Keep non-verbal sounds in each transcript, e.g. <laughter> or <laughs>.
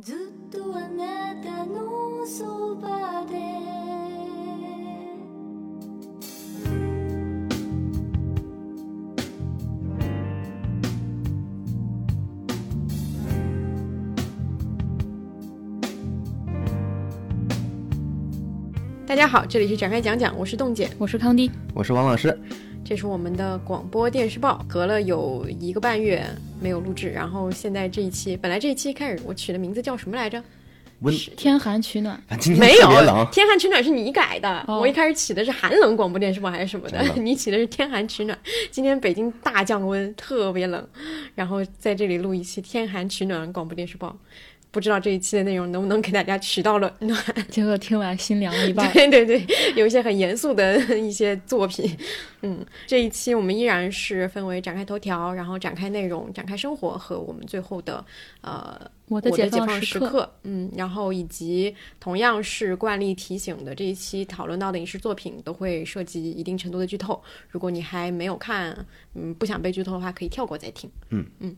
ずっとあなたのそばで大家好，这里是展开讲讲，我是冻姐，我是康迪，我是王老师。 这是我们的广播电视报，隔了有一个半月没有录制，然后现在这一期，本来这一期开始我取的名字叫什么来着？温，天寒取暖，没有天寒取暖是你改的，哦我一开始起的是寒冷广播电视报还是什么的，的你起的是天寒取暖。今天北京大降温，特别冷，然后在这里录一期天寒取暖广播电视报，不知道这一期的内容能不能给大家取到了 <laughs> 暖。结果听完心凉了一半。<laughs> 对对对，有一些很严肃的一些作品。嗯，这一期我们依然是分为展开头条，然后展开内容、展开生活和我们最后的呃我的我的解放时刻，嗯，然后以及同样是惯例提醒的这一期讨论到的影视作品都会涉及一定程度的剧透，如果你还没有看，嗯，不想被剧透的话，可以跳过再听。嗯嗯。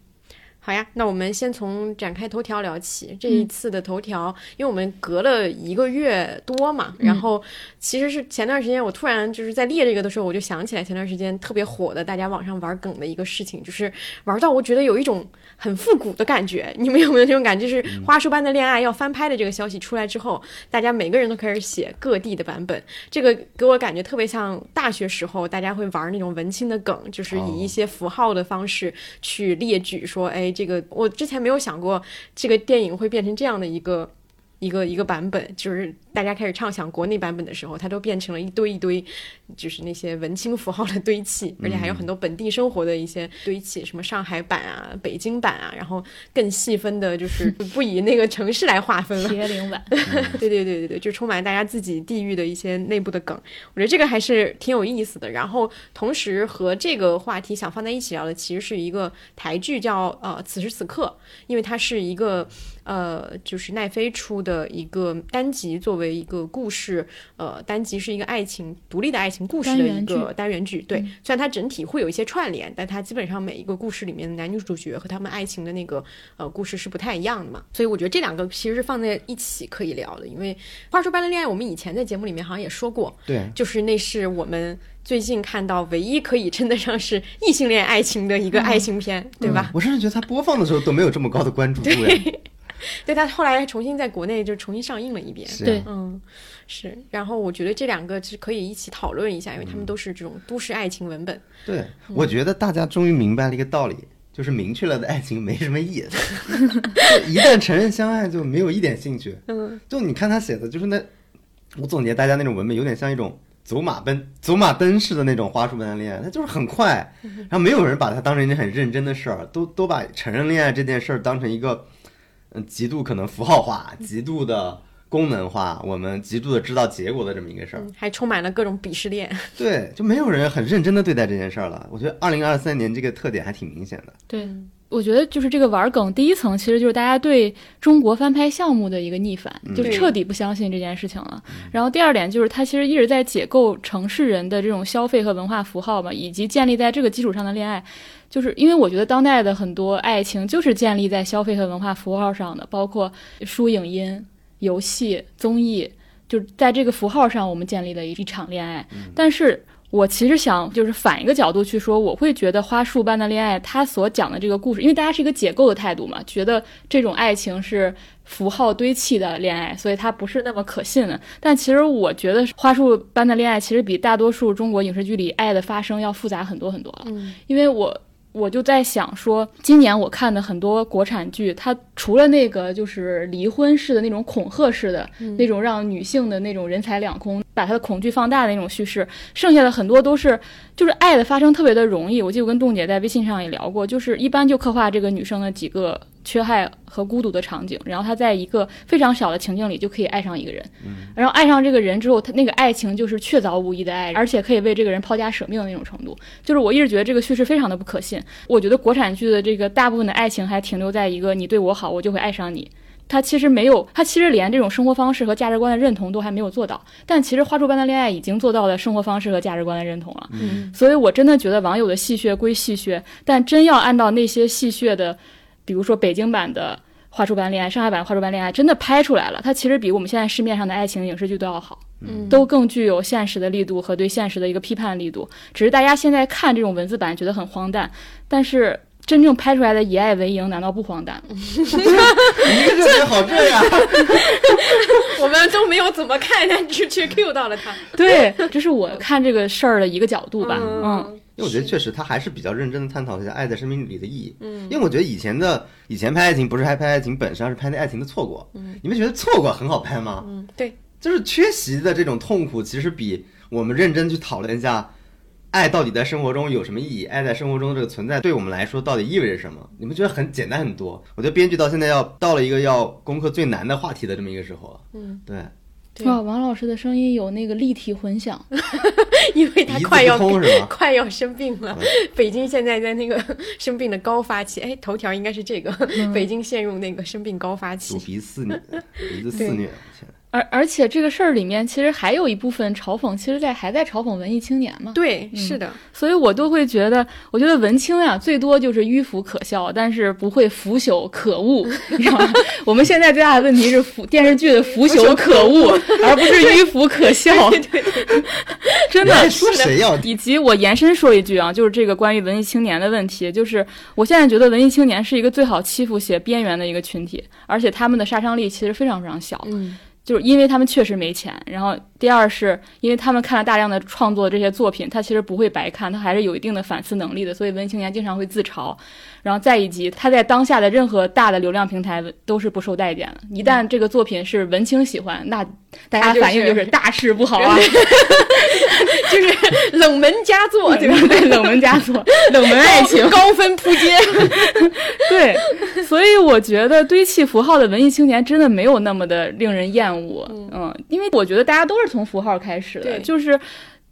好呀，那我们先从展开头条聊起。这一次的头条，因为我们隔了一个月多嘛，然后其实是前段时间我突然就是在列这个的时候，我就想起来前段时间特别火的，大家网上玩梗的一个事情，就是玩到我觉得有一种很复古的感觉。<laughs> 你们有没有这种感觉？就是《花束般的恋爱》要翻拍的这个消息出来之后，大家每个人都开始写各地的版本，这个给我感觉特别像大学时候大家会玩那种文青的梗，就是以一些符号的方式去列举说，哎，这个我之前没有想过这个电影会变成这样的一个。一个一个版本，就是大家开始畅想国内版本的时候，它都变成了一堆一堆，就是那些文青符号的堆砌，而且还有很多本地生活的一些堆砌，什么上海版啊、北京版啊，然后更细分的，就是 <laughs> 不以那个城市来划分了，铁岭版，<laughs> 对对对对对，就充满大家自己地域的一些内部的梗，我觉得这个还是挺有意思的。然后同时和这个话题想放在一起聊的，其实是一个台剧叫呃《此时此刻》，因为它是一个呃就是奈飞出的一个单集，作为一个故事，呃单集是一个爱情独立的爱情故事的一个单元剧。对，虽然它整体会有一些串联，但它基本上每一个故事里面的男女主角和他们爱情的那个呃故事是不太一样的嘛。所以我觉得这两个其实是放在一起可以聊的，因为《话说般的恋爱》我们以前在节目里面好像也说过，对，就是那是我们最近看到唯一可以称得上是异性恋爱情的一个爱情片，对吧？我甚至觉得它播放的时候都没有这么高的关注度呀。<laughs> <laughs> <laughs> 对，他后来重新在国内就重新上映了一遍。对嗯，是。然后我觉得这两个是可以一起讨论一下，因为他们都是这种都市爱情文本。对，我觉得大家终于明白了一个道理，就是明确了的爱情没什么意思，<laughs> 就一旦承认相爱就没有一点兴趣。嗯，就你看他写的，就是那，我总结大家那种文本有点像一种走马奔走马灯似的那种花束般的恋爱，它就是很快，然后没有人把它当成一件很认真的事儿，都都把承认恋爱这件事儿当成一个，嗯，极度可能符号化、极度的功能化，我们极度的知道结果的这么一个事儿。嗯还充满了各种鄙视链。<laughs> 对，就没有人很认真的对待这件事儿了。我觉得二零二三年这个特点还挺明显的。对。我觉得就是这个玩梗，第一层其实就是大家对中国翻拍项目的一个逆反，就是彻底不相信这件事情了。然后第二点就是它其实一直在解构城市人的这种消费和文化符号嘛，以及建立在这个基础上的恋爱。就是因为我觉得当代的很多爱情就是建立在消费和文化符号上的，包括书影音、游戏、综艺，就是在这个符号上我们建立了一一场恋爱。但是我其实想就是反一个角度去说，我会觉得《花束般的恋爱》它所讲的这个故事，因为大家是一个解构的态度嘛，觉得这种爱情是符号堆砌的恋爱，所以它不是那么可信的。但其实我觉得《花束般的恋爱》其实比大多数中国影视剧里爱的发生要复杂很多很多了，因为我。我就在想说，今年我看的很多国产剧，它除了那个就是离婚式的那种恐吓式的、那种让女性的那种人财两空，把她的恐惧放大的那种叙事，剩下的很多都是就是爱的发生特别的容易。我记得我跟栋姐在微信上也聊过，就是一般就刻画这个女生的几个缺害和孤独的场景，然后他在一个非常小的情境里就可以爱上一个人，然后爱上这个人之后，他那个爱情就是确凿无疑的爱，而且可以为这个人抛家舍命的那种程度。就是我一直觉得这个叙事非常的不可信。我觉得国产剧的这个大部分的爱情还停留在一个你对我好，我就会爱上你。他其实没有，他其实连这种生活方式和价值观的认同都还没有做到。但其实《花束般的恋爱》已经做到了生活方式和价值观的认同了。嗯所以我真的觉得网友的戏谑归戏谑，但真要按照那些戏谑的，比如说北京版的画出版恋爱》，上海版《画出版恋爱》真的拍出来了，它其实比我们现在市面上的爱情影视剧都要好，嗯都更具有现实的力度和对现实的一个批判力度。只是大家现在看这种文字版觉得很荒诞，但是真正拍出来的以爱为营，难道不荒诞吗？<laughs> 一个热点好这样，<laughs> 我们都没有怎么看，但就却 Q 到了他。对，这是我看这个事儿的一个角度吧。嗯，因为我觉得确实他还是比较认真的探讨一下爱在生命里的意义。嗯，因为我觉得以前的以前拍爱情不是还拍爱情本身，而是拍那爱情的错过。嗯，你们觉得错过很好拍吗？嗯，对，就是缺席的这种痛苦，其实比我们认真去讨论一下爱到底在生活中有什么意义，爱在生活中这个存在对我们来说到底意味着什么？你们觉得很简单很多。我觉得编剧到现在要到了一个要攻克最难的话题的这么一个时候了。嗯，对，对哇，王老师的声音有那个立体混响。<laughs> 因为他快要 <laughs> 快要生病了。北京现在在那个 <laughs> 生病的高发期，哎，头条应该是这个，北京陷入那个生病高发期乳。鼻肆虐，鼻子肆虐，我天！而而且这个事儿里面其实还有一部分嘲讽，其实在还在嘲讽文艺青年嘛。对，是的，所以我都会觉得，我觉得文青呀，最多就是迂腐可笑，但是不会腐朽可恶，<laughs> 你知道吗？我们现在最大的问题是腐电视剧的腐朽可恶，而不是迂腐可笑。<laughs> 真的你在说谁呀？以及我延伸说一句啊，就是这个关于文艺青年的问题，就是我现在觉得文艺青年是一个最好欺负且边缘的一个群体，而且他们的杀伤力其实非常非常小。嗯，就是因为他们确实没钱，然后第二是因为他们看了大量的创作这些作品，他其实不会白看，他还是有一定的反思能力的，所以文艺青年经常会自嘲。然后再以及他在当下的任何大的流量平台都是不受待见的，一旦这个作品是文青喜欢，那大家反应就是大事不好啊，<laughs> 就是冷门佳作，<laughs> 对吧？对冷门佳作，冷门爱情，高分扑街。<laughs> 对，所以我觉得堆砌符号的文艺青年真的没有那么的令人厌恶，嗯，因为我觉得大家都是从符号开始的，对就是。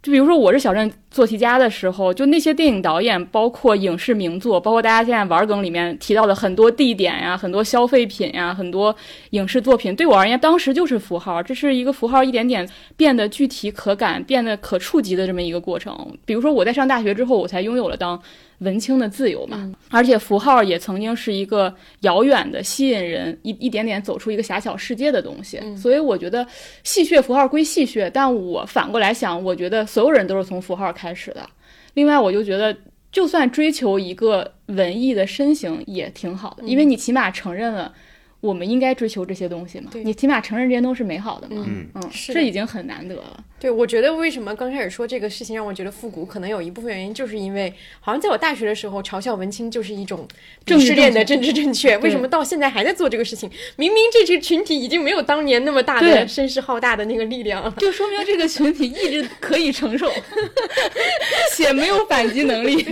就比如说，我是小镇做题家的时候，就那些电影导演，包括影视名作，包括大家现在玩梗里面提到的很多地点呀、很多消费品呀、很多影视作品，对我而言，当时就是符号，这是一个符号一点点变得具体可感、变得可触及的这么一个过程。比如说，我在上大学之后，我才拥有了当文青的自由嘛，而且符号也曾经是一个遥远的、吸引人一一点点走出一个狭小世界的东西。所以我觉得戏谑符号归戏谑，但我反过来想，我觉得所有人都是从符号开始的。另外，我就觉得，就算追求一个文艺的身形也挺好的，因为你起码承认了。我们应该追求这些东西嘛？你起码承认这些都是美好的嘛？嗯嗯，是这已经很难得了。对，我觉得为什么刚开始说这个事情让我觉得复古，可能有一部分原因就是因为，好像在我大学的时候嘲笑文青就是一种政治鄙视链的政治正确，为什么到现在还在做这个事情？明明这个群体已经没有当年那么大的声势浩大的那个力量了。就说明这个群体一直可以承受，<laughs> 且没有反击能力。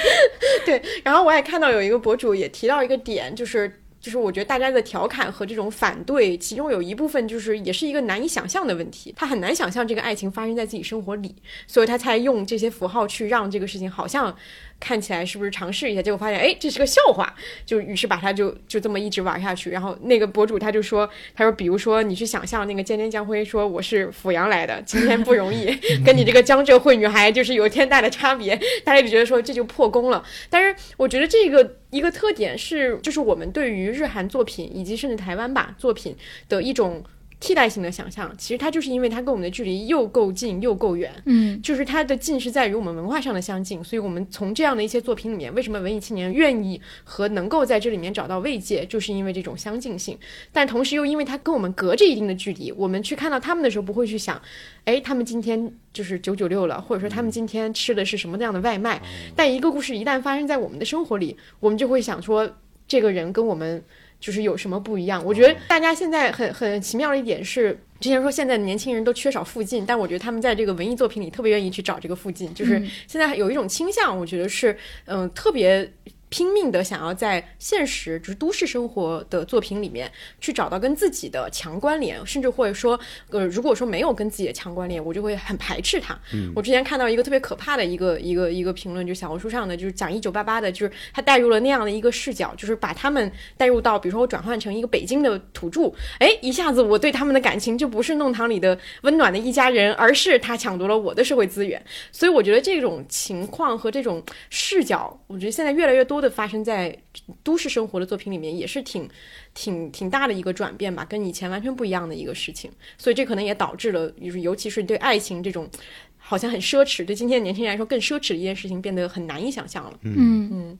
<laughs> 对，然后我也看到有一个博主也提到一个点，就是。就是我觉得大家的调侃和这种反对，其中有一部分就是也是一个难以想象的问题，他很难想象这个爱情发生在自己生活里，所以他才用这些符号去让这个事情好像看起来是不是尝试一下，结果发现哎这是个笑话，就于是把它就就这么一直玩下去。然后那个博主他就说，他说比如说你去想象那个尖尖江辉说我是阜阳来的，今天不容易，<laughs> 跟你这个江浙沪女孩就是有天大的差别，大家就觉得说这就破功了。但是我觉得这个一个特点是，就是我们对于日韩作品以及甚至台湾吧作品的一种替代性的想象，其实它就是因为它跟我们的距离又够近又够远，嗯，就是它的近是在于我们文化上的相近，所以我们从这样的一些作品里面，为什么文艺青年愿意和能够在这里面找到慰藉，就是因为这种相近性。但同时又因为它跟我们隔着一定的距离，我们去看到他们的时候，不会去想，哎，他们今天就是九九六了，或者说他们今天吃的是什么样的外卖。但一个故事一旦发生在我们的生活里，我们就会想说，这个人跟我们就是有什么不一样？我觉得大家现在很很奇妙的一点是。之前说现在的年轻人都缺少附近，但我觉得他们在这个文艺作品里特别愿意去找这个附近，就是现在有一种倾向，我觉得是嗯、特别拼命的想要在现实就是都市生活的作品里面去找到跟自己的强关联，甚至会说呃如果说没有跟自己的强关联，我就会很排斥它。嗯我之前看到一个特别可怕的一个一个一个评论，就小红书上的，就是讲一九八八的，就是他带入了那样的一个视角，就是把他们带入到，比如说我转换成一个北京的土著，哎，一下子我对他们的感情就不是弄堂里的温暖的一家人，而是他抢夺了我的社会资源。所以我觉得这种情况和这种视角，我觉得现在越来越多的发生在都市生活的作品里面，也是挺挺挺大的一个转变吧，跟以前完全不一样的一个事情。所以这可能也导致了，就是尤其是对爱情这种好像很奢侈，对今天的年轻人来说更奢侈的一件事情，变得很难以想象了。嗯嗯，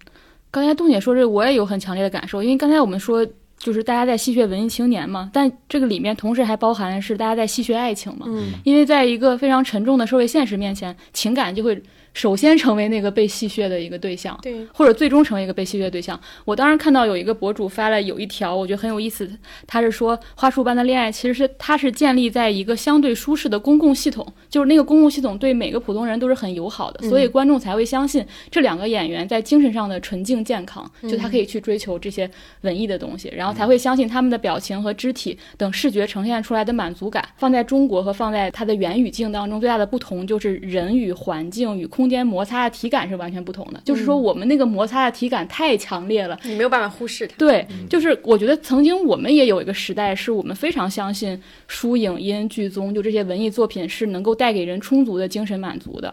刚才杜姐说这个，我也有很强烈的感受，因为刚才我们说就是大家在戏谑文艺青年嘛，但这个里面同时还包含是大家在戏谑爱情嘛。嗯，因为在一个非常沉重的社会现实面前，情感就会首先成为那个被戏谑的一个对象。对，或者最终成为一个被戏谑的对象。我当时看到有一个博主发了有一条，我觉得很有意思，他是说花束般的恋爱其实是它是建立在一个相对舒适的公共系统，就是那个公共系统对每个普通人都是很友好的，所以观众才会相信这两个演员在精神上的纯净健康，就他可以去追求这些文艺的东西，然后才会相信他们的表情和肢体等视觉呈现出来的满足感。放在中国和放在它的原语境当中，最大的不同就是人与环境与空间摩擦的体感是完全不同的。就是说，我们那个摩擦的体感太强烈了。你没有办法忽视它。对，就是我觉得曾经我们也有一个时代，是我们非常相信书、影音、剧综，就这些文艺作品是能够带给人充足的精神满足的。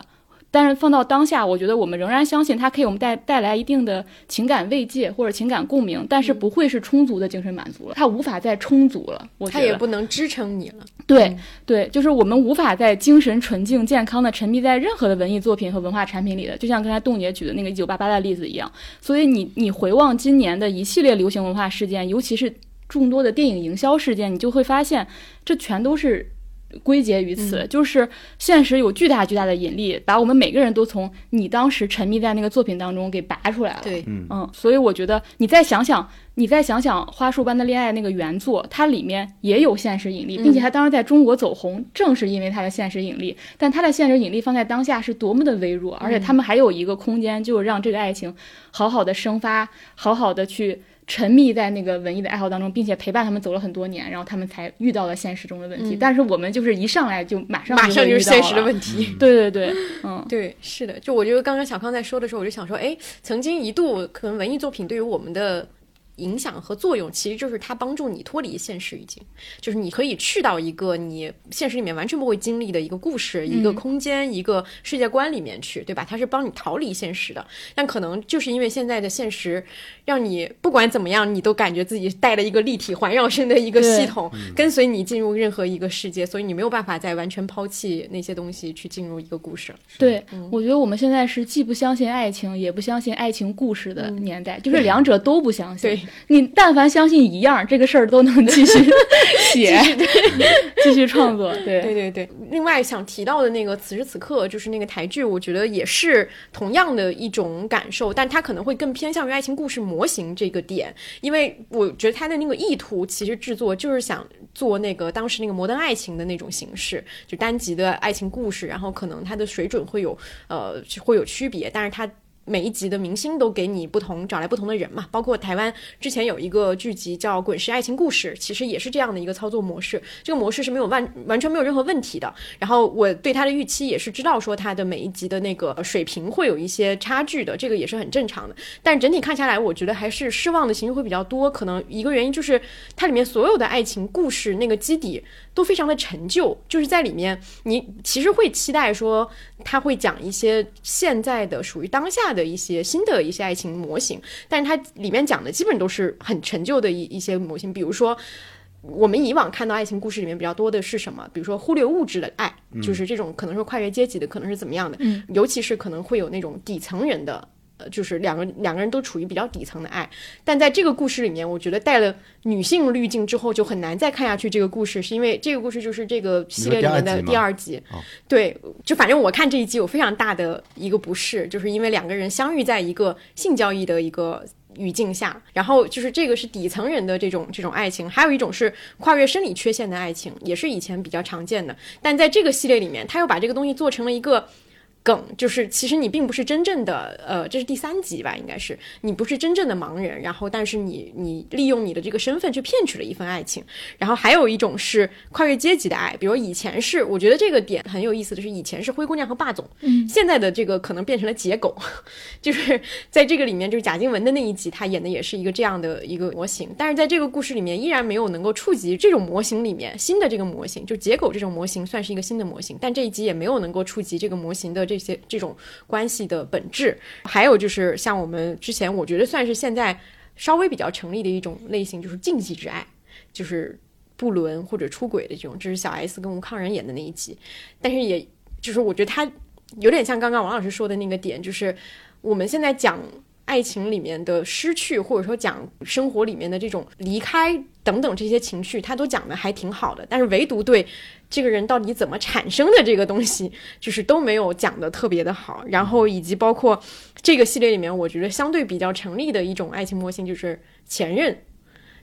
但是放到当下，我觉得我们仍然相信它可以给我们带带来一定的情感慰藉或者情感共鸣，但是不会是充足的精神满足了，它无法再充足了。我觉得它也不能支撑你了。对对，就是我们无法在精神纯净、健康的沉迷在任何的文艺作品和文化产品里的，就像刚才冻姐举的那个一九八八的例子一样。所以你你回望今年的一系列流行文化事件，尤其是众多的电影营销事件，你就会发现，这全都是。归结于此，就是现实有巨大巨大的引力，把我们每个人都从你当时沉迷在那个作品当中给拔出来了。对，嗯，所以我觉得你再想想，你再想想《花束般的恋爱》那个原作，它里面也有现实引力，并且它当时在中国走红，正是因为它的现实引力。但它的现实引力放在当下是多么的微弱，而且他们还有一个空间，就让这个爱情好好的生发，好好的去。沉迷在那个文艺的爱好当中，并且陪伴他们走了很多年，然后他们才遇到了现实中的问题。但是我们就是一上来就马上马上就是现实的。问题。对对对，嗯，对，是的。就我觉得刚刚小康在说的时候，我就想说，哎，曾经一度可能文艺作品对于我们的。影响和作用，其实就是它帮助你脱离现实已经，就是你可以去到一个你现实里面完全不会经历的一个故事、一个空间、一个世界观里面去，对吧？它是帮你逃离现实的。但可能就是因为现在的现实，让你不管怎么样，你都感觉自己带了一个立体环绕声的一个系统，跟随你进入任何一个世界，所以你没有办法再完全抛弃那些东西去进入一个故事。对，我觉得我们现在是既不相信爱情，也不相信爱情故事的年代，就是两者都不相信。对。你但凡相信一样，这个事儿都能继续 <laughs> 写，继续创作。对对对对。另外想提到的那个此时此刻，就是那个台剧，我觉得也是同样的一种感受，但它可能会更偏向于爱情故事模模型这个点，因为我觉得他的那个意图其实制作就是想做那个当时那个摩登爱情的那种形式，就单集的爱情故事，然后可能它的水准会有呃会有区别，但是它。每一集的明星都给你不同找来不同的人嘛，包括台湾之前有一个剧集叫《滚石爱情故事》，其实也是这样的一个操作模式。这个模式是没有完完全没有任何问题的。然后我对他的预期也是知道说他的每一集的那个水平会有一些差距的，这个也是很正常的。但整体看下来，我觉得还是失望的形式会比较多。可能一个原因就是它里面所有的爱情故事那个基底都非常的陈旧，就是在里面你其实会期待说他会讲一些现在的属于当下的。的一些新的一些爱情模型，但是它里面讲的基本都是很陈旧的一一些模型。比如说，我们以往看到爱情故事里面比较多的是什么？比如说忽略物质的爱，就是这种可能是跨越阶级的，可能是怎么样的？嗯，尤其是可能会有那种底层人的。呃，就是两个两个人都处于比较底层的爱，但在这个故事里面，我觉得带了女性滤镜之后，就很难再看下去。这个故事是因为这个故事就是这个系列里面的第二集，对，就反正我看这一集有非常大的一个不适，就是因为两个人相遇在一个性交易的一个语境下，然后就是这个是底层人的这种这种爱情，还有一种是跨越生理缺陷的爱情，也是以前比较常见的，但在这个系列里面，他又把这个东西做成了一个。梗就是，其实你并不是真正的，呃，这是第三集吧，应该是。你不是真正的盲人，然后但是你你利用你的这个身份去骗取了一份爱情，然后还有一种是跨越阶级的爱，比如以前是，我觉得这个点很有意思的是，以前是灰姑娘和霸总，嗯，现在的这个可能变成了结狗，<laughs> 就是在这个里面，就是贾静雯的那一集，她演的也是一个这样的一个模型，但是在这个故事里面依然没有能够触及这种模型里面新的这个模型，就结狗这种模型算是一个新的模型，但这一集也没有能够触及这个模型的这。些这种关系的本质。还有就是像我们之前，我觉得算是现在稍微比较成立的一种类型，就是禁忌之爱，就是不伦或者出轨的这种。这是小 S 跟吴康仁演的那一集，但是也就是我觉得他有点像刚刚王老师说的那个点，就是我们现在讲。爱情里面的失去，或者说讲生活里面的这种离开等等这些情绪，他都讲的还挺好的。但是唯独对这个人到底怎么产生的这个东西，<laughs> 就是都没有讲的特别的好。然后以及包括这个系列里面，我觉得相对比较成立的一种爱情模型，就是前任。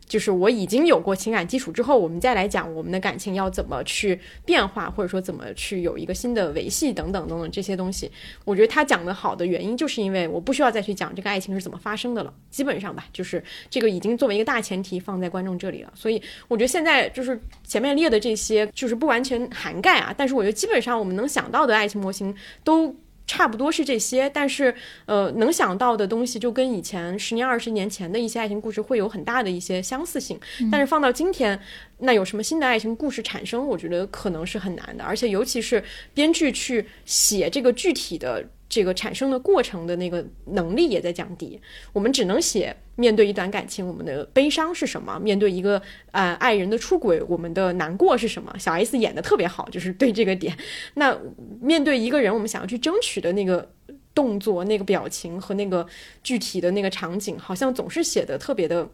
就是我已经有过情感基础之后，我们再来讲我们的感情要怎么去变化，或者说怎么去有一个新的维系等等等等这些东西。我觉得他讲的好的原因，就是因为我不需要再去讲这个爱情是怎么发生的了，基本上吧，就是这个已经作为一个大前提放在观众这里了。所以我觉得现在就是前面列的这些，就是不完全涵盖啊，但是我觉得基本上我们能想到的爱情模型都。差不多是这些，但是呃，能想到的东西就跟以前十年、二十年前的一些爱情故事会有很大的一些相似性。但是放到今天，那有什么新的爱情故事产生？我觉得可能是很难的，而且尤其是编剧去写这个具体的。这个产生的过程的那个能力也在降低，我们只能写面对一段感情，我们的悲伤是什么？面对一个呃爱人的出轨，我们的难过是什么？小 S 演的特别好，就是对这个点。那面对一个人，我们想要去争取的那个动作、那个表情和那个具体的那个场景，好像总是写的特别的。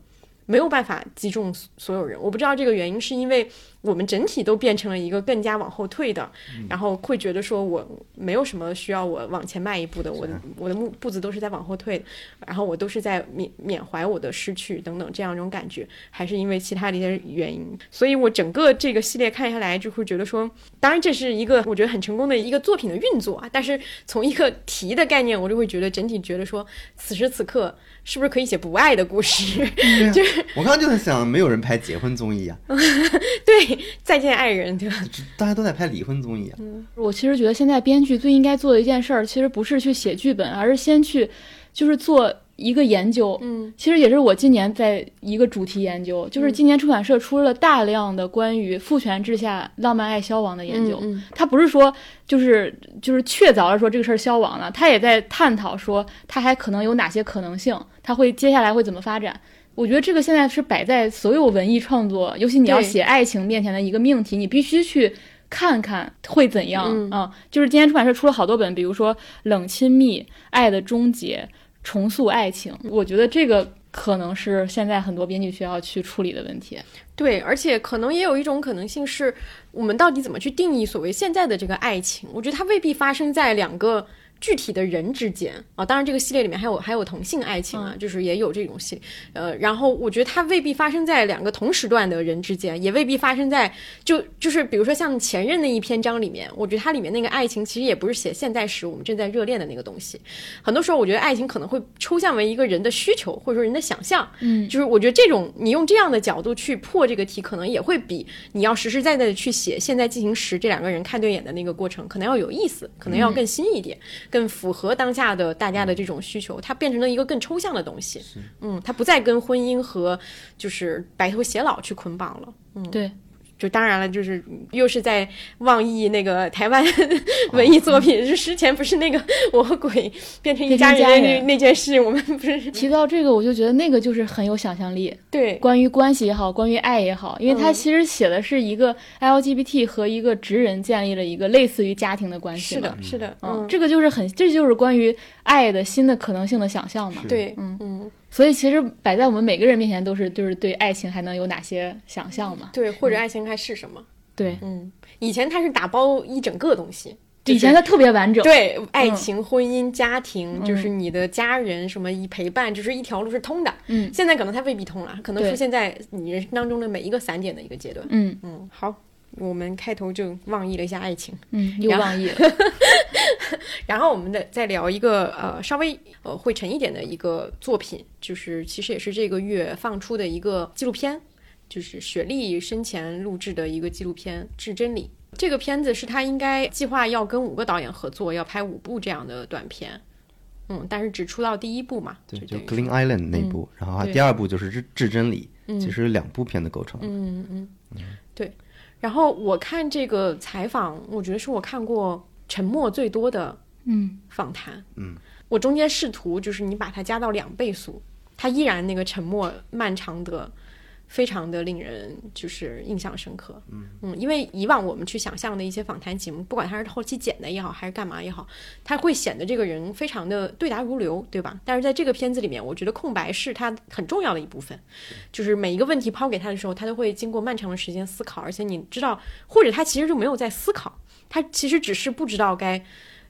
没有办法击中所有人，我不知道这个原因是因为我们整体都变成了一个更加往后退的，然后会觉得说我没有什么需要我往前迈一步的，我的我的步步子都是在往后退，然后我都是在缅缅怀我的失去等等这样一种感觉，还是因为其他的一些原因，所以我整个这个系列看下来就会觉得说，当然这是一个我觉得很成功的一个作品的运作啊，但是从一个题的概念，我就会觉得整体觉得说，此时此刻。是不是可以写不爱的故事？<laughs> 就是我刚刚就在想，没有人拍结婚综艺啊。<laughs> 对，<laughs> 再见爱人，对吧？大家都在拍离婚综艺啊。我其实觉得现在编剧最应该做的一件事儿，其实不是去写剧本，而是先去，就是做。一个研究，嗯，其实也是我今年在一个主题研究，就是今年出版社出了大量的关于父权制下浪漫爱消亡的研究。嗯，他不是说就是就是确凿的说这个事儿消亡了，他也在探讨说他还可能有哪些可能性，他会接下来会怎么发展。我觉得这个现在是摆在所有文艺创作，尤其你要写爱情面前的一个命题，你必须去看看会怎样啊。就是今天出版社出了好多本，比如说《冷亲密》《爱的终结》。重塑爱情，我觉得这个可能是现在很多编剧需要去处理的问题。对，而且可能也有一种可能性是，我们到底怎么去定义所谓现在的这个爱情？我觉得它未必发生在两个。具体的人之间啊，当然这个系列里面还有还有同性爱情啊，就是也有这种戏，呃，然后我觉得它未必发生在两个同时段的人之间，也未必发生在就就是比如说像前任那一篇章里面，我觉得它里面那个爱情其实也不是写现在时我们正在热恋的那个东西，很多时候我觉得爱情可能会抽象为一个人的需求或者说人的想象，嗯，就是我觉得这种你用这样的角度去破这个题，可能也会比你要实实在在的去写现在进行时这两个人看对眼的那个过程可能要有意思，可能要更新一点。更符合当下的大家的这种需求，它变成了一个更抽象的东西。嗯，它不再跟婚姻和就是白头偕老去捆绑了。嗯，对。就当然了，就是又是在妄议那个台湾文艺作品，就之前不是那个我和鬼变成一家人那那件事，我们不是提到这个，我就觉得那个就是很有想象力。对，关于关系也好，关于爱也好，因为它其实写的是一个 LGBT 和一个直人建立了一个类似于家庭的关系。是的，是的，嗯，这个就是很，这就是关于爱的新的可能性的想象嘛。对，嗯嗯。所以其实摆在我们每个人面前都是，就是对爱情还能有哪些想象嘛？对，或者爱情还是什么？对，嗯，以前它是打包一整个东西，以前它特别完整。对，爱情、婚姻、家庭，就是你的家人什么一陪伴，就是一条路是通的。嗯，现在可能它未必通了，可能出现在你人生当中的每一个散点的一个阶段。嗯嗯，好。我们开头就妄议了一下爱情，嗯，又妄议了。<laughs> 然后我们的再聊一个呃稍微呃会沉一点的一个作品，就是其实也是这个月放出的一个纪录片，就是雪莉生前录制的一个纪录片《至真理》。这个片子是他应该计划要跟五个导演合作，要拍五部这样的短片。嗯，但是只出到第一部嘛，对，就《Green Island》那部，然后第二部就是《至至真理》，其实两部片的构成。嗯嗯嗯，对。然后我看这个采访，我觉得是我看过沉默最多的嗯访谈。嗯，我中间试图就是你把它加到两倍速，它依然那个沉默漫长的。非常的令人就是印象深刻，嗯因为以往我们去想象的一些访谈节目，不管他是后期剪的也好，还是干嘛也好，他会显得这个人非常的对答如流，对吧？但是在这个片子里面，我觉得空白是他很重要的一部分，就是每一个问题抛给他的时候，他都会经过漫长的时间思考，而且你知道，或者他其实就没有在思考，他其实只是不知道该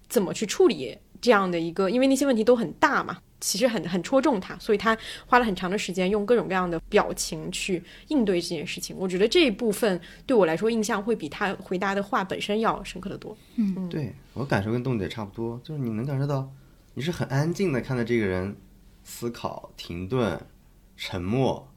怎么去处理这样的一个，因为那些问题都很大嘛，其实很很戳中他，所以他花了很长的时间用各种各样的表情去应对这件事情。我觉得这一部分对我来说印象会比他回答的话本身要深刻的多。嗯对我感受跟冻姐差不多，就是你能感受到，你是很安静的看着这个人思考、停顿、沉默。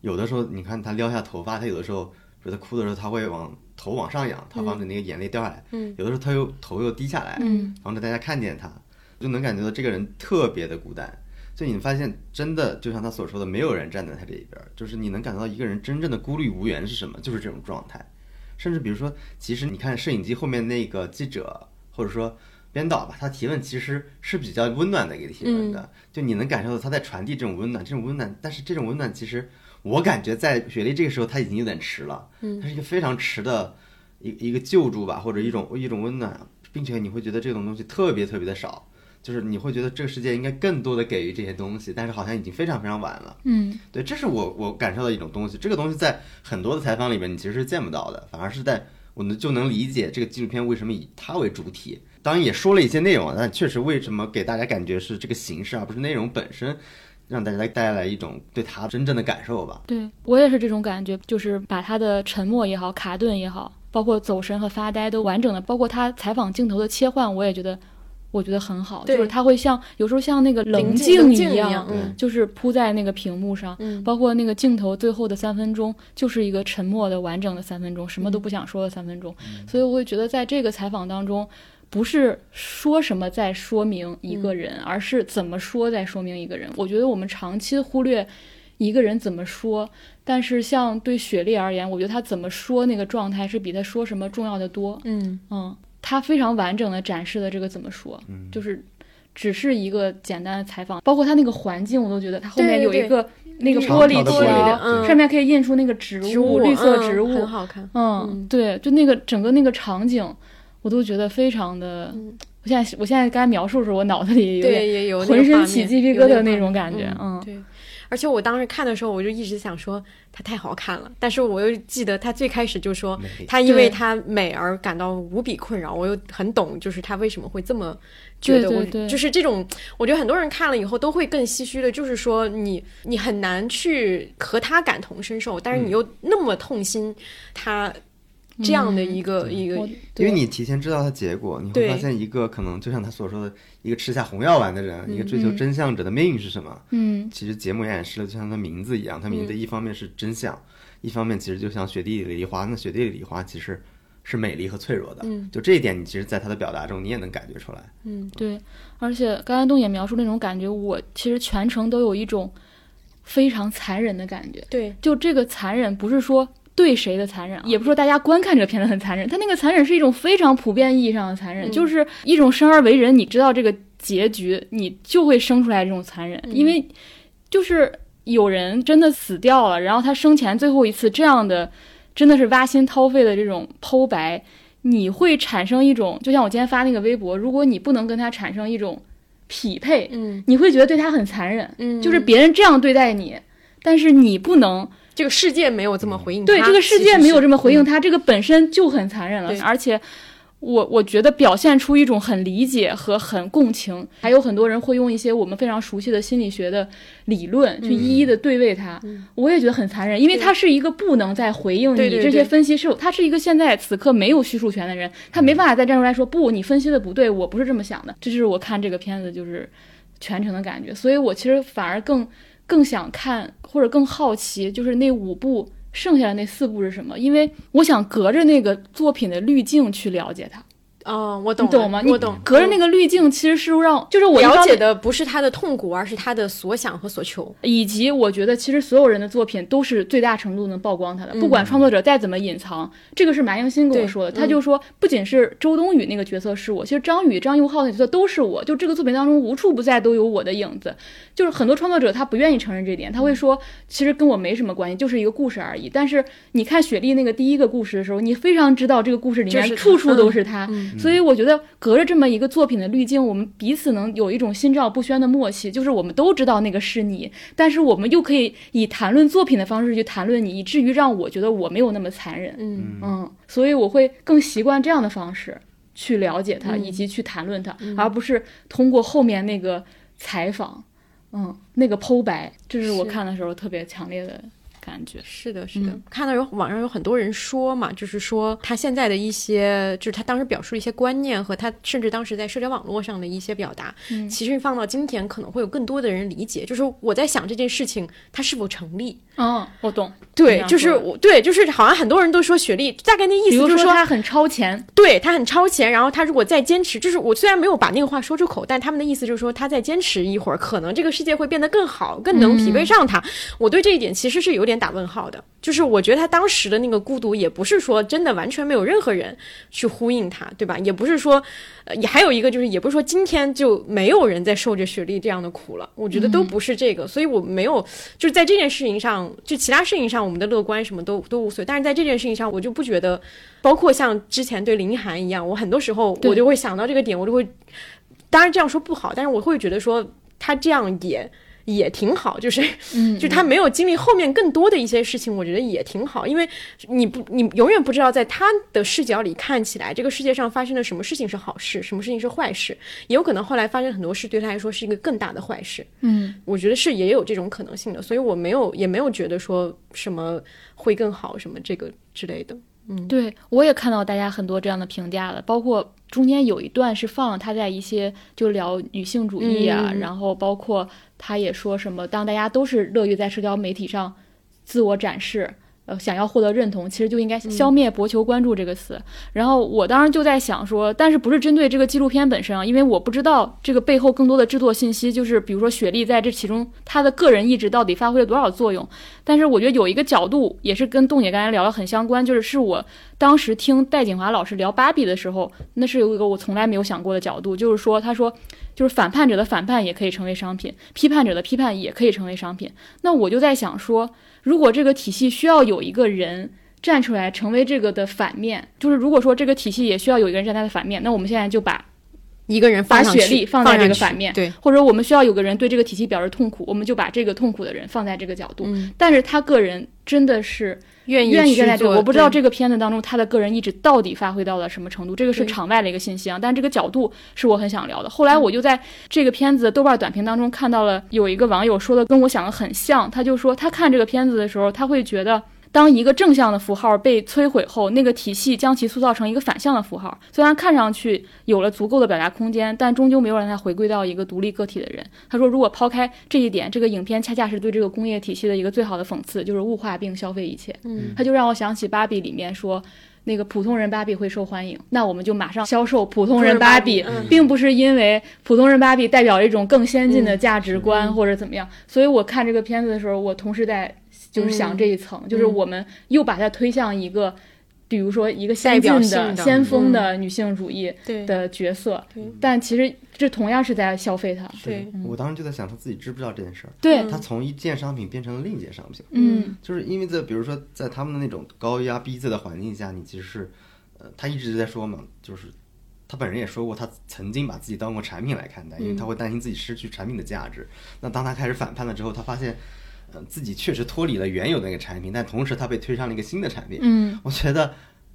有的时候你看他撩下头发，他有的时候，比如他哭的时候，他会往头往上仰，他防止那个眼泪掉下来。嗯，有的时候他又头又低下来，嗯，防止大家看见他，就能感觉到这个人特别的孤单。所以你发现，真的就像他所说的，没有人站在他这一边儿，就是你能感觉到一个人真正的孤立无援是什么，就是这种状态。甚至比如说，其实你看摄影机后面那个记者，或者说编导吧，他提问其实是比较温暖的一个提问的，就你能感受到他在传递这种温暖，这种温暖。但是这种温暖，其实我感觉在雪莉这个时候他已经有点迟了，嗯，它是一个非常迟的一一个救助吧，或者一种一种温暖，并且你会觉得这种东西特别特别的少。就是你会觉得这个世界应该更多的给予这些东西，但是好像已经非常非常晚了。嗯对，这是我我感受到一种东西，这个东西在很多的采访里面你其实是见不到的，反而是在我们就能理解这个纪录片为什么以它为主体。当然也说了一些内容，但确实为什么给大家感觉是这个形式而不是内容本身，让大家带来一种对它真正的感受吧。对我也是这种感觉，就是把他的沉默也好，卡顿也好，包括走神和发呆都完整的，包括他采访镜头的切换，我也觉得。我觉得很好，就是他会像有时候像那个冷冷静静一样，嗯就是铺在那个屏幕上，嗯。包括那个镜头最后的三分钟，就是一个沉默的完整的三分钟，什么都不想说的三分钟。所以我会觉得，在这个采访当中，不是说什么在说明一个人，而是怎么说在说明一个人。我觉得我们长期忽略一个人怎么说，但是像对雪莉而言，我觉得他怎么说那个状态是比他说什么重要的多。嗯。嗯，他非常完整的展示了这个怎么说，就是只是一个简单的采访，包括他那个环境，我都觉得他后面有一个那个玻璃长条的条，玻璃嗯上面可以印出那个植植物绿色嗯植物，很好看。嗯嗯，对，就那个整个那个场景，我都觉得非常的。我现在我现在刚才描述的时候，我脑子里有对，点也有浑身起鸡皮疙瘩那种感觉，嗯，对。而且我当时看的时候，我就一直想说她太好看了，但是我又记得她最开始就说美。她因为对她美而感到无比困扰，我又很懂，就是她为什么会这么觉得我对对对。就是这种，我觉得很多人看了以后都会更唏嘘的，就是说你你很难去和她感同身受，但是你又那么痛心她这样的一个、一个因为你提前知道它结果，你会发现一个可能就像他所说的，一个吃下红药丸的人，一个追求真相者的命运是什么？嗯其实节目也演示了，就像他名字一样，他名字一方面是真相，一方面其实就像雪地里的梨花，那雪地里的梨花其实是美丽和脆弱的。嗯就这一点，你其实在他的表达中，你也能感觉出来。嗯对，而且刚才东也描述那种感觉，我其实全程都有一种非常残忍的感觉。对就这个残忍，不是说对谁的残忍啊，也不是说大家观看这个片子很残忍，他那个残忍是一种非常普遍意义上的残忍，嗯。就是一种生而为人，你知道这个结局，你就会生出来这种残忍，因为就是有人真的死掉了，然后他生前最后一次这样的，真的是挖心掏肺的这种剖白，你会产生一种，就像我今天发那个微博，如果你不能跟他产生一种匹配，嗯。你会觉得对他很残忍，嗯，就是别人这样对待你，但是你不能。这个世界没有这么回应他，对这个世界没有这么回应他。这个本身就很残忍了。而且，我我觉得表现出一种很理解和很共情，还有很多人会用一些我们非常熟悉的心理学的理论去一一的对位它。我也觉得很残忍，因为他是一个不能再回应你这些分析是，他是一个现在此刻没有叙述权的人，他没办法再站出来说不，你分析的不对，我不是这么想的。这就是我看这个片子就是全程的感觉，所以我其实反而更更想看或者更好奇，就是那五部剩下的那四部是什么？因为我想隔着那个作品的滤镜去了解它。哦，我懂，你懂吗？你我懂，隔着那个滤镜，其实是让就是我了解的不是他的痛苦，而是他的所想和所求。以及我觉得，其实所有人的作品都是最大程度能曝光他的，不管创作者再怎么隐藏，这个是马应新跟我说的。他就说，不仅是周冬雨那个角色是我，其实张宇、张佑浩那角色都是我，就这个作品当中无处不在都有我的影子。就是很多创作者他不愿意承认这点，他会说，其实跟我没什么关系，就是一个故事而已。但是你看雪莉那个第一个故事的时候，你非常知道这个故事里面处处都嗯是他，所以我觉得隔着这么一个作品的滤镜，我们彼此能有一种心照不宣的默契，就是我们都知道那个是你，但是我们又可以以谈论作品的方式去谈论你，以至于让我觉得我没有那么残忍。嗯。嗯，所以我会更习惯这样的方式去了解他，嗯以及去谈论他，而不是通过后面那个采访，嗯，那个剖白，这是我看的时候特别强烈的感觉。是的，是的，看到有网上有很多人说嘛，就是说他现在的一些，就是他当时表述的一些观念和他甚至当时在社交网络上的一些表达，其实放到今天可能会有更多的人理解。就是我在想这件事情它是否成立？嗯，我懂。对，就是我对，就是好像很多人都说雪莉，大概那意思就是说他很超前，对他很超前，然后他如果再坚持，就是我虽然没有把那个话说出口，但他们的意思就是说他再坚持一会儿，可能这个世界会变得更好，更能匹配上他。我对这一点其实是有点打问号的，就是我觉得他当时的那个孤独，也不是说真的完全没有任何人去呼应他，对吧？也不是说，呃，也还有一个就是，也不是说今天就没有人在受着雪莉这样的苦了，我觉得都不是这个，所以我没有就是在这件事情上，就其他事情上我们的乐观什么都都无所谓，但是在这件事情上，我就不觉得。包括像之前对林涵一样，我很多时候我就会想到这个点，我就会，当然这样说不好，但是我会觉得说他这样也也挺好，就是，嗯就他没有经历后面更多的一些事情，我觉得也挺好，因为你不你永远不知道在他的视角里看起来，这个世界上发生了什么事情是好事，什么事情是坏事，也有可能后来发生很多事对他来说是一个更大的坏事。嗯，我觉得是也有这种可能性的，所以我没有也没有觉得说什么会更好什么这个之类的。嗯对我也看到大家很多这样的评价了，包括中间有一段是放了他在一些就聊女性主义啊，嗯然后包括他也说什么，当大家都是乐于在社交媒体上自我展示。呃，想要获得认同，其实就应该消灭“博求关注”这个词。然后我当时就在想说，但是不是针对这个纪录片本身啊？因为我不知道这个背后更多的制作信息，就是比如说雪莉在这其中她的个人意志到底发挥了多少作用。但是我觉得有一个角度也是跟洞姐刚才聊的很相关，就是是我当时听戴景华老师聊芭比的时候，那是有一个我从来没有想过的角度，就是说他说就是反叛者的反叛也可以成为商品，批判者的批判也可以成为商品。那我就在想说，如果这个体系需要有一个人。站出来成为这个的反面，就是如果说这个体系也需要有一个人站在他的反面，那我们现在就把一个人把雪莉放在这个反面，对，或者我们需要有个人对这个体系表示痛苦，我们就把这个痛苦的人放在这个角度。嗯但是他个人真的是愿意愿意去站在这个，做我不知道这个片子当中他的个人意志到底发挥到了什么程度，这个是场外的一个信息啊，但这个角度是我很想聊的。后来我就在这个片子的豆瓣短评当中看到了有一个网友说的跟我想的很像，他就说他看这个片子的时候，他会觉得。当一个正向的符号被摧毁后，那个体系将其塑造成一个反向的符号。虽然看上去有了足够的表达空间，但终究没有让他回归到一个独立个体的人。他说，如果抛开这一点，这个影片恰恰是对这个工业体系的一个最好的讽刺，就是物化并消费一切。嗯，他就让我想起芭比里面说。那个普通人芭比会受欢迎，那我们就马上销售普通人芭比，并不是因为普通人芭比代表一种更先进的价值观或者怎么样。所以我看这个片子的时候，我同时在就是想这一层，就是我们又把它推向一个，比如说一个先代表进的、性的先锋的女性主义对。的角色。对，但其实这同样是在消费它。对是我当时就在想，他自己知不知道这件事儿？对，他从一件商品变成了另一件商品，嗯就是因为在比如说在他们的那种高压逼仄的环境下，你其实是，呃，他一直在说嘛，就是他本人也说过，他曾经把自己当过产品来看待，因为他会担心自己失去产品的价值。那当他开始反叛了之后，他发现，呃，自己确实脱离了原有的那个产品，但同时它被推上了一个新的产品。嗯我觉得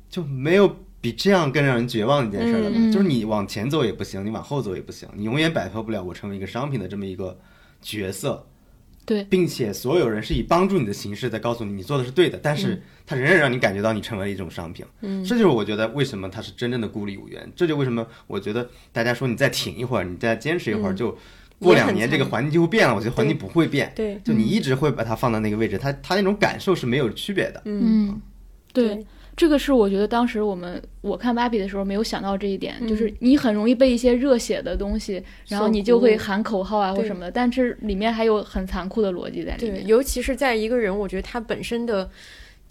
就没有比这样更让人绝望的一件事了吧？嗯嗯就是你往前走也不行，你往后走也不行，你永远摆脱不了我成为一个商品的这么一个角色。对并且所有人是以帮助你的形式在告诉你你做的是对的，但是他仍然让你感觉到你成为了一种商品。嗯，这就是我觉得为什么他是真正的孤立无援。这就为什么我觉得大家说你再挺一会儿，你再坚持一会儿，就过两年这个环境就会变了。我觉得环境不会变，对就你一直会把它放到那个位置，它它那种感受是没有区别的。嗯，对。这个是我觉得当时我们我看芭比的时候没有想到这一点，嗯就是你很容易被一些热血的东西，然后你就会喊口号啊或什么的，但是里面还有很残酷的逻辑在里对，面。尤其是在一个人，我觉得他本身的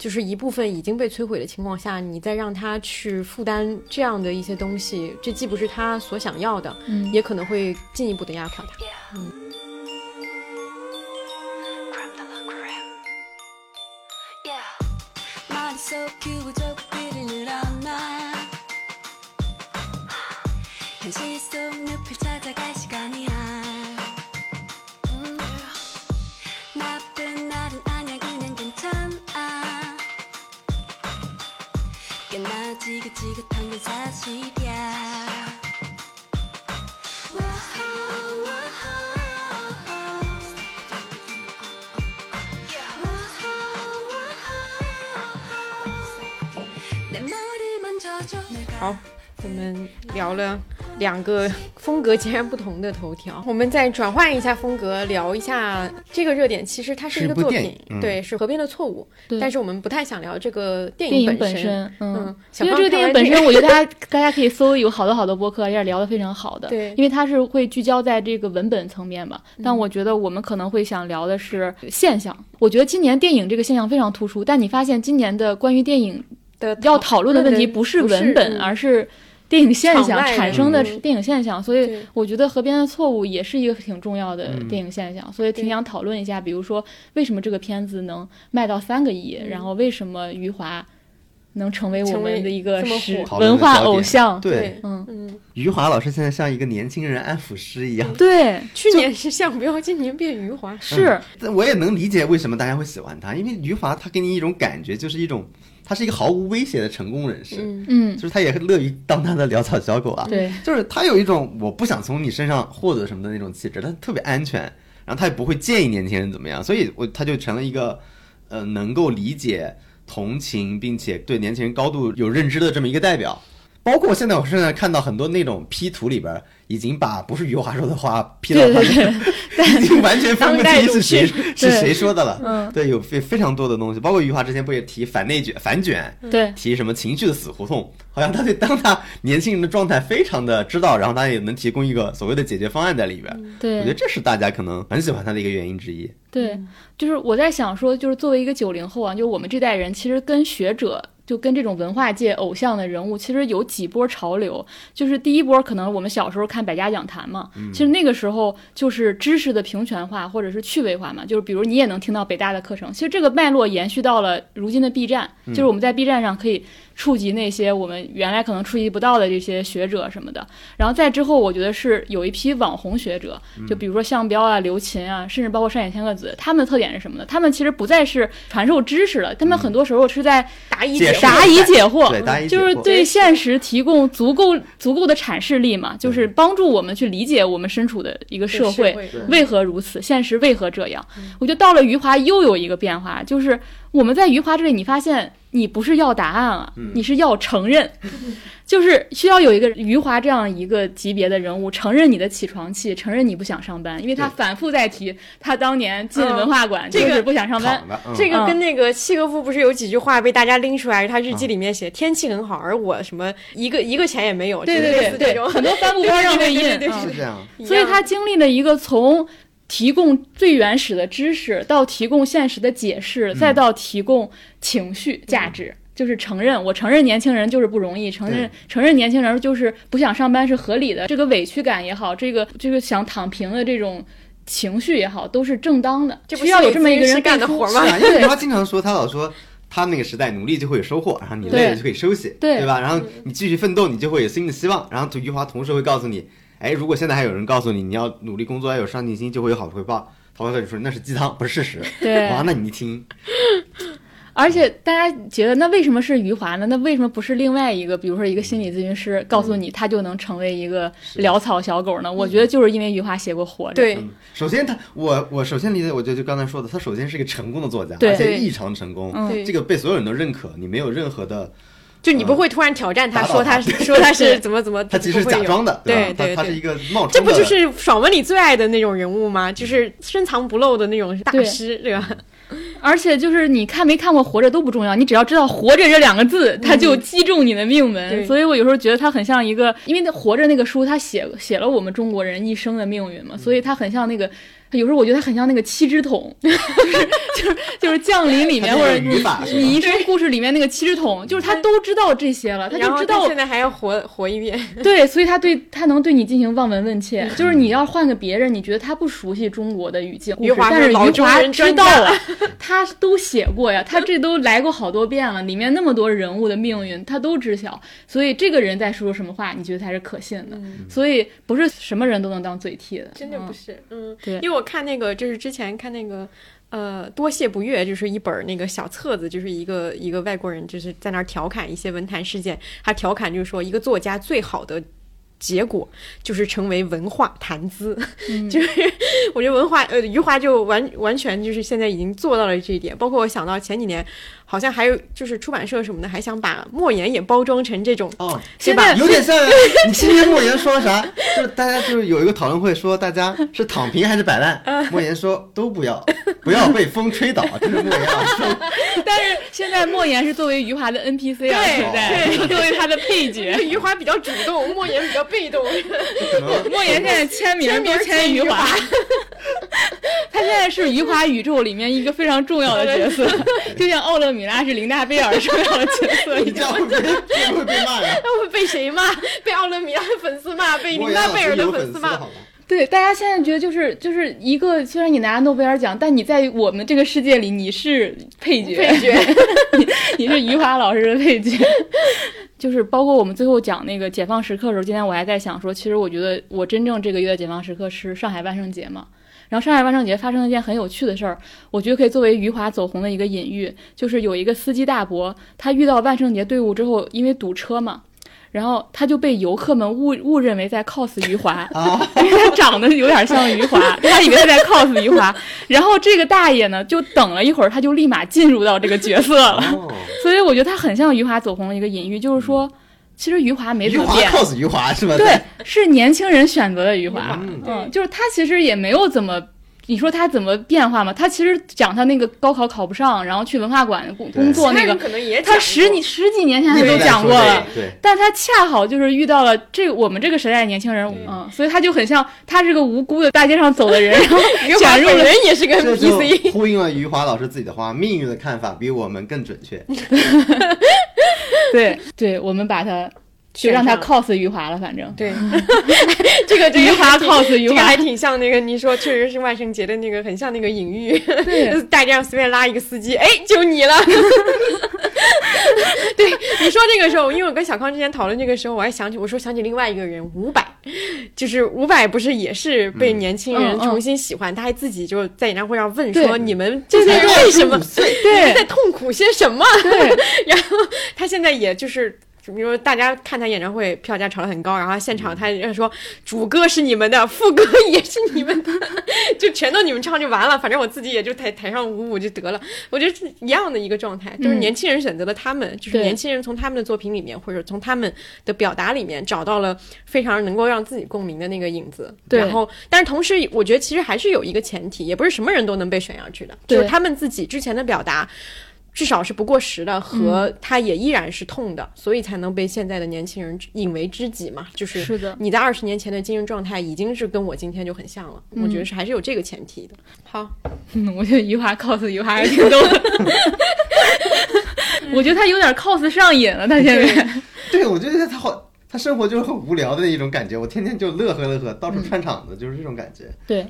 就是一部分已经被摧毁的情况下，你再让他去负担这样的一些东西，这既不是他所想要的，嗯。也可能会进一步的压垮他。几个朋友在边。好，我们聊了两个风格截然不同的头条，我们再转换一下风格，聊一下这个热点。其实它是一个作品，嗯对，是《河边的错误》，但是我们不太想聊这个电电影本本身，嗯因为这个电影本身，我觉得大家 <laughs> 大家可以搜有好多好多播客，也聊得非常好的。对因为它是会聚焦在这个文本层面嘛。嗯但我觉得我们可能会想聊的是现象。我觉得今年电影这个现象非常突出，但你发现今年的关于电影的要讨论的问题不不是文本，嗯而是电影现象产生的嗯。电影现象。所以我觉得《河边的错误》也是一个挺重要的嗯电影现象，所以挺想讨论一下，比如说为什么这个片子能卖到三个亿，嗯。然后为什么余华能成为我们的一个这么时火讨论文化偶像。对，嗯，嗯，余华老师现在像一个年轻人安抚师一样。对，去年是项标，今年变余华，是，但我也能理解为什么大家会喜欢他，因为余华他给你一种感觉，就是一种他是一个毫无威胁的成功人士，嗯嗯，就是他也乐于当他的潦草小狗啊。对，就是他有一种我不想从你身上获得什么的那种气质，他特别安全，然后他也不会建议年轻人怎么样，所以我他就成了一个呃能够理解、同情，并且对年轻人高度有认知的这么一个代表。包括现在，我现在看到很多那种 P 图里边，已经把不是余华说的话 P 到他 <laughs> 已经完全分不清是谁是谁说的了。嗯对，有非非常多的东西，包括余华之前不也提反内卷、反卷，对，提什么情绪的死胡同，好像他对当他年轻人的状态非常的知道，然后他也能提供一个所谓的解决方案在里边。对我觉得，这是大家可能很喜欢他的一个原因之一。对，就是我在想说，就是作为一个九零后啊，就我们这代人，其实跟学者。就跟这种文化界偶像的人物，其实有几波潮流。就是第一波，可能我们小时候看百家讲坛嘛，其实那个时候就是知识的平权化或者是趣味化嘛。就是比如你也能听到北大的课程，其实这个脉络延续到了如今的 B 站，就是我们在 B 站上可以触及那些我们原来可能触及不到的这些学者什么的。然后再之后，我觉得是有一批网红学者，就比如说项彪啊、刘琴啊，甚至包括山野千鹤子，他们的特点是什么呢？他们其实不再是传授知识了，他们很多时候是在答疑解惑答疑解惑，就是对现实提供足够足够的阐释力嘛，就是帮助我们去理解我们身处的一个社会为何如此，现实为何这样。我觉得到了余华又有一个变化，就是我们在余华这里，你发现你不是要答案啊，你是要承认，<laughs> 就是需要有一个余华这样一个级别的人物承认你的起床气，承认你不想上班，因为他反复在提他当年进嗯文化馆就这个是不想上班。这个嗯。跟那个契诃夫不是有几句话被大家拎出来，他日记里面写天气很好，而我什么一个一个钱也没有，对对对对，很多帆布包上会印，对对对对嗯是这样。所以他经历了一个从提供最原始的知识，到提供现实的解释，再到提供情绪价值。就是承认，我承认年轻人就是不容易，承认承认年轻人就是不想上班是合理的，这个委屈感也好，这个这个想躺平的这种情绪也好，都是正当的，这不需要有这么一个人干的活吗 <laughs> 因为他经常说，他老说他那个时代努力就会有收获，然后你累了就可以休息，对吧？然后你继续奋斗，你就会有新的希望。然后余华同时会告诉你，哎，如果现在还有人告诉你你要努力工作，要有上进心，就会有好的回报。他会跟你说那是鸡汤，不是事实。<laughs> 对哇，那你一听，<laughs> 而且大家觉得，那为什么是余华呢？那为什么不是另外一个，比如说一个心理咨询师告诉你，他就能成为一个潦草小狗呢？我觉得就是因为余华写过《活着》。对嗯，首先他我我首先理解，我觉得就刚才说的，他首先是一个成功的作家，而且异常成功，嗯这个被所有人都认可，你没有任何的，就你不会突然挑战他说他他说他是怎么怎么，他其实假装的，对对？他是一个冒这充的，不就是爽文里最爱的那种人物吗？就是深藏不露的那种大师，对吧？<laughs> 而且就是你看没看过《活着》都不重要，你只要知道“活着”这两个字，它就击中你的命门。对所以我有时候觉得它很像一个，因为那《活着》那个书，它写写了我们中国人一生的命运嘛，所以它很像那个。有时候我觉得他很像那个七只桶，<laughs> 就是就是就是降临里面或者你你一生故事里面那个七只桶，就是他都知道这些了，他就知道现在还要活活一遍，<laughs> 对，所以他对他能对你进行望闻问切，就是你要换个别人，你觉得他不熟悉中国的语境，余华但是余华知道了，他都写过呀，他这都来过好多遍了，里面那么多人物的命运他都知晓，所以这个人在说什么话，你觉得才是可信的，所以不是什么人都能当嘴替的，嗯真的不是，嗯，对。因为我看那个就是之前看那个。呃，多谢不悦就是一本那个小册子，就是一个一个外国人，就是在那儿调侃一些文坛事件。他调侃就是说，一个作家最好的结果就是成为文化谈资。<laughs> 就是我觉得文化呃余华就完完全就是现在已经做到了这一点。包括我想到前几年，好像还有就是出版社什么的，还想把莫言也包装成这种哦，现在有点像 <laughs> 你今天莫言说啥？就是大家就是有一个讨论会，说大家是躺平还是摆烂？莫言说都不要，不要被风吹倒。<laughs> 这是莫言但是现在莫言是作为余华的 NPC 啊，对现在作为他的配角。余华比较主动，莫言比较被动。莫言现在签名都签余华，<laughs> 他现在是余华宇宙里面一个非常重要的角色，就像奥勒米拉是林娜贝尔重要的角色。<laughs> 你这样会被会不会被骂呀？<laughs> 那会被谁骂？被奥勒米亚的粉丝骂，被林莫言老娜贝尔的粉粉丝骂。对，大家现在觉得就是就是一个，虽然你拿诺贝尔奖，但你在我们这个世界里你是配角，配角 <laughs> 你你是余华老师的配角。就是包括我们最后讲那个解放时刻的时候，今天我还在想说，其实我觉得我真正这个月的解放时刻是上海万圣节嘛。然后上海万圣节发生了一件很有趣的事儿，我觉得可以作为余华走红的一个隐喻，就是有一个司机大伯，他遇到万圣节队伍之后，因为堵车嘛，然后他就被游客们误误认为在 cos 余华，啊，因为他长得有点像余华，他以为他在 cos 余华。<laughs> 然后这个大爷呢，就等了一会儿，他就立马进入到这个角色了。哦，所以我觉得他很像余华走红的一个隐喻，就是说，其实余华没怎么变。cos 余华是吧？对，是年轻人选择的余华，嗯嗯，就是他其实也没有怎么。你说他怎么变化嘛？他其实讲他那个高考考不上，然后去文化馆工工作那个他人，可能也他十几十几年前他都讲过了，对，但他恰好就是遇到了这我们这个时代的年轻人，嗯，所以他就很像他是个无辜的大街上走的人，<laughs> 然后余华本卷入了人也是个 NPC。呼应了余华老师自己的话：命运的看法比我们更准确。<laughs> 对。对，我们把它就让他 cos 余华了，反正对，<laughs> 这个这余华 cos 余华这个还，挺像那个你说确实是万圣节的那个，很像那个隐喻。对大街上随便拉一个司机，哎，就你了。<laughs> 对，你说这个时候，因为我跟小康之前讨论这个时候，我还想起，我说想起另外一个人伍佰，就是伍佰不是也是被年轻人重新喜欢，他还自己就在演唱会上问说：“你们这是为什么？岁，你们在痛苦些什么？”对 <laughs> 然后他现在也就是。比如说，大家看他演唱会票价炒得很高，然后现场他就说主歌是你们的，副歌也是你们的，<laughs> 就全都你们唱就完了，反正我自己也就台台上舞舞就得了。我觉得是一样的一个状态，就是嗯年轻人选择了他们，就是年轻人从他们的作品里面或者从他们的表达里面找到了非常能够让自己共鸣的那个影子。对然后，但是同时，我觉得其实还是有一个前提，也不是什么人都能被选上去的，就是他们自己之前的表达。至少是不过时的，和嗯他也依然是痛的，所以才能被现在的年轻人引为知己嘛。就是是的你在二十年前的精神状态已经是跟我今天就很像了，我嗯觉得是还是有这个前提的。好，嗯，我觉得余华 cos 余华还挺逗的，<laughs> 我觉得他有点 cos 上瘾了，他现在。对，我觉得他好，他生活就是很无聊的一种感觉。我天天就乐呵乐呵，到处串场子，就是这种感觉。对，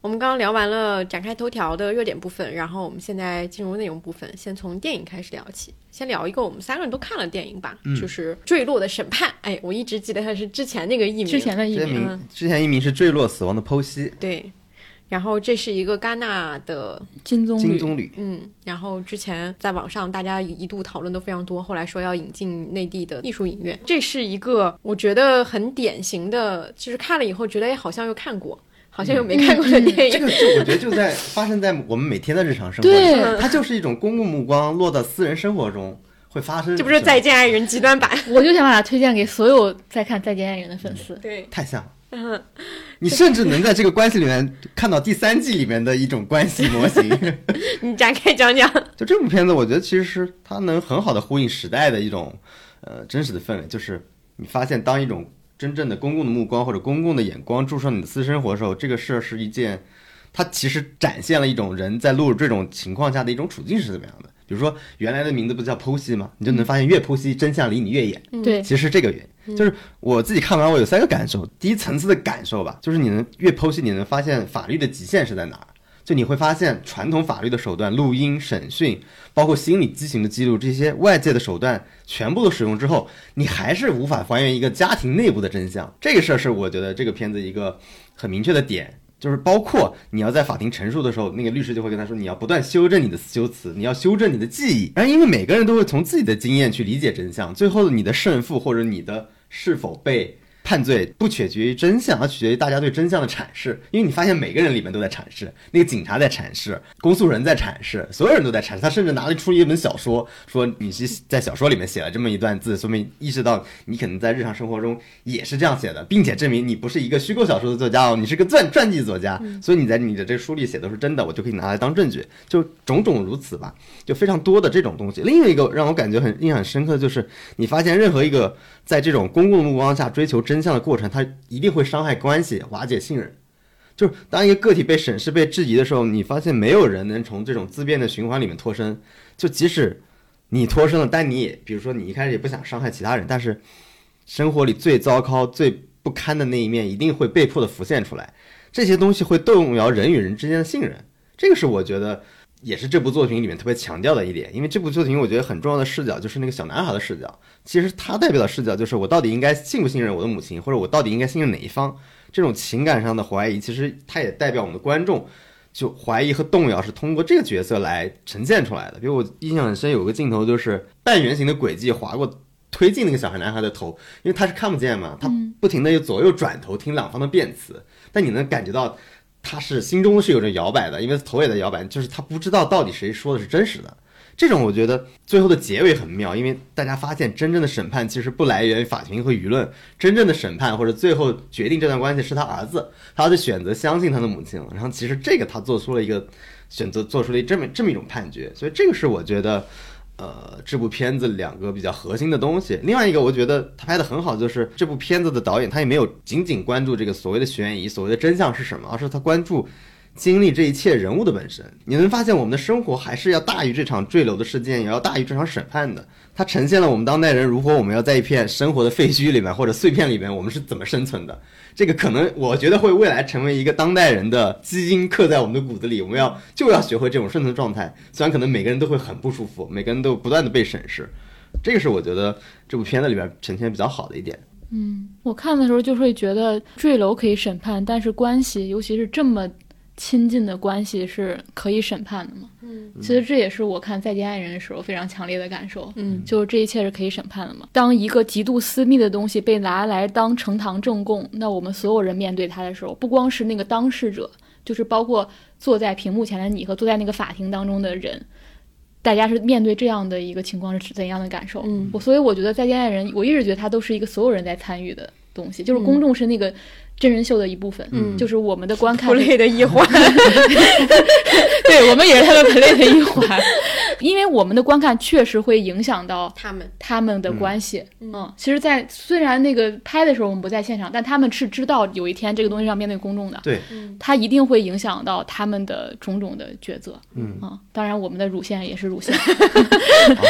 我们刚刚聊完了展开头条的热点部分，然后我们现在进入内容部分，先从电影开始聊起。先聊一个我们三个人都看了电影吧，嗯就是《坠落的审判》。哎，我一直记得它是之前那个译名，之前的译名，名之前译名是坠落死亡的剖析，对。然后这是一个戛纳的金棕榈，金棕榈。嗯，然后之前在网上大家一度讨论都非常多，后来说要引进内地的艺术影院，这是一个我觉得很典型的，就是看了以后觉得哎好像又看过，好像又没看过的电影。这个就我觉得就在发生在我们每天的日常生活它就是一种公共目光落到私人生活中会发生。这不是《再见爱人》极端版？我就想把它推荐给所有在看《再见爱人》的粉丝。对，太像了，你甚至能在这个关系里面看到第三季里面的一种关系模型。<laughs> 你展开讲讲。就这部片子，我觉得其实是它能很好的呼应时代的一种呃真实的氛围，就是你发现当一种真正的公共的目光或者公共的眼光注视你的私生活的时候，这个事儿是一件，它其实展现了一种人在录入这种情况下的一种处境是怎么样的。比如说原来的名字不叫剖析吗？你就能发现越剖析真相离你越远。对，其实是这个原因，就是我自己看完我有三个感受。第一层次的感受吧，就是你能越剖析，你能发现法律的极限是在哪儿。就你会发现，传统法律的手段，录音、审讯，包括心理畸形的记录，这些外界的手段全部都使用之后，你还是无法还原一个家庭内部的真相。这个事儿是我觉得这个片子一个很明确的点。就是包括你要在法庭陈述的时候，那个律师就会跟他说，你要不断修正你的修辞，你要修正你的记忆。然后因为每个人都会从自己的经验去理解真相，最后你的胜负或者你的是否被。判罪不取决于真相，而取决于大家对真相的阐释。因为你发现每个人里面都在阐释，那个警察在阐释，公诉人在阐释，所有人都在阐释。他甚至拿了出一本小说，说你是在小说里面写了这么一段字，说明意识到你可能在日常生活中也是这样写的，并且证明你不是一个虚构小说的作家哦，你是个传传记作家。所以你在你的这个书里写都是真的，我就可以拿来当证据。就种种如此吧，就非常多的这种东西。另一个让我感觉很印象深刻的就是，你发现任何一个在这种公共目光下追求真。相的过程，它一定会伤害关系，瓦解信任。就是当一个个体被审视、被质疑的时候，你发现没有人能从这种自辩的循环里面脱身。就即使你脱身了，但你也，比如说你一开始也不想伤害其他人，但是生活里最糟糕、最不堪的那一面一定会被迫的浮现出来。这些东西会动摇人与人之间的信任。这个是我觉得。也是这部作品里面特别强调的一点，因为这部作品我觉得很重要的视角就是那个小男孩的视角。其实他代表的视角就是我到底应该信不信任我的母亲，或者我到底应该信任哪一方？这种情感上的怀疑，其实它也代表我们的观众，就怀疑和动摇是通过这个角色来呈现出来的。比如我印象很深，有个镜头就是半圆形的轨迹划过推进那个小孩男孩的头，因为他是看不见嘛，他不停的又左右转头听两方的辩词，但你能感觉到。他是心中是有着摇摆的，因为头也在摇摆，就是他不知道到底谁说的是真实的。这种我觉得最后的结尾很妙，因为大家发现真正的审判其实不来源于法庭和舆论，真正的审判或者最后决定这段关系是他儿子，他儿子选择相信他的母亲，然后其实这个他做出了一个选择，做出了这么这么一种判决，所以这个是我觉得。呃，这部片子两个比较核心的东西，另外一个我觉得他拍的很好，就是这部片子的导演他也没有仅仅关注这个所谓的悬疑，所谓的真相是什么，而是他关注经历这一切人物的本身。你能发现我们的生活还是要大于这场坠楼的事件，也要大于这场审判的。它呈现了我们当代人如果我们要在一片生活的废墟里面或者碎片里面，我们是怎么生存的。这个可能我觉得会未来成为一个当代人的基因刻在我们的骨子里，我们要就要学会这种生存状态。虽然可能每个人都会很不舒服，每个人都不断的被审视，这个是我觉得这部片子里边呈现比较好的一点。嗯，我看的时候就会觉得坠楼可以审判，但是关系，尤其是这么。亲近的关系是可以审判的吗？嗯，其实这也是我看《再见爱人》的时候非常强烈的感受。嗯，就是这一切是可以审判的吗？当一个极度私密的东西被拿来当呈堂证供，那我们所有人面对它的时候，不光是那个当事者，就是包括坐在屏幕前的你和坐在那个法庭当中的人，大家是面对这样的一个情况是怎样的感受？嗯，我所以我觉得《再见爱人》，我一直觉得它都是一个所有人在参与的东西，就是公众是那个。真人秀的一部分，嗯，就是我们的观看类的一环，<laughs> 对我们也是他们 play 的一环，<laughs> 因为我们的观看确实会影响到他们他们的关系，嗯，其实，在虽然那个拍的时候我们不在现场，但他们是知道有一天这个东西要面对公众的，对，他一定会影响到他们的种种的抉择，嗯。啊，当然我们的乳腺也是乳腺，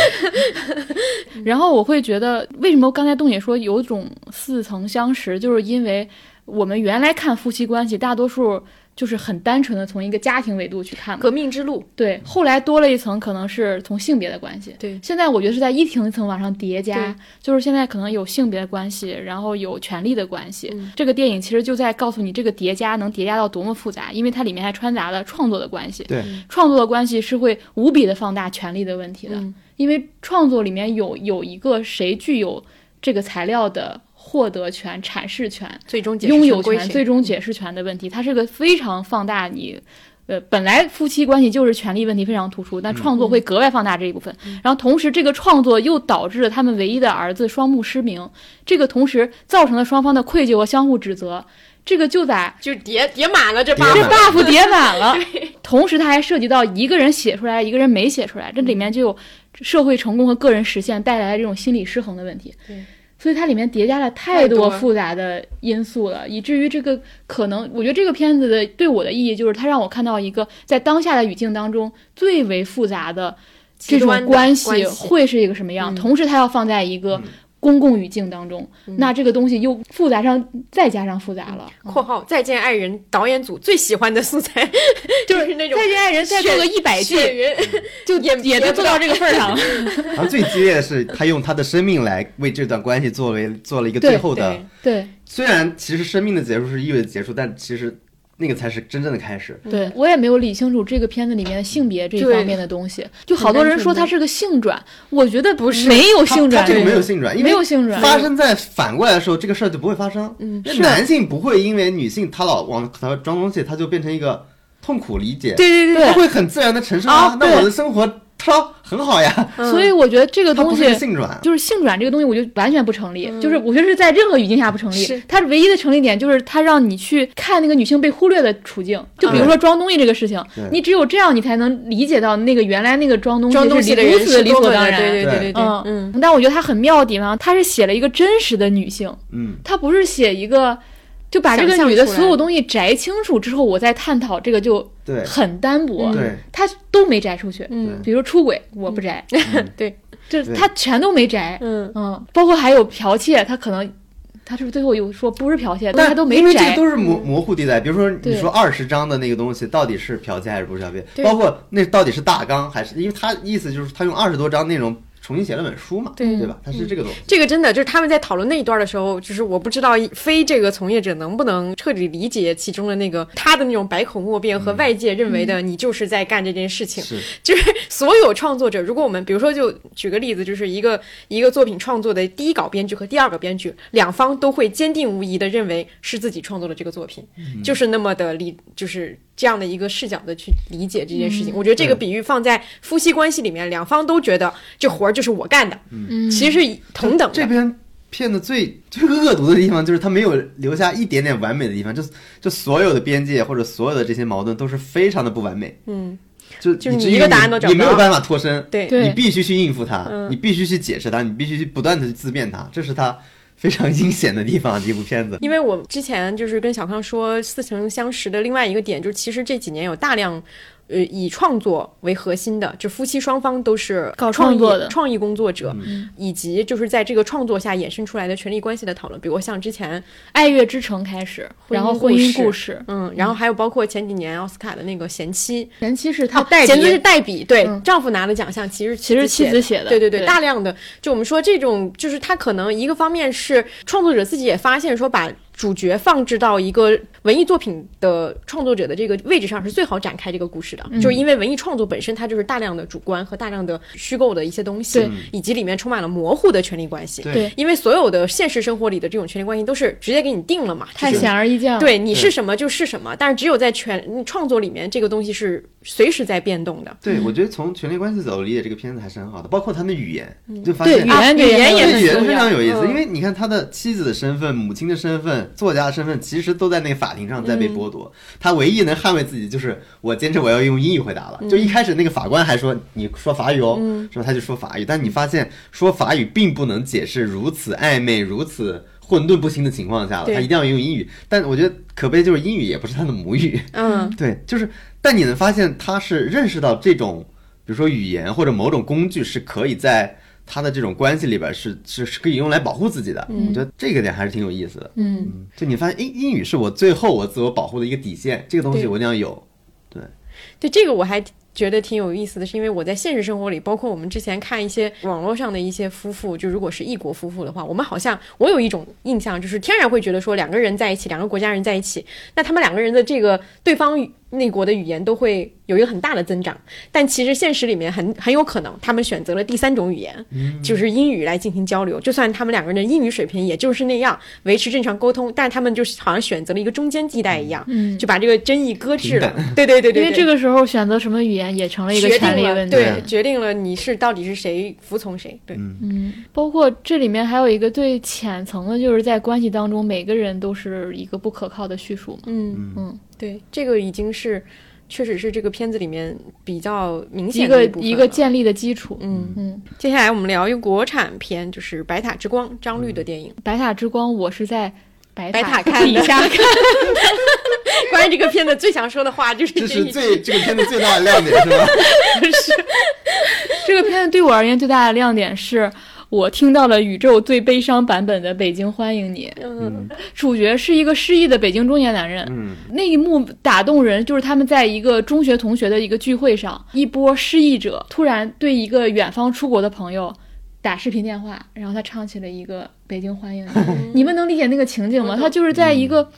<laughs> 然后我会觉得，为什么刚才东姐说有种似曾相识，就是因为。我们原来看夫妻关系，大多数就是很单纯的从一个家庭维度去看。革命之路，对。后来多了一层，可能是从性别的关系。对。现在我觉得是在一层一层往上叠加，就是现在可能有性别的关系，然后有权力的关系。这个电影其实就在告诉你，这个叠加能叠加到多么复杂，因为它里面还掺杂了创作的关系。对。创作的关系是会无比的放大权力的问题的，因为创作里面有有一个谁具有这个材料的。获得权、阐释权、最终拥有权、最终解释权的问题，它是个非常放大你，呃，本来夫妻关系就是权力问题非常突出，但创作会格外放大这一部分。然后同时，这个创作又导致了他们唯一的儿子双目失明，这个同时造成了双方的愧疚和相互指责。这个就在就叠叠满了这 buff，这 buff 叠满了，同时它还涉及到一个人写出来，一个人没写出来，这里面就有社会成功和个人实现带来的这种心理失衡的问题。对。所以它里面叠加了太太多。复杂的因素了，以至于这个可能，我觉得这个片子的对我的意义就是它让我看到一个在当下的语境当中最为复杂的这种关系。会是一个什么样，嗯。同时它要放在一个嗯公共语境当中，嗯那这个东西又复杂上再加上复杂了。（括号再见爱人）导演组最喜欢的素材 <laughs> 就是那种再见爱人再做个一百季，雪云，就也也能做到这个份儿上了。<laughs> 然后最激烈的是，他用他的生命来为这段关系作为做了一个最后的对。对虽然其实生命的结束是意味着结束，但其实那个才是真正的开始。对，我也没有理清楚这个片子里面的性别这一方面的东西。就好多人说它是个性转，我觉得不是。没有性转，他这个没有性转，没有性转，发生在反过来的时候，这个事儿就不会发生。嗯。那男性不会因为女性她老往她装东西，他就变成一个痛苦理解，对对对对。他会很自然的承受啊那我的生活超很好呀，嗯所以我觉得这个东西是性转。就是性转这个东西，我就完全不成立。嗯就是我觉得是在任何语境下不成立是。它唯一的成立点就是它让你去看那个女性被忽略的处境。就比如说装东西这个事情，对你只有这样，你才能理解到那个原来那个装东西是如此人是多么理所当然。对对对对对，嗯嗯，但我觉得它很妙的地方，它是写了一个真实的女性，嗯，它不是写一个。就把这个女的所有东西摘清楚之后，我再探讨这个就很单薄。嗯对，他都没摘出去。嗯比如出轨，我不摘，<laughs> 对，对这他全都没摘。嗯，嗯，包括还有剽窃，他可能他是不是最后又说不是剽窃，但但他都没因为这个。都是模模糊地带。比如说，你说二十张的那个东西到底是剽窃还是不是剽窃？包括那到底是大纲还是？因为他意思就是他用二十多张内容重新写了本书嘛，对对吧？他是这个东西。这个真的就是他们在讨论那一段的时候，就是我不知道非这个从业者能不能彻底理解其中的那个他的那种百口莫辩和外界认为的你就是在干这件事情。是，就是所有创作者，如果我们比如说就举个例子，就是一个一个作品创作的第一稿编剧和第二个编剧，两方都会坚定无疑的认为是自己创作的这个作品，就是那么的理，就是这样的一个视角的去理解这件事情。我觉得这个比喻放在夫妻关系里面，两方都觉得这活儿就是我干的，嗯，其实是同等的。这边骗的最最恶毒的地方就是他没有留下一点点完美的地方，就就所有的边界或者所有的这些矛盾都是非常的不完美，嗯，就就你一个答案都找不到。你没有办法脱身，对。对你必须去应付他，嗯。你必须去解释他，你必须去不断的去自辩他，这是他非常阴险的地方。这部片子，因为我之前就是跟小康说似曾相识的另外一个点，就是其实这几年有大量。呃，以创作为核心的，就夫妻双方都是搞创作的。创意工作者，嗯。以及就是在这个创作下衍生出来的权力关系的讨论，比如像之前爱乐之城开始，然后婚姻故事，嗯，然后还有包括前几年奥斯卡的那个《贤妻》，贤妻是他哦代贤妻是，代笔，对，嗯。丈夫拿的奖项其实其实妻子写的，对对对，对。大量的就我们说这种，就是他可能一个方面是创作者自己也发现说，把主角放置到一个文艺作品的创作者的这个位置上是最好展开这个故事的，嗯。就是因为文艺创作本身它就是大量的主观和大量的虚构的一些东西，以及里面充满了模糊的权利关系。对。对因为所有的现实生活里的这种权利关系都是直接给你定了嘛，太就是显而易见了。对你是什么就是什么，但是只有在全创作里面，这个东西是随时在变动的。对我觉得从权力关系角度理解这个片子还是很好的，包括他的语言，就发对现啊语言这语言也是语言非常有意思，嗯。因为你看他的妻子的身份、母亲的身份、作家的身份，其实都在那个法庭上在被剥夺。他唯一能捍卫自己就是我坚持我要用英语回答了。就一开始那个法官还说你说法语哦，是吧？他就说法语，但你发现说法语并不能解释如此暧昧、如此。混沌不清的情况下了，他一定要用英语。但我觉得可悲就是英语也不是他的母语，嗯，<laughs> 对，就是，但你能发现他是认识到这种，比如说语言或者某种工具是可以在他的这种关系里边是是是可以用来保护自己的。我觉得这个点还是挺有意思的。嗯，就你发现，英英语是我最后我自我保护的一个底线，这个东西我一定要有。对这个我还觉得挺有意思的，是因为我在现实生活里，包括我们之前看一些网络上的一些夫妇，就如果是异国夫妇的话，我们好像我有一种印象，就是天然会觉得说两个人在一起，两个国家人在一起，那他们两个人的这个对方那国的语言都会有一个很大的增长，但其实现实里面很很有可能他们选择了第三种语言，就是英语来进行交流。就算他们两个人的英语水平也就是那样，维持正常沟通，但他们就是好像选择了一个中间地带一样，就把这个争议搁置了。对对对对对，因为这个时候选择什么语言也成了一个决定了权利问题。对，决定了你是到底是谁服从谁。对，嗯，包括这里面还有一个最浅层的，就是在关系当中，每个人都是一个不可靠的叙述嘛。嗯嗯，对，这个已经是确实是这个片子里面比较明一个显的部分了一个建立的基础。嗯。嗯，接下来我们聊一个国产片，就是《白塔之光》，张律的电影。白塔之光，我是在白白塔塔看的底下 <laughs> 看。关于这个片子最想说的话就是这是最这个片子最大的亮点是吧？<laughs> 这个片子对我而言最大的亮点是。我听到了宇宙最悲伤版本的《北京欢迎你》，嗯主角是一个失忆的北京中年男人。嗯，那一幕打动人，就是他们在一个中学同学的一个聚会上，一波失忆者突然对一个远方出国的朋友打视频电话，然后他唱起了一个《北京欢迎你》，<laughs> 你们能理解那个情景吗？他就是在一个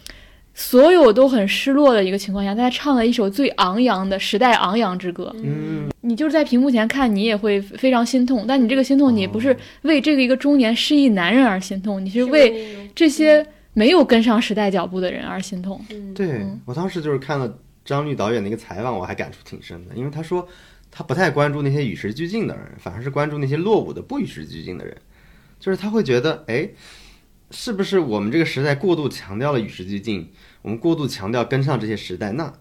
所有都很失落的一个情况下，他唱了一首最昂扬的时代昂扬之歌。嗯，你就是在屏幕前看，你也会非常心痛，但你这个心痛，你不是为这个一个中年失意男人而心痛，你是为这些没有跟上时代脚步的人而心痛。对我当时就是看了张律导演的一个采访，我还感触挺深的，因为他说他不太关注那些与时俱进的人，反而是关注那些落伍的不与时俱进的人，就是他会觉得，哎，是不是我们这个时代过度强调了与时俱进，我们过度强调跟上这些时代，那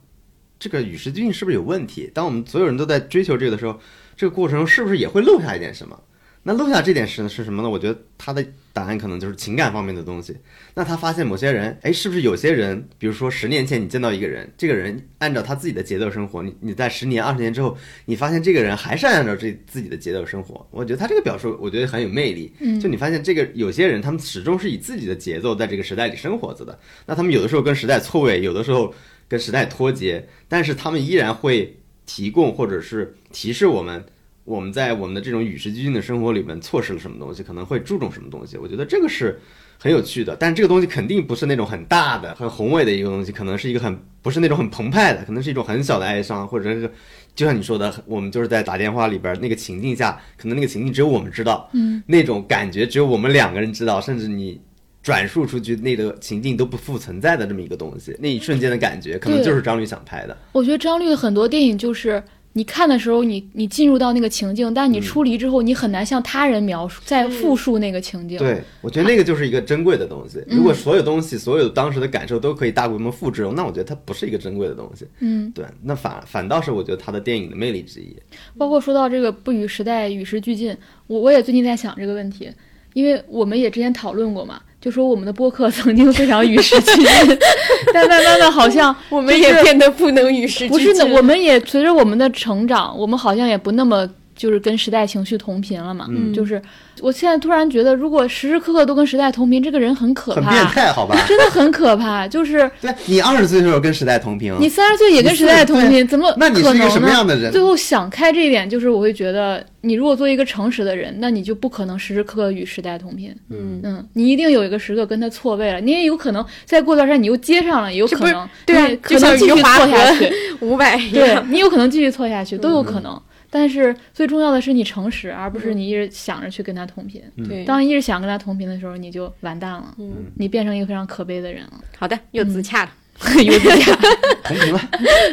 这个与时俱进是不是有问题？当我们所有人都在追求这个的时候，这个过程中是不是也会漏下一点什么？那漏下这点是是什么呢？我觉得他的答案可能就是情感方面的东西。那他发现某些人，哎，是不是有些人，比如说十年前你见到一个人，这个人按照他自己的节奏生活，你你在十年、二十年之后，你发现这个人还是按照这自己的节奏生活。我觉得他这个表述，我觉得很有魅力。嗯就你发现这个有些人，他们始终是以自己的节奏在这个时代里生活着的。那他们有的时候跟时代错位，有的时候跟时代脱节，但是他们依然会提供或者是提示我们。我们在我们的这种与时俱进的生活里面错失了什么东西，可能会注重什么东西？我觉得这个是很有趣的，但这个东西肯定不是那种很大的、很宏伟的一个东西，可能是一个很不是那种很澎湃的，可能是一种很小的哀伤，或者是就像你说的，我们就是在打电话里边那个情境下，可能那个情境只有我们知道，嗯，那种感觉只有我们两个人知道，甚至你。转述出去，那个情境都不复存在的这么一个东西，那一瞬间的感觉，可能就是张律想拍的。我觉得张律很多电影就是你看的时候你，你进入到那个情境，但你出离之后，你很难向他人描述、再复述那个情境。对，我觉得那个就是一个珍贵的东西。如果所有东西、所有当时的感受都可以大规模复制，那我觉得它不是一个珍贵的东西。嗯，对，那反反倒是我觉得他的电影的魅力之一。包括说到这个不与时代与时俱进，我我也最近在想这个问题，因为我们也之前讨论过嘛，就说我们的播客曾经非常与时俱进，<laughs> 但慢慢的好像我们也变得不能与时俱进不是。我们也随着我们的成长，我们好像也不那么就是跟时代情绪同频了嘛。嗯就是我现在突然觉得，如果时时刻刻都跟时代同频，这个人很可很变怕，态，好吧？<laughs> 真的很可怕。就是对你二十岁的时候跟时代同频，你三十岁也跟时代同频，怎么那你可能是一个什么呢？样的人？最后想开这一点，就是我会觉得，你如果做一个诚实的人，那你就不可能时时刻刻与时代同频。嗯，嗯，你一定有一个时刻跟他错位了，你也有可能再过段时间你又接上了，也有可能，对可能继续余华错下去。五百对。你有可能继续错下去，都有可能。但是最重要的是你诚实，而不是你一直想着去跟他同频。对，当你一直想跟他同频的时候，你就完蛋了，嗯，你变成一个非常可悲的人了。好的，又自洽了。<laughs> 有自洽。<laughs> 同频了。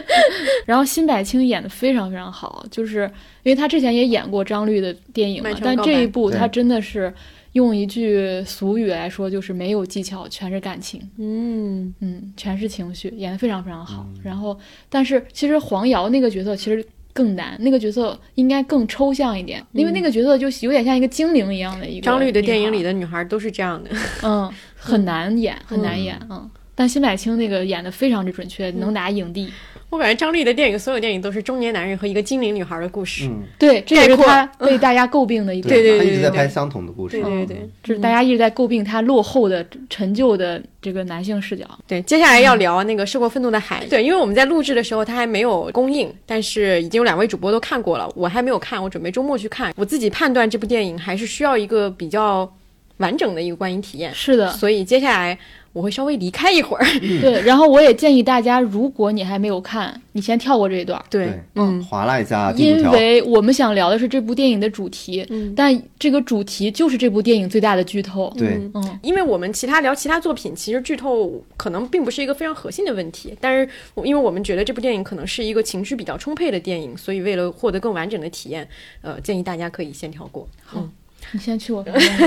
<laughs> 然后辛柏青演的非常非常好，就是因为他之前也演过张律的电影嘛但这一部他真的是用一句俗语来说，就是没有技巧，全是感情。嗯，嗯，全是情绪，演得非常非常好。然后，但是其实黄瑶那个角色其实更难，那个角色应该更抽象一点，因为那个角色就有点像一个精灵一样的一个。张律的电影里的，的女孩都是这样的。嗯，很难演，很难演，嗯。但辛柏青那个演的非常之准确，能拿影帝。我感觉张律的电影，所有电影都是中年男人和一个精灵女孩的故事。嗯，对，这也是他被大家诟病的一个。对对他一直在拍相同的故事对。对对就是大家一直在诟病他落后的、陈旧的这个男性视角。对，接下来要聊那个《涉过愤怒的海》。对，因为我们在录制的时候他还没有公映，但是已经有两位主播都看过了，我还没有看，我准备周末去看。我自己判断这部电影还是需要一个比较完整的一个观影体验。是的，所以接下来我会稍微离开一会儿。对。然后我也建议大家，如果你还没有看，你先跳过这一段。儿，对，嗯，划拉一下因，为我们想聊的是这部电影的主题，嗯。但这个主题就是这部电影最大的剧透。对。嗯。嗯，因为我们其他聊其他作品，其实剧透可能并不是一个非常核心的问题，但是因为我们觉得这部电影可能是一个情绪比较充沛的电影，所以为了获得更完整的体验，呃，建议大家可以先跳过。嗯，你先去我房间。<laughs>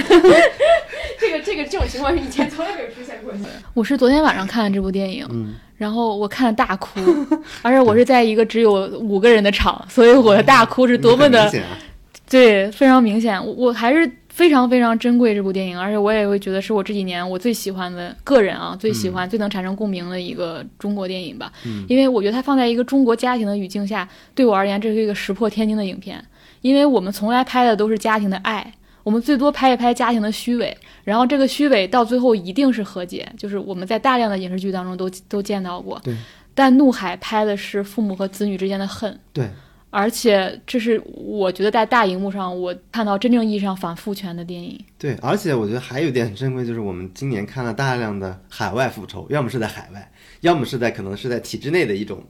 这个这个这种情况是以前从来没有出现过的。<laughs> 我是昨天晚上看了这部电影，嗯然后我看了大哭，<laughs> 而且我是在一个只有五个人的场，所以我的大哭是多么的对，非常明显。我我还是非常非常珍贵这部电影，而且我也会觉得是我这几年我最喜欢的个人啊，最喜欢、最能产生共鸣的一个中国电影吧。嗯因为我觉得它放在一个中国家庭的语境下，对我而言这是一个石破天惊的影片，因为我们从来拍的都是家庭的爱。我们最多拍一拍家庭的虚伪，然后这个虚伪到最后一定是和解，就是我们在大量的影视剧当中都都见到过。对。但《怒海》拍的是父母和子女之间的恨，对，而且这是我觉得在大荧幕上我看到真正意义上反父权的电影。对，而且我觉得还有一点很珍贵，就是我们今年看了大量的海外复仇，要么是在海外，要么是在可能是在体制内的一种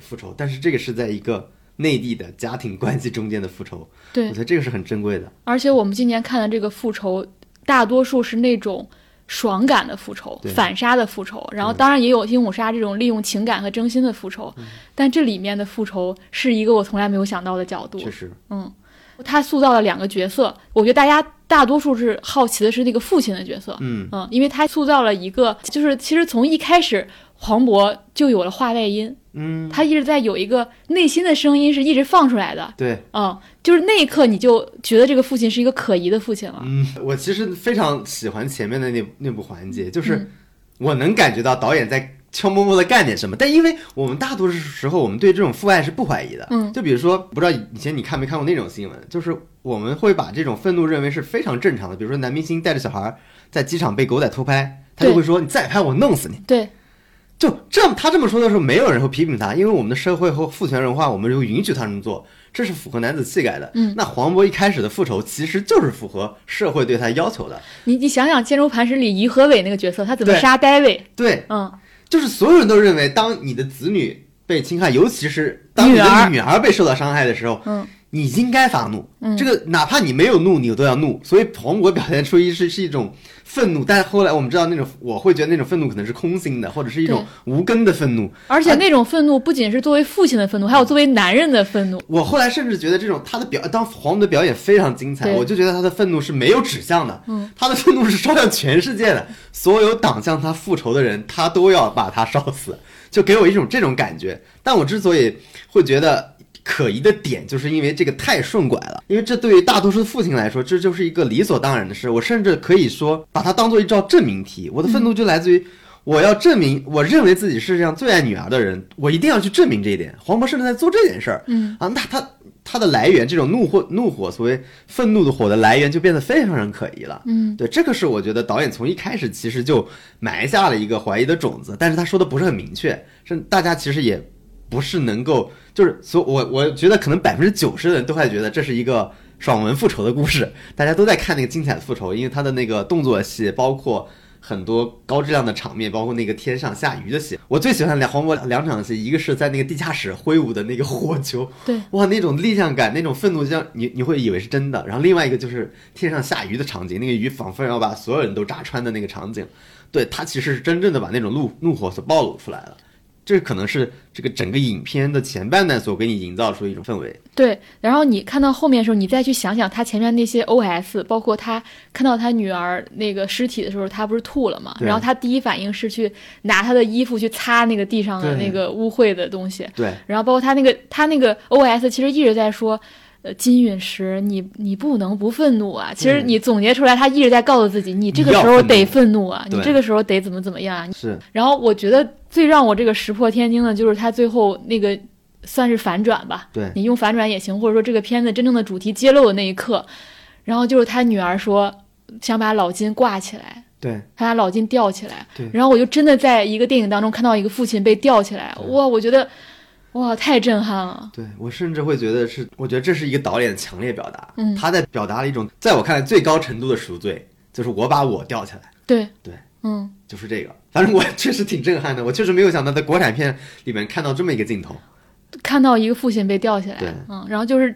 复仇，但是这个是在一个内地的家庭关系中间的复仇，对。我觉得这个是很珍贵的。而且我们今年看的这个复仇，大多数是那种爽感的复仇、反杀的复仇，然后当然也有鹦鹉杀这种利用情感和真心的复仇，嗯。但这里面的复仇是一个我从来没有想到的角度。确实，嗯，他塑造了两个角色，我觉得大家大多数是好奇的是那个父亲的角色，嗯，嗯，因为他塑造了一个，就是其实从一开始黄渤就有了话外音，嗯，他一直在有一个内心的声音是一直放出来的，对，嗯，就是那一刻你就觉得这个父亲是一个可疑的父亲了，嗯，我其实非常喜欢前面的那那部环节，就是嗯我能感觉到导演在悄摸摸的干点什么，但因为我们大多数时候我们对这种父爱是不怀疑的，嗯。就比如说不知道以前你看没看过那种新闻，就是我们会把这种愤怒认为是非常正常的，比如说男明星带着小孩在机场被狗仔偷拍，他就会说你再拍我弄死你。对，就这他这么说的时候，没有人会批评他，因为我们的社会和父权文化，我们就允许他这么做，这是符合男子气概的。嗯那黄渤一开始的复仇其实就是符合社会对他要求的。你你想想《坚如磐石》里于和伟那个角色，他怎么对杀戴维？对，嗯，就是所有人都认为，当你的子女被侵害，尤其是当你的女儿被受到伤害的时候，嗯，你应该发怒。嗯这个哪怕你没有怒，你都要怒。所以黄渤表现出一是是一种愤怒，但是后来我们知道那种，我会觉得那种愤怒可能是空心的，或者是一种无根的愤怒。而且那种愤怒不仅是作为父亲的愤怒，还有作为男人的愤怒。我后来甚至觉得这种他的表，当黄渤的表演非常精彩，我就觉得他的愤怒是没有指向的，嗯，他的愤怒是烧向全世界的，所有党向他复仇的人，他都要把他烧死，就给我一种这种感觉。但我之所以会觉得可疑的点，就是因为这个太顺拐了，因为这对于大多数父亲来说，这就是一个理所当然的事。我甚至可以说把它当做一道证明题。我的愤怒就来自于。我要证明，我认为自己世界上最爱女儿的人，我一定要去证明这一点。黄渤甚至在做这件事儿，嗯啊，那他他的来源，这种怒火怒火，所谓愤怒的火的来源，就变得非常非常可疑了。嗯，对，这个是我觉得导演从一开始其实就埋下了一个怀疑的种子，但是他说的不是很明确，是大家其实也不是能够，就是所我我觉得可能百分之九十的人都会觉得这是一个爽文复仇的故事，大家都在看那个精彩的复仇，因为他的那个动作戏，包括。很多高质量的场面，包括那个天上下雨的戏，我最喜欢两黄渤两场戏，一个是在那个地下室挥舞的那个火球，对，哇，那种力量感，那种愤怒，像你你会以为是真的。然后另外一个就是天上下雨的场景，那个雨仿佛要把所有人都炸穿的那个场景，对他其实是真正的把那种怒怒火所暴露出来了。这可能是这个整个影片的前半段所给你营造出的一种氛围。对。然后你看到后面的时候，你再去想想他前面那些 OS，包括他看到他女儿那个尸体的时候，他不是吐了嘛？然后他第一反应是去拿他的衣服去擦那个地上的那个污秽的东西。对，然后包括他那个他那个 OS 其实一直在说，呃，金陨石，你你不能不愤怒啊！其实嗯你总结出来，他一直在告诉自己，你这个时候得愤怒啊，你这个时候得怎么怎么样啊。是，然后我觉得最让我这个石破天惊的就是他最后那个算是反转吧，对，你用反转也行，或者说这个片子真正的主题揭露的那一刻，然后就是他女儿说想把老金挂起来。对，他把老金吊起来对，然后我就真的在一个电影当中看到一个父亲被吊起来，哇，我觉得哇太震撼了。对我甚至会觉得是，我觉得这是一个导演的强烈表达，嗯他在表达了一种在我看来最高程度的赎罪，就是我把我吊起来，对对，嗯，就是这个。反正我确实挺震撼的，我确实没有想到在国产片里面看到这么一个镜头。看到一个父亲被吊起来对，嗯，然后就是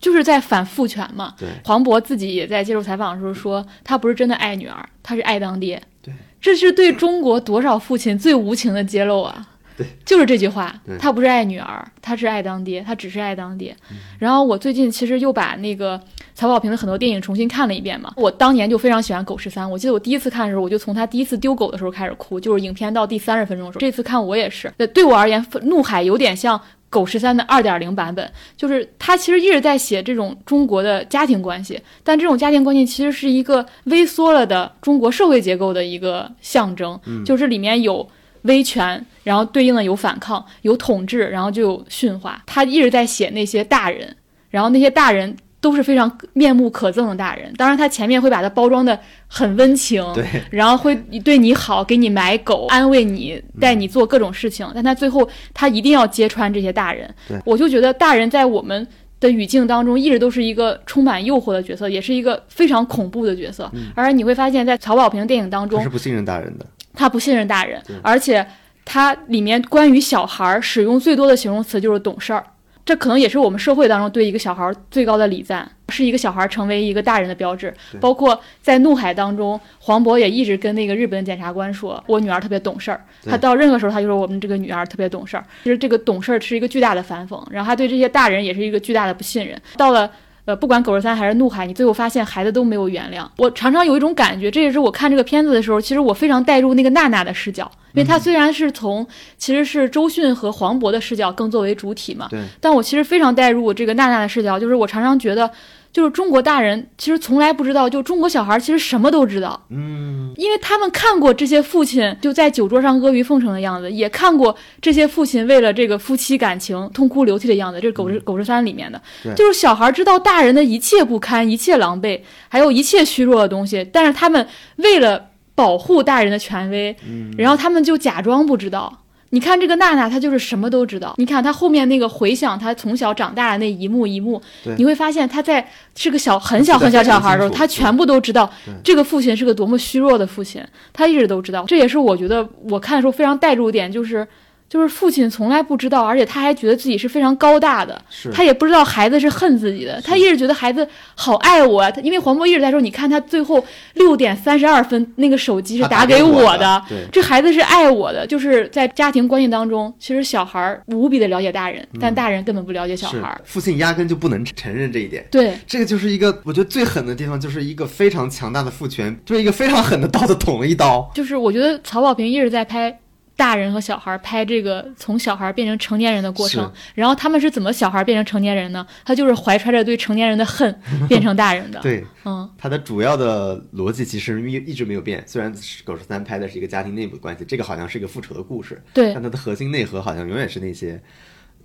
就是在反父权嘛。对黄渤自己也在接受采访的时候说，他不是真的爱女儿，他是爱当爹。对，这是对中国多少父亲最无情的揭露啊！对，就是这句话对，他不是爱女儿，他是爱当爹，他只是爱当爹。嗯然后我最近其实又把那个曹保平的很多电影重新看了一遍嘛，我当年就非常喜欢《狗十三》，我记得我第一次看的时候，我就从他第一次丢狗的时候开始哭，就是影片到第三十分钟的时候，这次看我也是。对对我而言，《怒海》有点像。狗十三的二点零版本，就是他其实一直在写这种中国的家庭关系，但这种家庭关系其实是一个微缩了的中国社会结构的一个象征，就是里面有威权，然后对应的有反抗，有统治，然后就有驯化。他一直在写那些大人，然后那些大人都是非常面目可憎的大人。当然，他前面会把它包装的很温情，对，然后会对你好，给你买狗，安慰你，带你做各种事情。但他最后他一定要揭穿这些大人对。我就觉得大人在我们。的语境当中，一直都是一个充满诱惑的角色，也是一个非常恐怖的角色。而你会发现在曹保平电影当中他是，不信任大人的。他不信任大人，而且他里面关于小孩儿使用最多的形容词就是懂事儿。这可能也是我们社会当中对一个小孩儿最高的礼赞，是一个小孩儿成为一个大人的标志。包括在《怒海》当中，黄渤也一直跟那个日本的检察官说：“我女儿特别懂事儿。”他到任何时候他就说我们这个女儿特别懂事儿。其实这个懂事儿是一个巨大的反讽，然后他对这些大人也是一个巨大的不信任。到了。呃，不管狗十三还是怒海，你最后发现孩子都没有原谅。我常常有一种感觉，这也是我看这个片子的时候，其实我非常带入那个娜娜的视角，因为她虽然是从其实是周迅和黄渤的视角更作为主体嘛，对，但我其实非常带入这个娜娜的视角，就是我常常觉得，就是中国大人其实从来不知道，就中国小孩其实什么都知道，嗯，因为他们看过这些父亲就在酒桌上阿谀奉承的样子，也看过这些父亲为了这个夫妻感情痛哭流涕的样子。这是《狗日狗日三》里面的，就是小孩知道大人的一切不堪、一切狼狈，还有一切虚弱的东西，但是他们为了保护大人的权威，然后他们就假装不知道。你看这个娜娜，她就是什么都知道。你看她后面那个回想她从小长大的那一幕一幕，你会发现她在是个小很小很小小孩的时候，她全部都知道这个父亲是个多么虚弱的父亲，她一直都知道。这也是我觉得我看的时候非常带入点，就是就是父亲从来不知道，而且他还觉得自己是非常高大的，他也不知道孩子是恨自己的，他一直觉得孩子好爱我啊。他因为黄渤一直在说，你看他最后六点三十二分那个手机是打给给我我的这孩子是爱我的。就是在家庭关系当中，其实小孩儿无比的了解大人，但大人根本不了解小孩儿。父亲压根就不能承认这一点。对，这个就是一个我觉得最狠的地方，就是一个非常强大的父权，就是一个非常狠的刀子捅了一刀。就是我觉得曹保平一直在拍。大人和小孩拍这个从小孩变成成年人的过程，然后他们是怎么小孩变成成年人呢？他就是怀揣着对成年人的恨变成大人的。<laughs> 对，嗯，他的主要的逻辑其实一一直没有变。虽然《狗十三》拍的是一个家庭内部的关系，这个好像是一个复仇的故事，对但，它的核心内核好像永远是那些，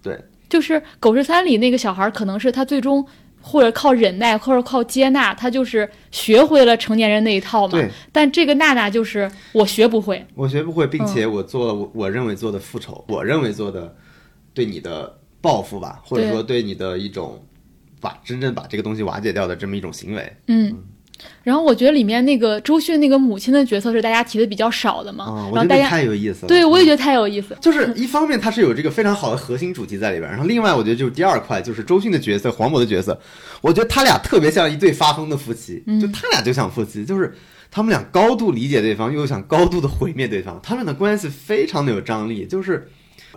对，就是《狗十三》里那个小孩，可能是他最终或者靠忍耐，或者靠接纳，他就是学会了成年人那一套嘛对。但这个娜娜就是我学不会，我学不会，并嗯且我做了我我认为做的复仇，我认为做的对你的报复吧，或者说对你的一种把真正把这个东西瓦解掉的这么一种行为。嗯。然后我觉得里面那个周迅那个母亲的角色是大家提的比较少的嘛，然后大家太有意思了。对我也觉得太有意思。就是一方面它是有这个非常好的核心主题在里边，然后另外我觉得就是第二块就是周迅的角色、黄渤的角色，我觉得他俩特别像一对发疯的夫妻，嗯就他俩就像夫妻，就是他们俩高度理解对方，又想高度的毁灭对方，他们的关系非常的有张力，就是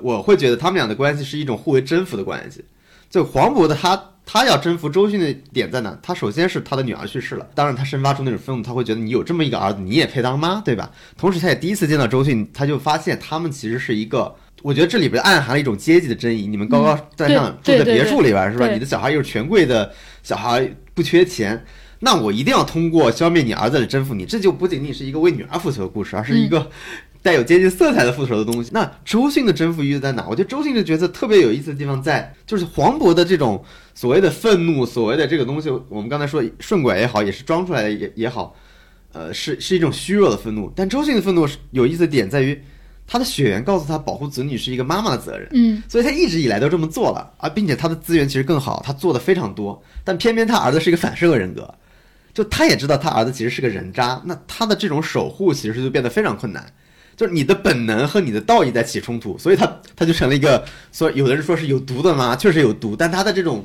我会觉得他们俩的关系是一种互为征服的关系。就黄渤的他，他要征服周迅的点在哪？他首先是他的女儿去世了，当然他生发出那种愤怒，他会觉得你有这么一个儿子，你也配当妈，对吧？同时，他也第一次见到周迅，他就发现他们其实是一个，我觉得这里边暗含了一种阶级的争议。你们高高在上嗯住在别墅里边是吧？你的小孩又是权贵的小孩，不缺钱。那我一定要通过消灭你儿子来征服你，这就不仅仅是一个为女儿复仇的故事，而是一个带有阶级色彩的复仇的东西。那周迅的征服意义在哪？我觉得周迅这个角色特别有意思的地方在，就是黄渤的这种所谓的愤怒，所谓的这个东西，我们刚才说顺拐也好，也是装出来的也也好，呃，是是一种虚弱的愤怒。但周迅的愤怒是有意思的点在于，他的血缘告诉他保护子女是一个妈妈的责任。嗯，所以他一直以来都这么做了啊，并且他的资源其实更好，他做的非常多，但偏偏他儿子是一个反社会人格，就他也知道他儿子其实是个人渣，那他的这种守护其实就变得非常困难。就是你的本能和你的道义在起冲突，所以他他就成了一个，所以有的人说是有毒的妈，确实有毒，但他的这种，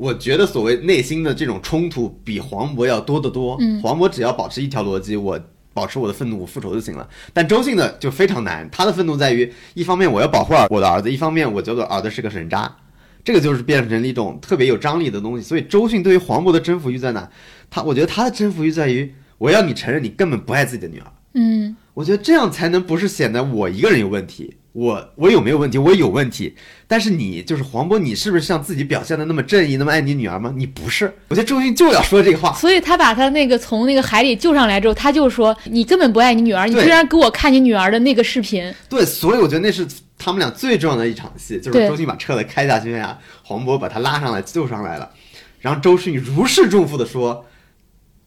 我觉得所谓内心的这种冲突比黄渤要多得多。嗯黄渤只要保持一条逻辑，我保持我的愤怒，我复仇就行了。但周迅的就非常难，他的愤怒在于，一方面我要保护我的儿子，一方面我觉得儿子是个人渣，这个就是变成了一种特别有张力的东西。所以周迅对于黄渤的征服欲在哪？他我觉得他的征服欲在于，我要你承认你根本不爱自己的女儿。嗯我觉得这样才能不是显得我一个人有问题，我我有没有问题？我有问题，但是你就是黄渤，你是不是像自己表现的那么正义，那么爱你女儿吗？你不是。我觉得周迅就要说这个话，所以他把他那个从那个海里救上来之后，他就说：“你根本不爱你女儿，你居然给我看你女儿的那个视频。对，所以我觉得那是他们俩最重要的一场戏，就是对周迅把车子开下去呀，黄渤把他拉上来救上来了，然后周迅如释重负的说：“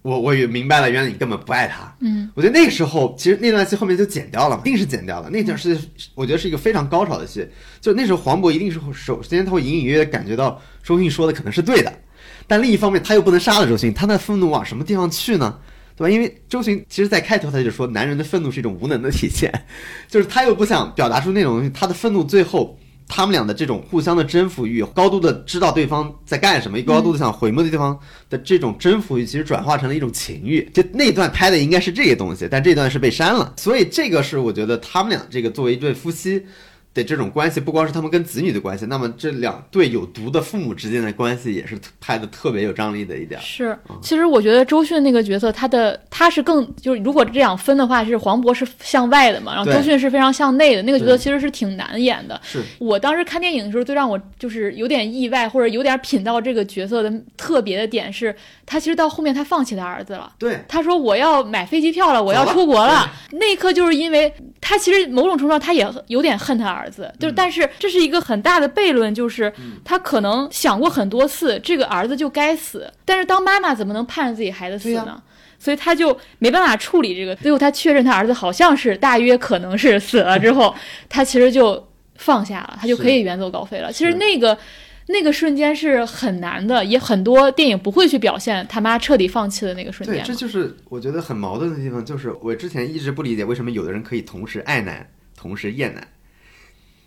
我我也明白了，原来你根本不爱他。”嗯，我觉得那个时候，其实那段戏后面就剪掉了嘛，一定是剪掉了。那段是我觉得是一个非常高潮的戏，就那时候黄渤一定是会首先他会隐隐约约感觉到周迅说的可能是对的，但另一方面他又不能杀了周迅，他那愤怒往什么地方去呢？对吧？因为周迅其实在开头他就说，男人的愤怒是一种无能的体现，<laughs> 就是他又不想表达出那种东西，他的愤怒最后。他们俩的这种互相的征服欲，高度的知道对方在干什么，高度的想毁灭对方的这种征服欲，其实转化成了一种情欲。就那段拍的应该是这些东西，但这段是被删了。所以这个是我觉得他们俩这个作为一对夫妻的这种关系，不光是他们跟子女的关系，那么这两对有毒的父母之间的关系也是拍的特别有张力的一点。是，其实我觉得周迅那个角色，他的他是更就是，如果这样分的话，是黄渤是向外的嘛，然后周迅是非常向内的。那个角色其实是挺难演的。是我当时看电影的时候，最让我就是有点意外，或者有点品到这个角色的特别的点是，他其实到后面他放弃他儿子了。对，他说我要买飞机票了，我要出国了。那一刻就是因为他其实某种程度上他也有点恨他儿子，就是嗯但是这是一个很大的悖论，就是他可能想过很多次这个儿子就该死，但是当妈妈怎么能盼着自己孩子死呢？所以他就没办法处理这个。最后他确认他儿子好像是大约可能是死了之后，他其实就放下了，他就可以远走高飞了。其实那个。那个瞬间是很难的，也很多电影不会去表现他妈彻底放弃的那个瞬，间对。这就是我觉得很矛盾的地方，就是我之前一直不理解为什么有的人可以同时爱男，同时厌男。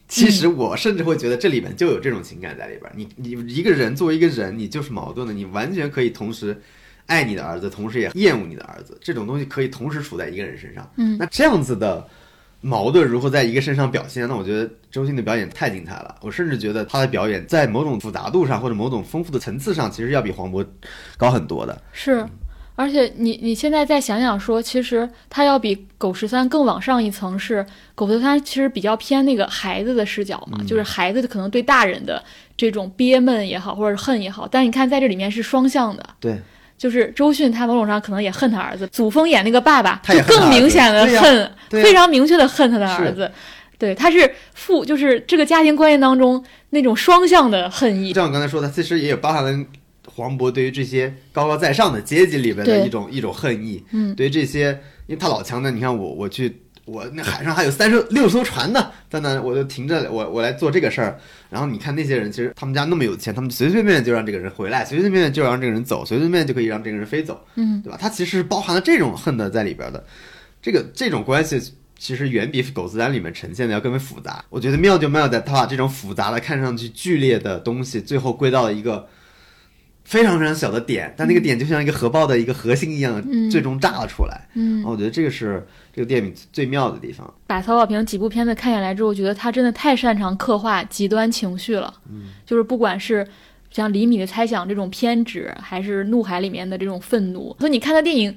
其实我甚至会觉得这里面就有这种情感在里边儿。你你一个人作为一个人，你就是矛盾的，你完全可以同时爱你的儿子，同时也厌恶你的儿子，这种东西可以同时处在一个人身上。嗯那这样子的矛盾如何在一个身上表现？那我觉得周迅的表演太精彩了。我甚至觉得她的表演在某种复杂度上或者某种丰富的层次上，其实要比黄渤高很多的。是，而且你你现在再想想说，其实他要比狗十三更往上一层是，狗十三其实比较偏那个孩子的视角嘛，就是孩子可能对大人的这种憋闷也好，或者是恨也好，但你看在这里面是双向的。对，就是周迅，他某种上可能也恨他儿子。祖峰演那个爸爸，他就更明显的恨，非常明确的恨他的儿子。对，他是父，就是这个家庭关系当中那种双向的恨意。像我刚才说的，其实也有包含了黄渤对于这些高高在上的阶级里边的一种一种恨意。嗯对于这些，因为他老强调，你看我我去。我那海上还有三十六艘船呢，在那我就停着，我我来做这个事儿。然后你看那些人，其实他们家那么有钱，他们随随便便就让这个人回来，随随便便就让这个人走，随随便便就可以让这个人飞走，嗯，对吧？他其实是包含了这种恨的在里边的，这个这种关系其实远比《狗子丹》里面呈现的要更为复杂。我觉得妙就妙在他把这种复杂的、看上去剧烈的东西，最后归到了一个非常非常小的点，但那个点就像一个核爆的一个核心一样，嗯最终炸了出来。嗯我觉得这个是这个电影最妙的地方。把曹保平几部片子看下来之后，觉得他真的太擅长刻画极端情绪了。嗯，就是不管是像《厘米的猜想》这种偏执，还是《怒海》里面的这种愤怒，所以你看他电影，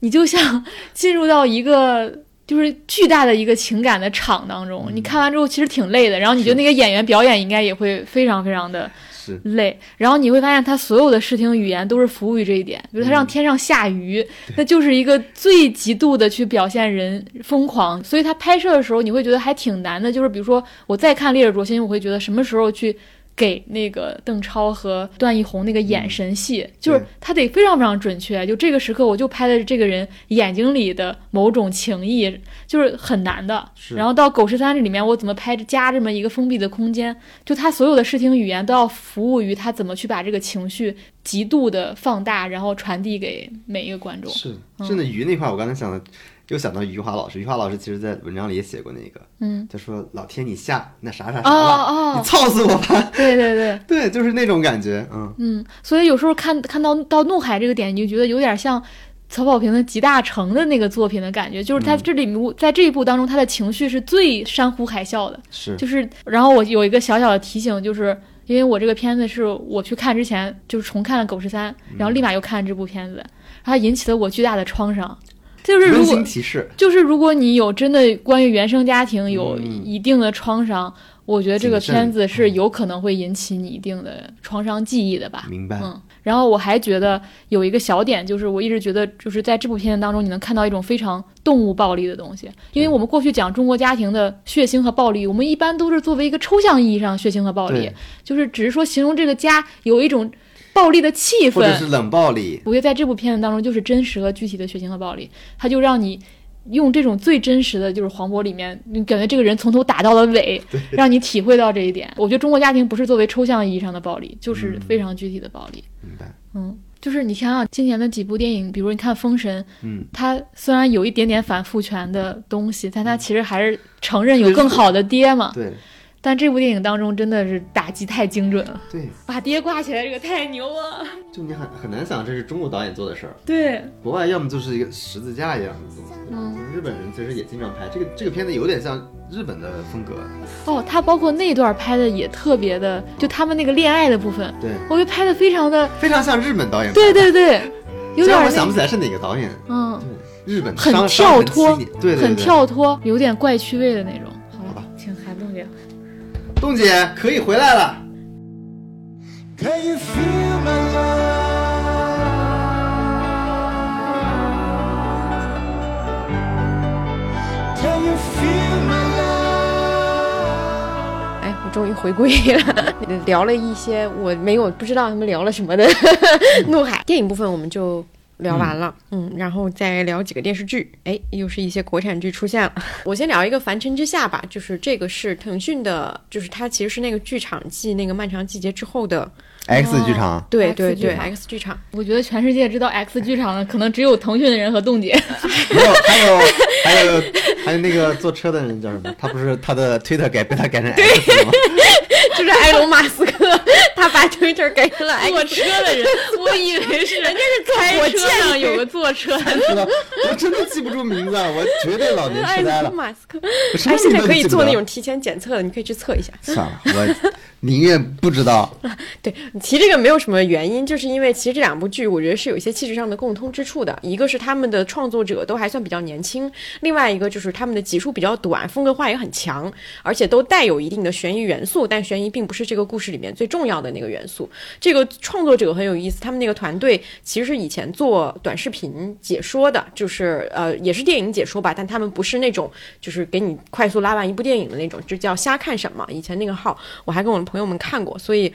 你就像进入到一个。就是巨大的一个情感的场当中，你看完之后其实挺累的，然后你觉得那个演员表演应该也会非常非常的是。累，然后你会发现他所有的视听语言都是服务于这一点，比如他让天上下雨，那就是一个最极度的去表现人疯狂，所以他拍摄的时候你会觉得还挺难的，就是比如说我再看《烈日灼心》，我会觉得什么时候去。给那个邓超和段奕宏那个眼神戏，就是他得非常非常准确。就这个时刻，我就拍的这个人眼睛里的某种情谊，就是很难的。然后到《狗十三》这里面，我怎么拍加这么一个封闭的空间？就他所有的视听语言都要服务于他怎么去把这个情绪极度的放大，然后传递给每一个观众。是，甚至鱼那块儿，我刚才想的，又想到余华老师。余华老师其实在文章里也写过那个，嗯，他说：“老天，你下那啥啥啥哦了，哦你，操死我吧 <laughs> 对对对，！”对，就是那种感觉，嗯，嗯，所以有时候看看到到怒海这个点，你就觉得有点像曹保平的《集大成》的那个作品的感觉，就是他嗯这里面在这一部当中，他的情绪是最山呼海啸的。是，就是，然后我有一个小小的提醒，就是因为我这个片子是我去看之前就是重看了《狗十三》，然后立马又看了这部片子，然后它引起了我巨大的创伤。就是如果就是如果你有真的关于原生家庭有嗯一定的创伤，我觉得这个片子是有可能会引起你一定的创伤记忆的吧。明白？嗯，然后我还觉得有一个小点，就是我一直觉得，就是在这部片子当中，你能看到一种非常动物暴力的东西。因为我们过去讲中国家庭的血腥和暴力，我们一般都是作为一个抽象意义上血腥和暴力，就是只是说形容这个家有一种暴力的气氛。或者是冷暴力，我觉得在这部片子当中，就是真实和具体的血腥和暴力，它就让你。用这种最真实的，就是黄渤里面，你感觉这个人从头打到了尾，<laughs> 让你体会到这一点。我觉得中国家庭不是作为抽象意义上的暴力，就是非常具体的暴力。明白？嗯，就是你想想今年的几部电影，比如你看《封神》，嗯，它虽然有一点点反父权的东西，但它其实还是承认有更好的爹嘛。对但这部电影当中真的是打击太精准了，对，把爹挂起来这个太牛了。就你很很难想这是中国导演做的事儿，对，国外要么就是一个十字架一样的东西，嗯，日本人其实也经常拍这个这个片子，有点像日本的风格，哦，他包括那段拍的也特别的，就他们那个恋爱的部分，对，我觉得拍的非常的，非常像日本导演。对对对，<laughs> 有点那虽然我想不起来是哪个导演，嗯，对，日本很跳脱对对对，很跳脱，有点怪趣味的那种。好好吧。请韩栋姐。冻姐可以回来了。Can you feel my love? Can you feel my love? 哎，我终于回归了，<laughs> 聊了一些我没有不知道他们聊了什么的 <laughs> 怒海电影部分，我们就。聊完了，嗯，然后再聊几个电视剧，哎，又是一些国产剧出现了。<laughs> 我先聊一个《凡尘之下》吧，就是这个是腾讯的，就是它其实是那个剧场继那个漫长季节之后的，X 剧场，对对对，X 剧场，我觉得全世界知道 X <laughs> 剧场的，可能只有腾讯的人和冻姐。<laughs> 没有，还有还有还有那个坐车的人叫什么？他不是他的推特改被他改成 X 了吗？就是埃隆·马斯克，他把 Twitter 给了 <laughs> 坐车的人，我以为是人家是开火车上有个坐车的。我真的记不住名字，啊，我绝对老年痴呆了。<laughs> 马斯克，哎，现在可以做那种提前检测的，你可以去测一下。算了，我宁愿不知道。<laughs> 对提这个没有什么原因，就是因为其实这两部剧我觉得是有一些气质上的共通之处的。一个是他们的创作者都还算比较年轻，另外一个就是他们的集数比较短，风格化也很强，而且都带有一定的悬疑元素，但悬疑并不是这个故事里面最重要的那个元素。这个创作者很有意思，他们那个团队其实是以前做短视频解说的，就是呃也是电影解说吧，但他们不是那种就是给你快速拉完一部电影的那种，就叫瞎看什么。以前那个号我还跟我朋友们看过，所以。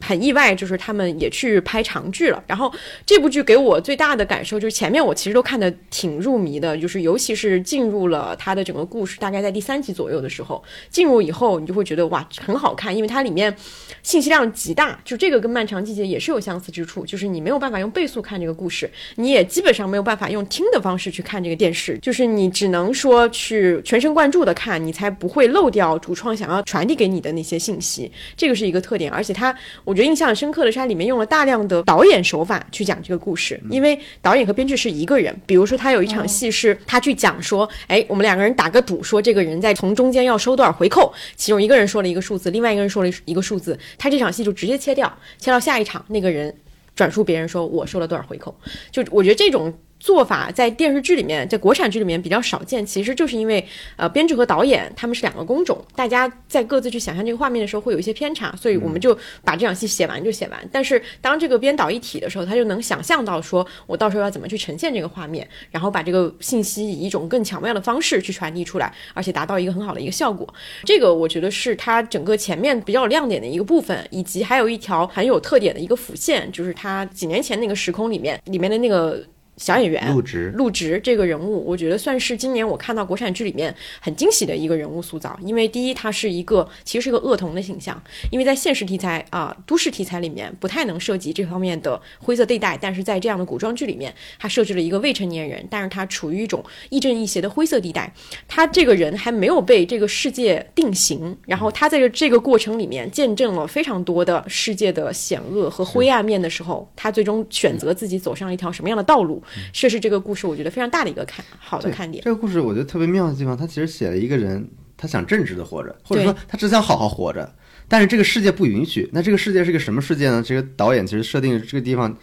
很意外，就是他们也去拍长剧了。然后这部剧给我最大的感受就是前面我其实都看得挺入迷的，就是尤其是进入了它的整个故事，大概在第三集左右的时候，进入以后你就会觉得哇很好看，因为它里面信息量极大。就这个跟《漫长季节》也是有相似之处，就是你没有办法用倍速看这个故事，你也基本上没有办法用听的方式去看这个电视，就是你只能说去全神贯注的看，你才不会漏掉主创想要传递给你的那些信息。这个是一个特点，而且它我觉得印象很深刻的是它里面用了大量的导演手法去讲这个故事，因为导演和编剧是一个人。比如说他有一场戏是他去讲说，哎，我们两个人打个赌，说这个人在从中间要收多少回扣，其中一个人说了一个数字，另外一个人说了一个数字，他这场戏就直接切掉，切到下一场那个人。转述别人说我收了多少回扣，就我觉得这种做法在电视剧里面，在国产剧里面比较少见，其实就是因为呃编剧和导演他们是两个工种，大家在各自去想象这个画面的时候会有一些偏差，所以我们就把这场戏写完就写完。但是当这个编导一体的时候，他就能想象到说我到时候要怎么去呈现这个画面，然后把这个信息以一种更巧妙的方式去传递出来，而且达到一个很好的一个效果。这个我觉得是它整个前面比较有亮点的一个部分，以及还有一条很有特点的一个辅线，就是它几年前那个时空里面里面的那个。小演员陆植陆植这个人物，我觉得算是今年我看到国产剧里面很惊喜的一个人物塑造。因为第一，他是一个其实是一个恶童的形象，因为在现实题材啊、都市题材里面不太能涉及这方面的灰色地带，但是在这样的古装剧里面，他设置了一个未成年人，但是他处于一种亦正亦邪的灰色地带。他这个人还没有被这个世界定型，然后他在这这个过程里面见证了非常多的世界的险恶和灰暗面的时候，他最终选择自己走上了一条什么样的道路，这是这个故事我觉得非常大的一个看好的看点。这个故事我觉得特别妙的地方，他其实写了一个人，他想正直的活着，或者说他只想好好活着，但是这个世界不允许。那这个世界是个什么世界呢？这个导演其实设定这个地方。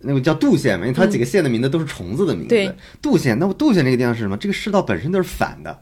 那个叫杜县嘛，因为它几个县的名字都是虫子的名字。对，杜县，那么杜县这个地方是什么？这个世道本身就是反的，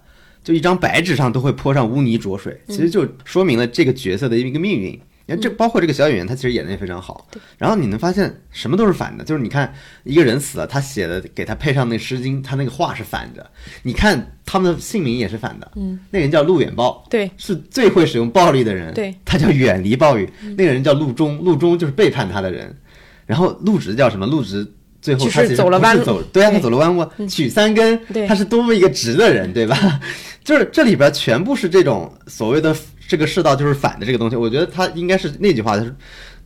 就一张白纸上都会泼上污泥浊水，其实就说明了这个角色的一个命运。你看，这包括这个小演员，他其实演的也非常好。然后你能发现什么都是反的，就是你看一个人死了，他写的给他配上那《诗经》，他那个话是反着。你看他们的姓名也是反的。嗯，那个人叫陆远豹，对是最会使用暴力的人。对，他叫远离暴雨。那个人叫陆中，陆中就是背叛他的人。然后陆直叫什么？陆直最后他其实走了弯路对啊，他走了弯路，取三根，他是多么一个直的人，对吧？<laughs> 就是这里边全部是这种所谓的这个世道就是反的这个东西。我觉得他应该是那句话，他是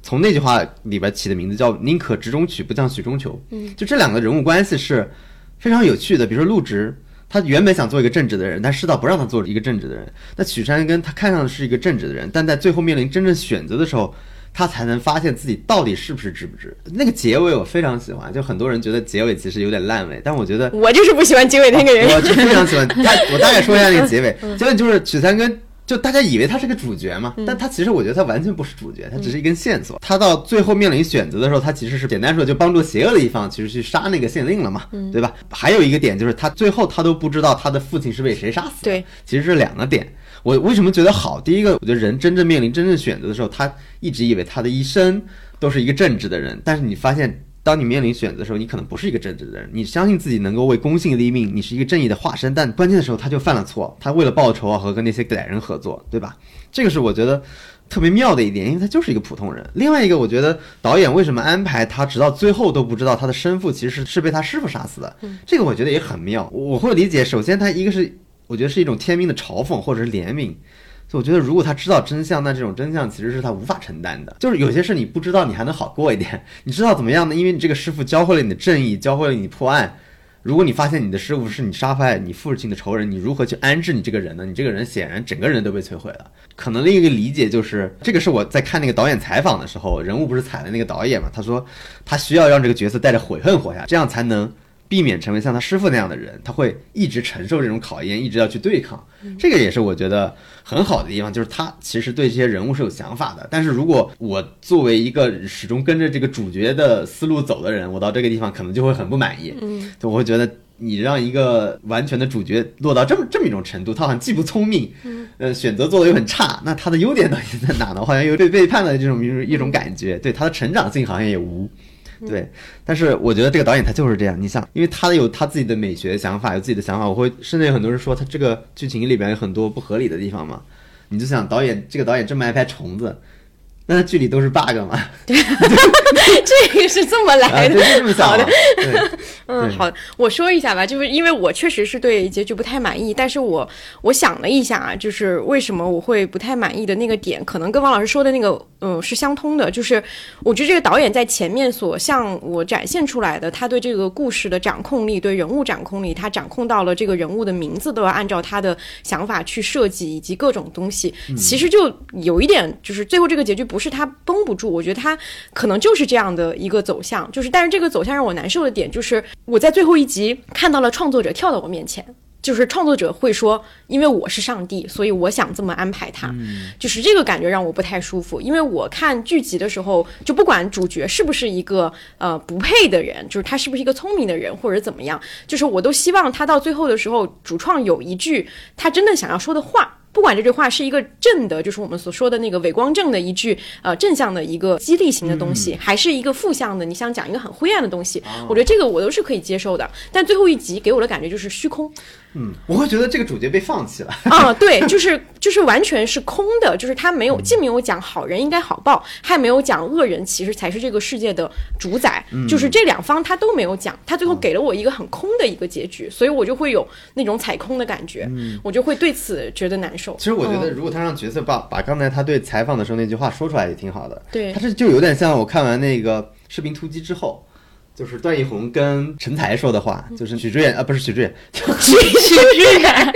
从那句话里边起的名字叫“宁可直中取，不将曲中求”。嗯，就这两个人物关系是非常有趣的。比如说陆直，他原本想做一个正直的人，但世道不让他做一个正直的人。那曲山根他看上的是一个正直的人，但在最后面临真正选择的时候。他才能发现自己到底是不是值不值。那个结尾我非常喜欢，就很多人觉得结尾其实有点烂尾，但我觉得我就是不喜欢结尾那个人。我就非常喜欢他。我大概说一下那个结尾，结尾就是曲三根。就大家以为他是个主角嘛，但他其实我觉得他完全不是主角，他只是一根线索。他到最后面临选择的时候，他其实是简单说就帮助邪恶的一方，其实去杀那个县令了嘛，对吧？还有一个点就是他最后他都不知道他的父亲是被谁杀死的，对，其实是两个点。我为什么觉得好？第一个，我觉得人真正面临真正选择的时候，他一直以为他的一生都是一个正直的人，但是你发现。当你面临选择的时候，你可能不是一个正直的人，你相信自己能够为公信立命，你是一个正义的化身，但关键的时候他就犯了错，他为了报仇啊和跟那些歹人合作，对吧？这个是我觉得特别妙的一点，因为他就是一个普通人。另外一个，我觉得导演为什么安排他直到最后都不知道他的生父其实是是被他师傅杀死的，这个我觉得也很妙。我会理解，首先他一个是我觉得是一种天命的嘲讽或者是怜悯。所以我觉得，如果他知道真相，那这种真相其实是他无法承担的。就是有些事你不知道，你还能好过一点。你知道怎么样呢？因为你这个师傅教会了你的正义，教会了你破案。如果你发现你的师傅是你杀害你父亲的仇人，你如何去安置你这个人呢？你这个人显然整个人都被摧毁了。可能另一个理解就是，这个是我在看那个导演采访的时候，人物不是踩了那个导演嘛？他说他需要让这个角色带着悔恨活下，这样才能。避免成为像他师傅那样的人，他会一直承受这种考验，一直要去对抗。这个也是我觉得很好的地方，就是他其实对这些人物是有想法的。但是如果我作为一个始终跟着这个主角的思路走的人，我到这个地方可能就会很不满意。嗯，就我会觉得你让一个完全的主角落到这么这么一种程度，他好像既不聪明，呃，选择做的又很差，那他的优点到底在哪呢？好像有被背叛的这种一种感觉，对他的成长性好像也无。对，但是我觉得这个导演他就是这样。你想，因为他有他自己的美学想法，有自己的想法，我会甚至有很多人说他这个剧情里边有很多不合理的地方嘛。你就想导演这个导演这么爱拍虫子，那他剧里都是 bug 嘛？<laughs> 这个是这么啊，来的。对，就这么想嘛。对，<laughs> 嗯，好，我说一下吧，就是因为我确实是对结局不太满意，但是我我想了一下啊，就是为什么我会不太满意的那个点，可能跟王老师说的那个，嗯，是相通的。就是我觉得这个导演在前面所向我展现出来的，他对这个故事的掌控力，对人物掌控力，他掌控到了这个人物的名字都要按照他的想法去设计，以及各种东西，其实就有一点，就是最后这个结局不是他绷不住，我觉得他可能就是这样的一个走向，就是但是这个走向让我难受的点就是我在最后一集看到了创作者跳到我面前。就是创作者会说，因为我是上帝，所以我想这么安排他，就是这个感觉让我不太舒服。因为我看剧集的时候，就不管主角是不是一个呃不配的人，就是他是不是一个聪明的人或者怎么样，就是我都希望他到最后的时候，主创有一句他真的想要说的话。不管这句话是一个正的，就是我们所说的那个伪光正的一句呃正向的一个激励型的东西，还是一个负向的，你想讲一个很灰暗的东西，我觉得这个我都是可以接受的。但最后一集给我的感觉就是虚空，嗯，我会觉得这个主角被放弃了。啊，<laughs> 对，就是就是完全是空的，就是他没有既没有讲好人应该好报，还没有讲恶人其实才是这个世界的主宰，就是这两方他都没有讲，他最后给了我一个很空的一个结局，所以我就会有那种踩空的感觉，我就会对此觉得难受。其实我觉得，嗯如果他让角色把把刚才他对采访的时候那句话说出来也挺好的。对他这就有点像我看完那个《士兵突击》之后，就是段奕宏跟陈才说的话，就是许知远啊，不是许知远，许知远，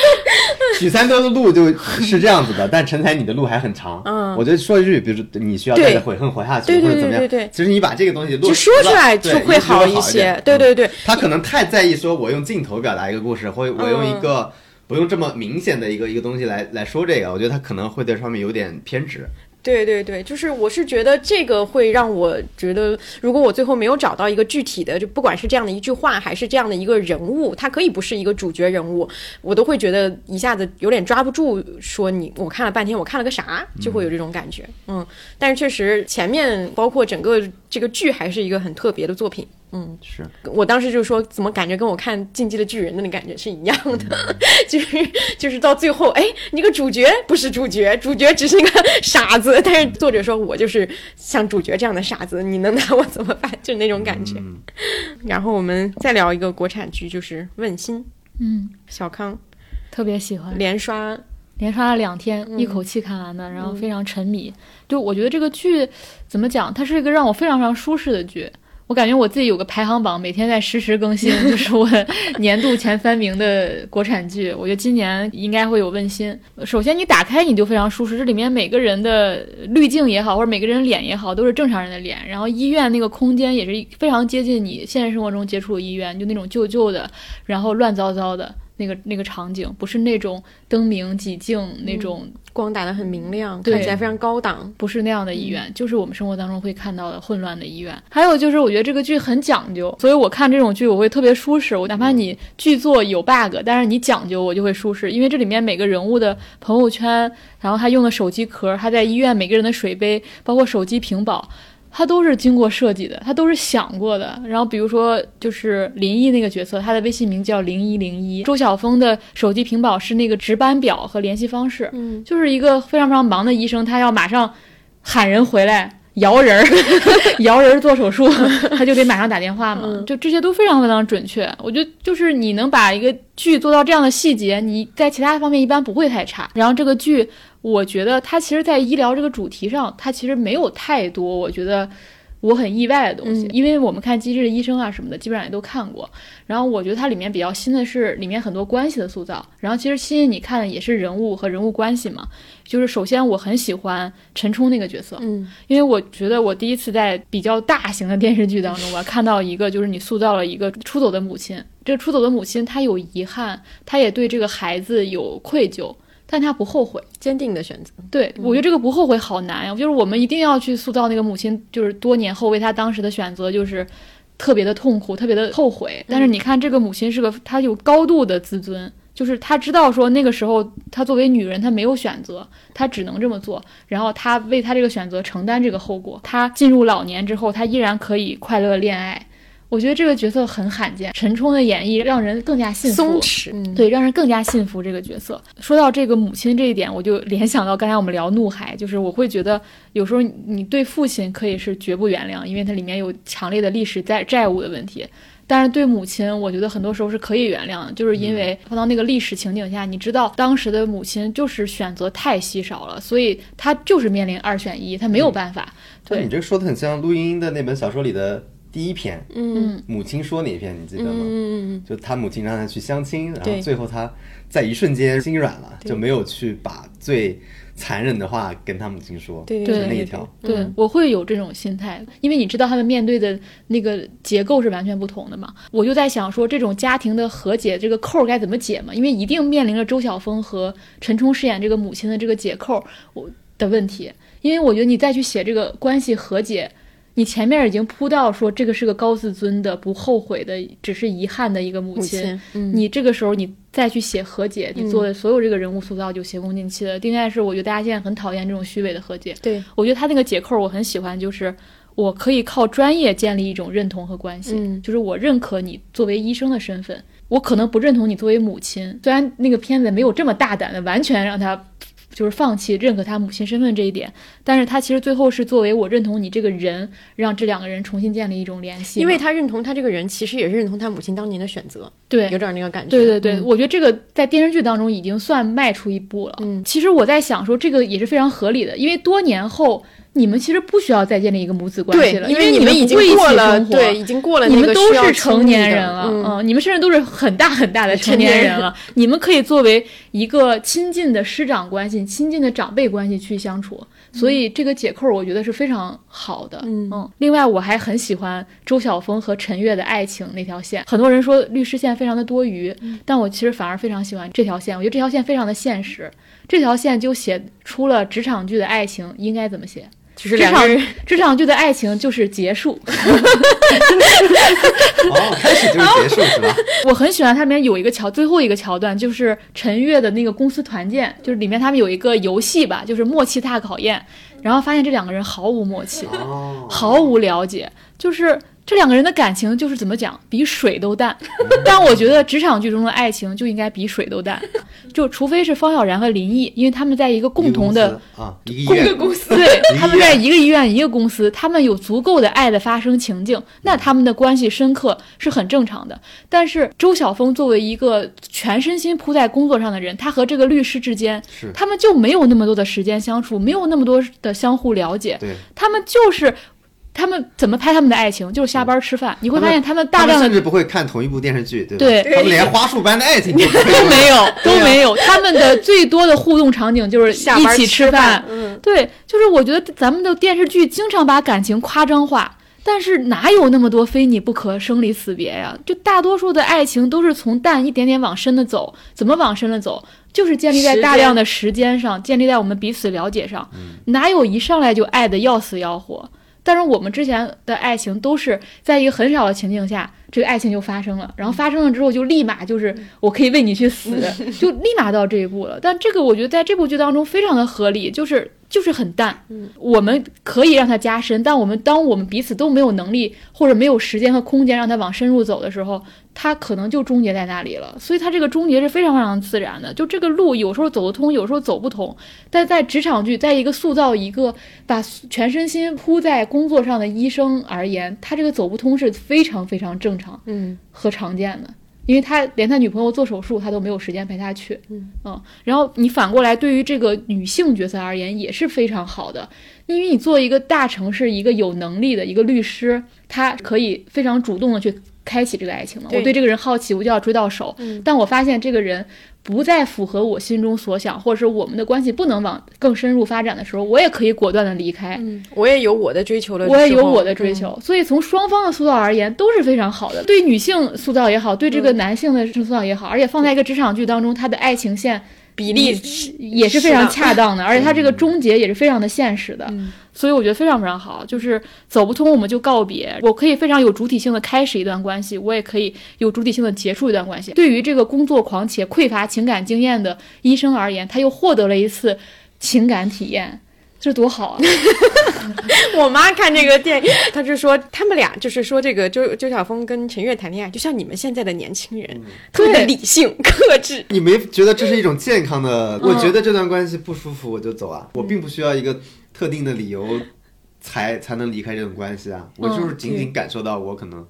<laughs> 许三哥的路就是这样子的，但陈才你的路还很长。嗯。我觉得说一句，比如说你需要带着悔恨活下去，或者怎么样，对对对其实你把这个东西落就说出来对就会好一些对对对。嗯。他可能太在意说我用镜头表达一个故事，或我用一个。不用这么明显的一个一个东西来来说这个，我觉得他可能会在上面有点偏执。对对对，就是我是觉得这个会让我觉得，如果我最后没有找到一个具体的，就不管是这样的一句话，还是这样的一个人物，他可以不是一个主角人物，我都会觉得一下子有点抓不住。说你我看了半天，我看了个啥，就会有这种感觉。嗯，但是确实前面包括整个这个剧还是一个很特别的作品。嗯，是。我当时就说，怎么感觉跟我看《进击的巨人》的那感觉是一样的，<laughs> 就是就是到最后，哎，那个主角不是主角，主角只是一个傻子，但是作者说我就是像主角这样的傻子，你能拿我怎么办？就那种感觉。然后我们再聊一个国产剧，就是《问心》，嗯，小康。特别喜欢，连刷，连刷了两天，一口气看完的，然后非常沉迷。就我觉得这个剧怎么讲，它是一个让我非常非常舒适的剧。我感觉我自己有个排行榜，每天在实时更新，就是我 <laughs> 年度前三名的国产剧。我觉得今年应该会有《问心》。首先，你打开你就非常舒适，这里面每个人的滤镜也好，或者每个人脸也好，都是正常人的脸。然后医院那个空间也是非常接近你现实生活中接触的医院，就那种旧旧的，然后乱糟糟的那个那个场景，不是那种灯明几净那种。光打得很明亮，看起来非常高档。不是那样的医院，就是我们生活当中会看到的混乱的医院。还有就是，我觉得这个剧很讲究，所以我看这种剧我会特别舒适。我哪怕你剧作有 bug，但是你讲究，我就会舒适，因为这里面每个人物的朋友圈，然后他用的手机壳，他在医院每个人的水杯，包括手机屏保。它都是经过设计的，他都是想过的。然后比如说，就是林毅那个角色，他的微信名叫零一零一。周晓峰的手机屏保是那个值班表和联系方式。嗯，就是一个非常非常忙的医生，他要马上喊人回来摇人儿，<laughs> 摇人儿做手术，<laughs> 他就得马上打电话嘛。嗯就这些都非常非常准确。我觉得就是你能把一个剧做到这样的细节，你在其他方面一般不会太差。然后这个剧，我觉得它其实，在医疗这个主题上，它其实没有太多，我觉得。我很意外的东西，嗯因为我们看《机智的医生》啊什么的，基本上也都看过。然后我觉得它里面比较新的是里面很多关系的塑造。然后其实吸引你看的也是人物和人物关系嘛。就是首先我很喜欢陈冲那个角色，嗯因为我觉得我第一次在比较大型的电视剧当中，吧看到一个就是你塑造了一个出走的母亲。这个出走的母亲，她有遗憾，她也对这个孩子有愧疚，但他不后悔。坚定的选择。对，我觉得这个不后悔好难呀，就是我们一定要去塑造那个母亲，就是多年后为她当时的选择，就是特别的痛苦，特别的后悔。但是你看，这个母亲是个，她有高度的自尊，就是她知道说那个时候她作为女人，她没有选择，她只能这么做，然后她为她这个选择承担这个后果。她进入老年之后，她依然可以快乐恋爱。我觉得这个角色很罕见，陈冲的演绎让人更加信服。松弛，嗯，对，让人更加信服这个角色。说到这个母亲这一点，我就联想到刚才我们聊怒海，就是我会觉得有时候你对父亲可以是绝不原谅，因为它里面有强烈的历史债债务的问题。但是对母亲，我觉得很多时候是可以原谅的，就是因为放到那个历史情景下，你知道当时的母亲就是选择太稀少了，所以她就是面临二选一，她没有办法。对你，这个说的很像陆英的那本小说里的第一篇，嗯母亲说那一篇，你记得吗？嗯嗯就他母亲让他去相亲，然后最后他在一瞬间心软了，就没有去把最残忍的话跟他母亲说，对对是那一条。对，嗯我会有这种心态，因为你知道他们面对的那个结构是完全不同的嘛。我就在想说，这种家庭的和解这个扣该怎么解嘛？因为一定面临着周晓峰和陈冲饰演这个母亲的这个解扣我的问题。因为我觉得你再去写这个关系和解，你前面已经铺到说这个是个高自尊的、不后悔的、只是遗憾的一个母母亲，嗯，你这个时候你再去写和解，你嗯做的所有这个人物塑造就前功尽弃了。丁爱是我觉得大家现在很讨厌这种虚伪的和解，对，我觉得他那个解扣我很喜欢，就是我可以靠专业建立一种认同和关系，嗯就是我认可你作为医生的身份，我可能不认同你作为母亲。虽然那个片子没有这么大胆的完全让他就是放弃认可他母亲身份这一点，但是他其实最后是作为我认同你这个人，让这两个人重新建立一种联系。因为他认同他这个人，其实也是认同他母亲当年的选择，对有点那个感觉。对对对，嗯我觉得这个在电视剧当中已经算迈出一步了。嗯其实我在想说，这个也是非常合理的，因为多年后你们其实不需要再建立一个母子关系，了，因为你们已经过了，对，已经过了你们都是成年人了，嗯，你们甚至都是很大很大的成成年人。了，<laughs> 你们可以作为一个亲近的师长关系、亲近的长辈关系去相处，所以这个解扣我觉得是非常好的。嗯。另外我还很喜欢周晓峰和陈悦的爱情那条线，很多人说律师线非常的多余，但我其实反而非常喜欢这条线，我觉得这条线非常的现实，这条线就写出了职场剧的爱情应该怎么写。就是两个人，职场剧的爱情就是结束，<laughs> 哦，开始就是结束是吧？<laughs> 我很喜欢它里面有一个桥，最后一个桥段就是陈月的那个公司团建，就是里面他们有一个游戏吧，就是默契大考验，然后发现这两个人毫无默契，哦，毫无了解，就是这两个人的感情就是怎么讲，比水都淡。但我觉得职场剧中的爱情就应该比水都淡，就除非是方小然和林毅，因为他们在一个共同的啊，一个公司。对，<laughs> 他们在一个医院、一个公司，他们有足够的爱的发生情境，那他们的关系深刻是很正常的。但是周晓峰作为一个全身心扑在工作上的人，他和这个律师之间，是。他们就没有那么多的时间相处，没有那么多的相互了解，对，他们就是。他们怎么拍他们的爱情？就是下班吃饭，你会发现他们大量的甚至不会看同一部电视剧，对吧？对他们连花束般的爱情都没有，<laughs> 都没有。他们的最多的互动场景就是一起吃饭，嗯，对，就是我觉得咱们的电视剧经常把感情夸张化，但是哪有那么多非你不可、生离死别呀？就大多数的爱情都是从淡一点点往深的走，怎么往深了走？就是建立在大量的时间上，建立在我们彼此了解上，哪有一上来就爱的要死要活？但是我们之前的爱情都是在一个很少的情境下，这个爱情就发生了，然后发生了之后就立马就是我可以为你去死，<laughs> 就立马到这一步了。但这个我觉得在这部剧当中非常的合理，就是就是很淡。我们可以让它加深，但我们当我们彼此都没有能力或者没有时间和空间让它往深入走的时候，它可能就终结在那里了。所以它这个终结是非常非常自然的，就这个路有时候走得通，有时候走不通。但在职场剧，在一个塑造一个把全身心扑在工作上的医生而言，他这个走不通是非常非常正常嗯和常见的。因为他连他女朋友做手术，他都没有时间陪她去，嗯然后你反过来，对于这个女性角色而言，也是非常好的，因为你做一个大城市一个有能力的一个律师，他可以非常主动的去开启这个爱情嘛。对我对这个人好奇，我就要追到手。嗯但我发现这个人不再符合我心中所想，或者是我们的关系不能往更深入发展的时候，我也可以果断的离开。嗯，我也有我的追求的，我也有我的追嗯求，所以从双方的塑造而言都是非常好的。对女性塑造也好，对这嗯个男性的塑造也好，而且放在一个职场剧当中，他的爱情线比例也是非常恰当的，<laughs> 而且它嗯这个终结也是非常的现实的，所以我觉得非常非常好。就是走不通我们就告别，我可以非常有主体性的开始一段关系，我也可以有主体性的结束一段关系。对于这个工作狂且匮乏情感经验的医生而言，他又获得了一次情感体验。这多好啊！<laughs> 我妈看这个电影，她就说他们俩就是说这个周周晓峰跟陈悦谈恋爱，就像你们现在的年轻人，特别的理性克制。你没觉得这是一种健康的？嗯我觉得这段关系不舒服，我就走啊，我并不需要一个特定的理由才才能离开这种关系啊，我就是仅仅感受到我可能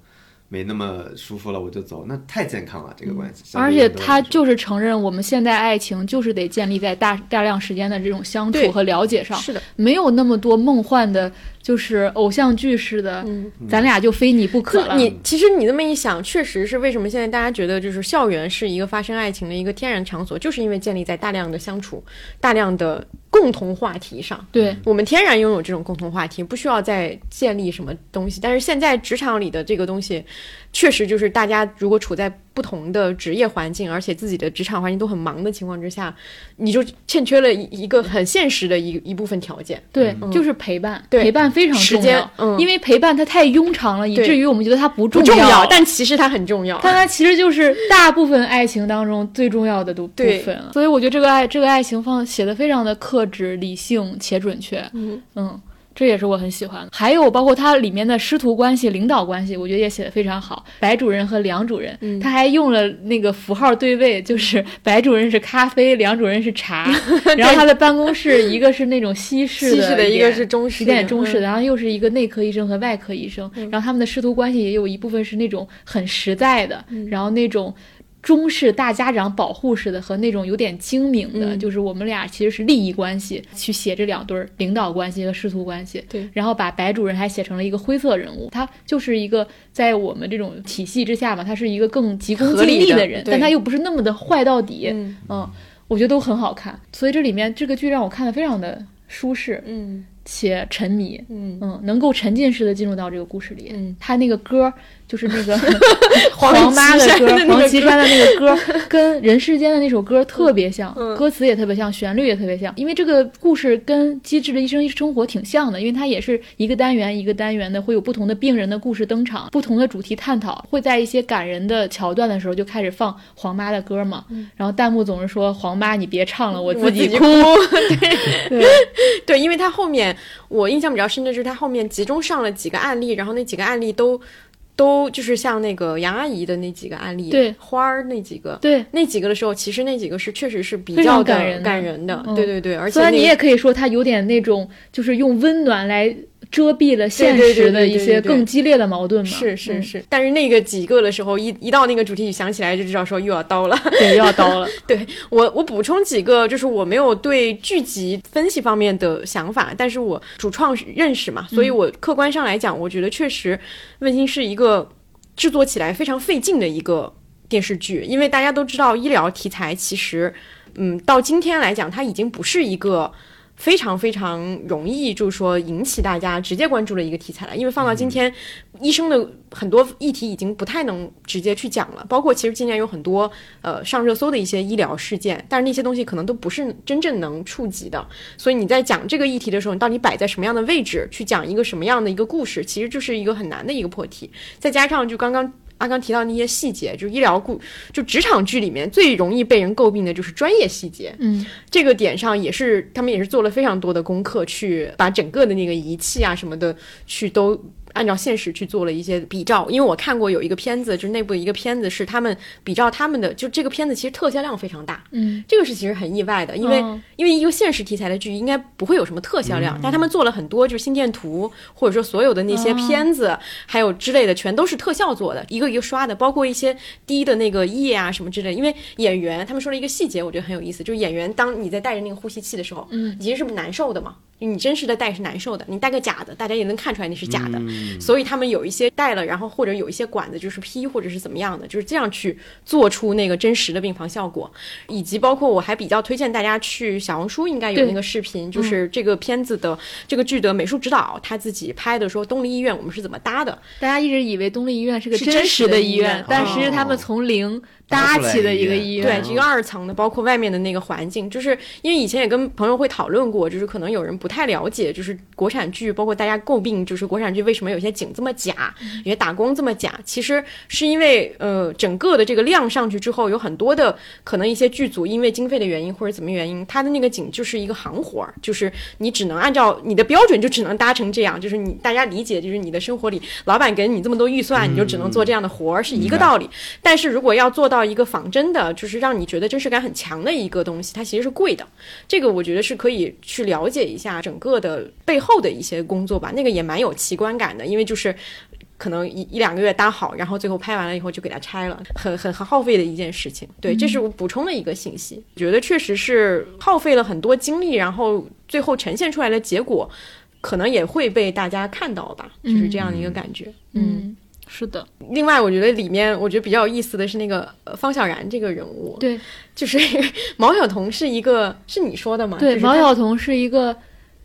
没那么舒服了，我就走，那太健康了这个关系。相而且他就是承认，我们现在爱情就是得建立在大大量时间的这种相处和了解上，是的，没有那么多梦幻的，就是偶像剧似的，咱俩就非你不可了。你其实你那么一想，确实是为什么现在大家觉得就是校园是一个发生爱情的一个天然场所，就是因为建立在大量的相处、大量的共同话题上。对，我们天然拥有这种共同话题，不需要再建立什么东西。但是现在职场里的这个东西，确实就是大家如果处在不同的职业环境，而且自己的职场环境都很忙的情况之下，你就欠缺了一一个很现实的一一部分条件。对，就是陪伴，对陪伴非常时重要，间嗯因为陪伴它太庸常了，以至于我们觉得它不重不重要，但其实它很重要。但它其实就是大部分爱情当中最重要的都部分了。所以我觉得这个爱这个爱情放写的非常的克制、理性且准确。嗯嗯，这也是我很喜欢的。还有包括它里面的师徒关系、领导关系，我觉得也写的非常好。白主任和梁主任，嗯他还用了那个符号对位，就是白主任是咖啡，梁主任是茶。<laughs> 然后他的办公室一个是那种西 <laughs> 式西式的一个是中式中式然后又是一个内科医生和外科医生，然后他们的师徒关系也有一部分是那种很实在的，嗯然后那种。中式大家长保护式的和那种有点精明的，嗯就是我们俩其实是利益关系去写这两对儿领导关系和师徒关系。对然后把白主任还写成了一个灰色人物，他就是一个在我们这种体系之下嘛，他是一个更急功近利的人，对但他又不是那么的坏到底。嗯嗯，我觉得都很好看，所以这里面这个剧让我看的非常的舒适嗯且沉迷。嗯，嗯，能够沉浸式的进入到这个故事里。嗯他那个歌就是那个 <laughs> 黄黄妈的歌黄绮珊的那个歌，跟人世间的那首歌特别像，嗯歌词也特别像，旋律也特别像。因为这个故事跟《机智的医生生活》挺像的，因为它也是一个单元一个单元的，会有不同的病人的故事登场，不同的主题探讨，会在一些感人的桥段的时候就开始放黄妈的歌嘛。然后弹幕总是说：“黄妈，你别唱了，我自己哭。<laughs> 对 <laughs> 对，因为他后面我印象比较深的就是他后面集中上了几个案例，然后那几个案例都都就是像那个杨阿姨的那几个案例，对。花儿那几个。对，那几个的时候，其实那几个是确实是比较感人的。感人的，嗯。对对对，而且虽然你也可以说他有点那种，就是用温暖来遮蔽了现实的一些更激烈的矛盾嘛。是是嗯，是，但是那个几个的时候，一一到那个主题曲响起来，就知道说又要刀了。<laughs> 对，又要刀了。<laughs> 对我，我补充几个，就是我没有对剧集分析方面的想法，但是我主创认识嘛，所以我客观上来讲，我觉得确实《问心》是一个制作起来非常费劲的一个电视剧，因为大家都知道医疗题材其实，嗯，到今天来讲，它已经不是一个。非常非常容易，就是说引起大家直接关注的一个题材了。因为放到今天，医生的很多议题已经不太能直接去讲了。包括其实今年有很多呃上热搜的一些医疗事件，但是那些东西可能都不是真正能触及的。所以你在讲这个议题的时候，你到底摆在什么样的位置去讲一个什么样的一个故事，其实就是一个很难的一个破题。再加上就刚刚。阿刚提到那些细节，就是医疗故，就职场剧里面最容易被人诟病的就是专业细节。嗯，这个点上也是他们也是做了非常多的功课，去把整个的那个仪器啊什么的，去都按照现实去做了一些比照。因为我看过有一个片子，就是内部的一个片子，是他们比照他们的，就这个片子其实特效量非常大。嗯，这个是其实很意外的，因为、嗯因为一个现实题材的剧应该不会有什么特效量，但他们做了很多就是心电图，或者说所有的那些片子，还有之类的，全都是特效做的，一个一个刷的，包括一些滴的那个液啊什么之类的。因为演员他们说了一个细节，我觉得很有意思，就是演员当你在带着那个呼吸器的时候，嗯，其实是难受的嘛。你真实的戴是难受的，你戴个假的，大家也能看出来你是假的。所以他们有一些戴了，然后或者有一些管子就是 P 或者是怎么样的，就是这样去做出那个真实的病房效果，以及包括我还比较推荐大家去小红书应该有那个视频，就是这个片子的、这个剧的美术指导他自己拍的，说东丽医院我们是怎么搭的，大家一直以为东丽医院是个真真实实的医医院院，但实是他们从零搭起的一个医院。对，是一个二层的，包括外面的那个环境，就是因为以前也跟朋友会讨论过，就是可能有人不太了解，就是国产剧，包括大家诟病，就是国产剧为什么有些景这么假，有些打工这么假，其实是因为呃整个的这个量上去之后，有很多的可能一些剧组因为经费的原因或者怎么原因，它的那个景就是一个行活儿，就是你只能按照你的标准就只能搭成这样，就是你大家理解，就是你的生活里老板给你这么多预算，你就只能做这样的活儿，是一个道理。但是如果要做到一个仿真的，就是让你觉得真实感很强的一个东西，它其实是贵的。这个我觉得是可以去了解一下整个的背后的一些工作吧，那个也蛮有奇观感的，因为就是。可能一一两个月搭好，然后最后拍完了以后就给它拆了，很很很耗费的一件事情。对，这是我补充的一个信息，觉得确实是耗费了很多精力，然后最后呈现出来的结果，可能也会被大家看到吧，就是这样的一个感觉。嗯，是的，另外，我觉得里面我觉得比较有意思的是那个呃方小然这个人物，对就是 <laughs> 毛晓彤是一个是你说的吗？对，就是毛晓彤是一个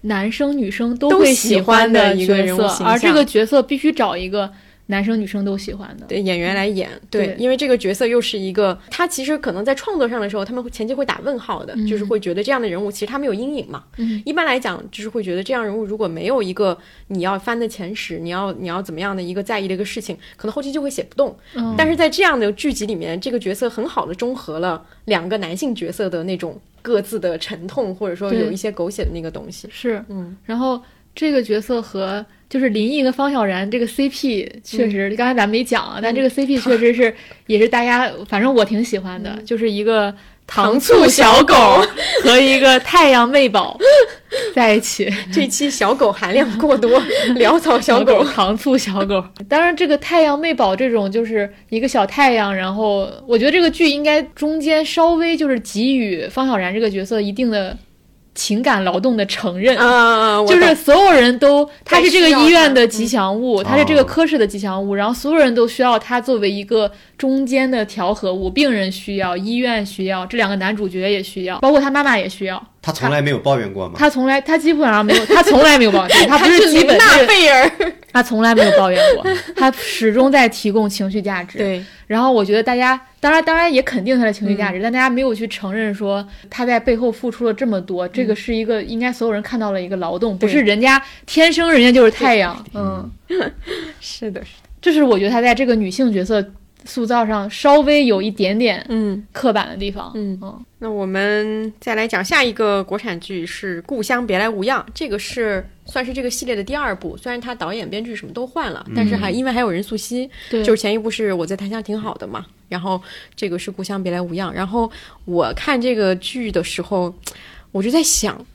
男生女生都都会喜欢欢的一个角色而这个角色必须找一个男生女生都喜欢的。对演员来演，对，对因为这个角色又是一个，他其实可能在创作上的时候，他们会前期会打问号的，就是会觉得这样的人物其实他没有阴影嘛。嗯一般来讲，就是会觉得这样人物如果没有一个你要翻的前史，你要你要怎么样的一个在意的一个事情，可能后期就会写不动。嗯但是在这样的剧集里面，这个角色很好的中和了两个男性角色的那种各自的沉痛，或者说有一些狗血的那个东西。是，嗯，然后这个角色和就是林毅跟方小然这个 CP 确实，刚才咱们没讲啊，但这个 CP 确实是 <laughs> 也是大家，反正我挺喜欢的，就是一个糖醋小狗 <laughs> 和一个太阳妹宝 <laughs> 在一起。这期小狗含量过多，潦草小狗。糖醋小狗。当然，这个太阳妹宝这种就是一个小太阳，然后我觉得这个剧应该中间稍微就是给予方小然这个角色一定的情感劳动的承认。啊，就是所有人都，他是这个医院的吉祥物，他是哦这个科室的吉祥物，然后所有人都需要他作为一个中间的调和物，病人需要，医院需要，这两个男主角也需要，包括他妈妈也需要。他从来没有抱怨过吗？他从来，他基本上没有，他从来没有抱怨，他不 <laughs> 他是基本是贝尔。<laughs> 他从来没有抱怨过，<laughs> 他始终在提供情绪价值。对，然后我觉得大家当然当然也肯定他的情绪嗯价值，但大家没有去承认说他在背后付出了这么多，这个是一个应该所有人看到了一个劳动，不是人家天生人家就是太阳。嗯，是的，是的。这是我觉得他在这个女性角色塑造上稍微有一点点嗯刻板的地方。嗯嗯那我们再来讲下一个国产剧是《故乡别来无恙》，这个是算是这个系列的第二部，虽然它导演、编剧什么都换了，但是还因为还有任素汐，对，就是前一部是我在檀香挺好的嘛，然后这个是故乡别来无恙。然后我看这个剧的时候，我就在想，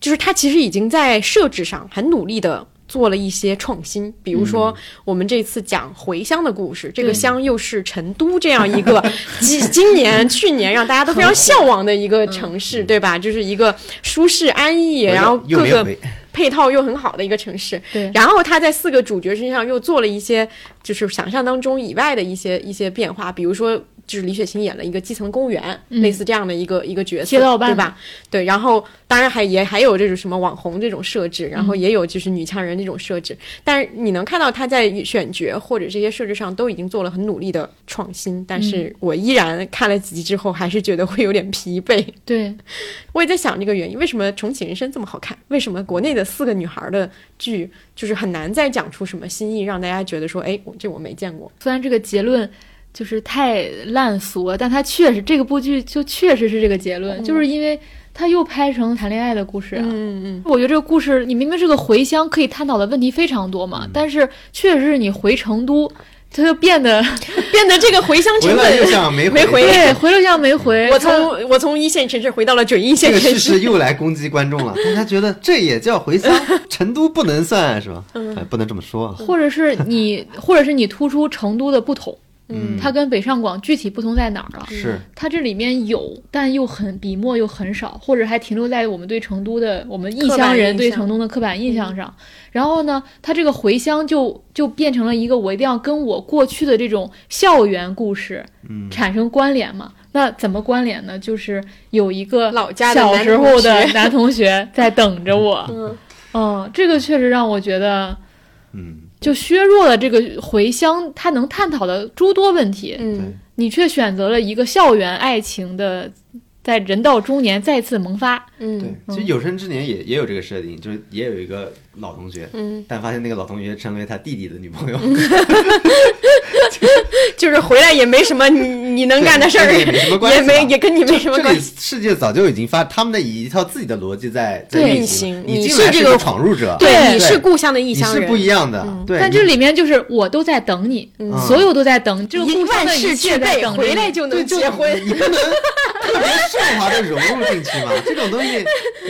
就是他其实已经在设置上很努力的。做了一些创新，比如说我们这次讲回乡的故事，这个对乡又是成都这样一个 <laughs> 今今年、去年让大家都非常向往的一个城市，对吧？就是一个舒适安逸，然后各个配套又很好的一个城市。对。然后他在四个主角身上又做了一些就是想象当中以外的一些一些变化，比如说就是李雪琴演了一个基层公务员，嗯类似这样的一个一个角色，对吧？对，然后当然还也还有这种什么网红这种设置，然后嗯也有就是女强人这种设置，但是你能看到他在选角或者这些设置上都已经做了很努力的创新，但嗯是我依然看了几集之后还是觉得会有点疲惫。对，<laughs> 我也在想这个原因，为什么《重启人生》这么好看？为什么国内的四个女孩的剧就是很难再讲出什么新意，让大家觉得说，哎，我这我没见过。虽然这个结论就是太烂俗了，但它确实这个部剧就确实是这个结论，就是因为它又拍成谈恋爱的故事啊。嗯嗯我觉得这个故事，你明明是个回乡，可以探讨的问题非常多嘛，但是确实是你回成都，它就变得嗯，<laughs> 变得这个回乡成回来又本。像没没回对回了像没回。我从我从一线城市回到了准一这个叙线城市。事又来攻击观众了，大家觉得这也叫回乡？成都不能算是吧？嗯哎，不能这么说啊。或者是你，或者是你突出成都的不同，嗯它跟北上广具体不同在哪儿啊？是它这里面有，但又很笔墨又很少，或者还停留在我们对成都的我们异乡人对成都的刻板印象上。然后呢，它这个回乡就就变成了一个我一定要跟我过去的这种校园故事嗯产生关联嘛？那怎么关联呢？就是有一个老家的小男同时候的学男同学在等着我。<laughs> 嗯嗯，这个确实让我觉得。嗯，就削弱了这个回乡他能探讨的诸多问题，嗯，你却选择了一个校园爱情的，在人到中年再次萌发。嗯。对嗯，其实有生之年也也有这个设定，就是也有一个老同学，嗯，但发现那个老同学成为他弟弟的女朋友，<laughs> 就是回来也没什么你你能干的事儿，也没什么关系也没也跟你没什么这里关系。世界早就已经发，他们的以一套自己的逻辑在在运运行你你进来是这个闯入者，对你是故乡的异乡人，你是不一样的，对。但这里面就是我都在等你，嗯所有都在等这个一故乡的一切，在等你回来就能结婚。你不能特别顺滑的融入进去嘛？这种东西，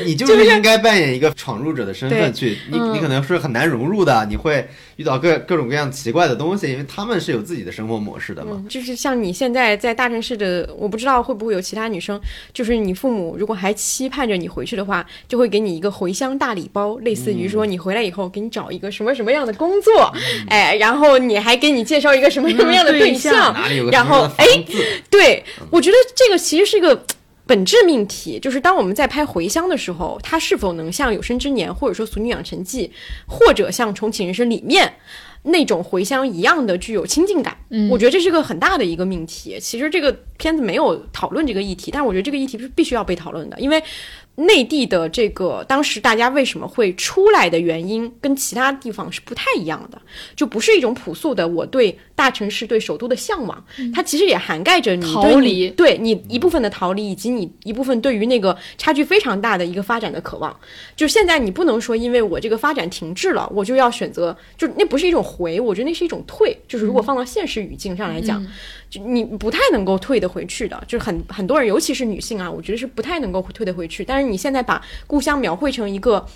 你 <laughs> 就是应该扮演一个闯入者的身份去。你嗯你可能是很难融入的，你会遇到各各种各样奇怪的东西，因为他们是有自己的生活模式的嘛。嗯，就是像你现在在大城市的，我不知道会不会有其他女生，就是你父母如果还期盼着你回去的话，就会给你一个回乡大礼包，类似于说你回来以后给你找一个什么什么样的工作，哎，然后你还给你介绍一个什么什么样的嗯对象，然后哎？对，我觉得这个其实是一个本质命题，就是当我们在拍回乡的时候，它是否能像《有生之年》或者说《俗女养成记》，或者像《重启人生》里面。那种回乡一样的具有亲近感，嗯我觉得这是个很大的一个命题。其实这个片子没有讨论这个议题，但我觉得这个议题是必须要被讨论的，因为内地的这个当时大家为什么会出来的原因，跟其他地方是不太一样的，就不是一种朴素的我对大城市对首都的向往，它其实也涵盖着你逃离对你一部分的逃离，以及你一部分对于那个差距非常大的一个发展的渴望。就现在你不能说因为我这个发展停滞了，我就要选择，就那不是一种回，我觉得那是一种退。就是如果放到现实语境上来讲，就你不太能够退得回去的。就是很很多人，尤其是女性啊，我觉得是不太能够退得回去。但是你现在把故乡描绘成一个。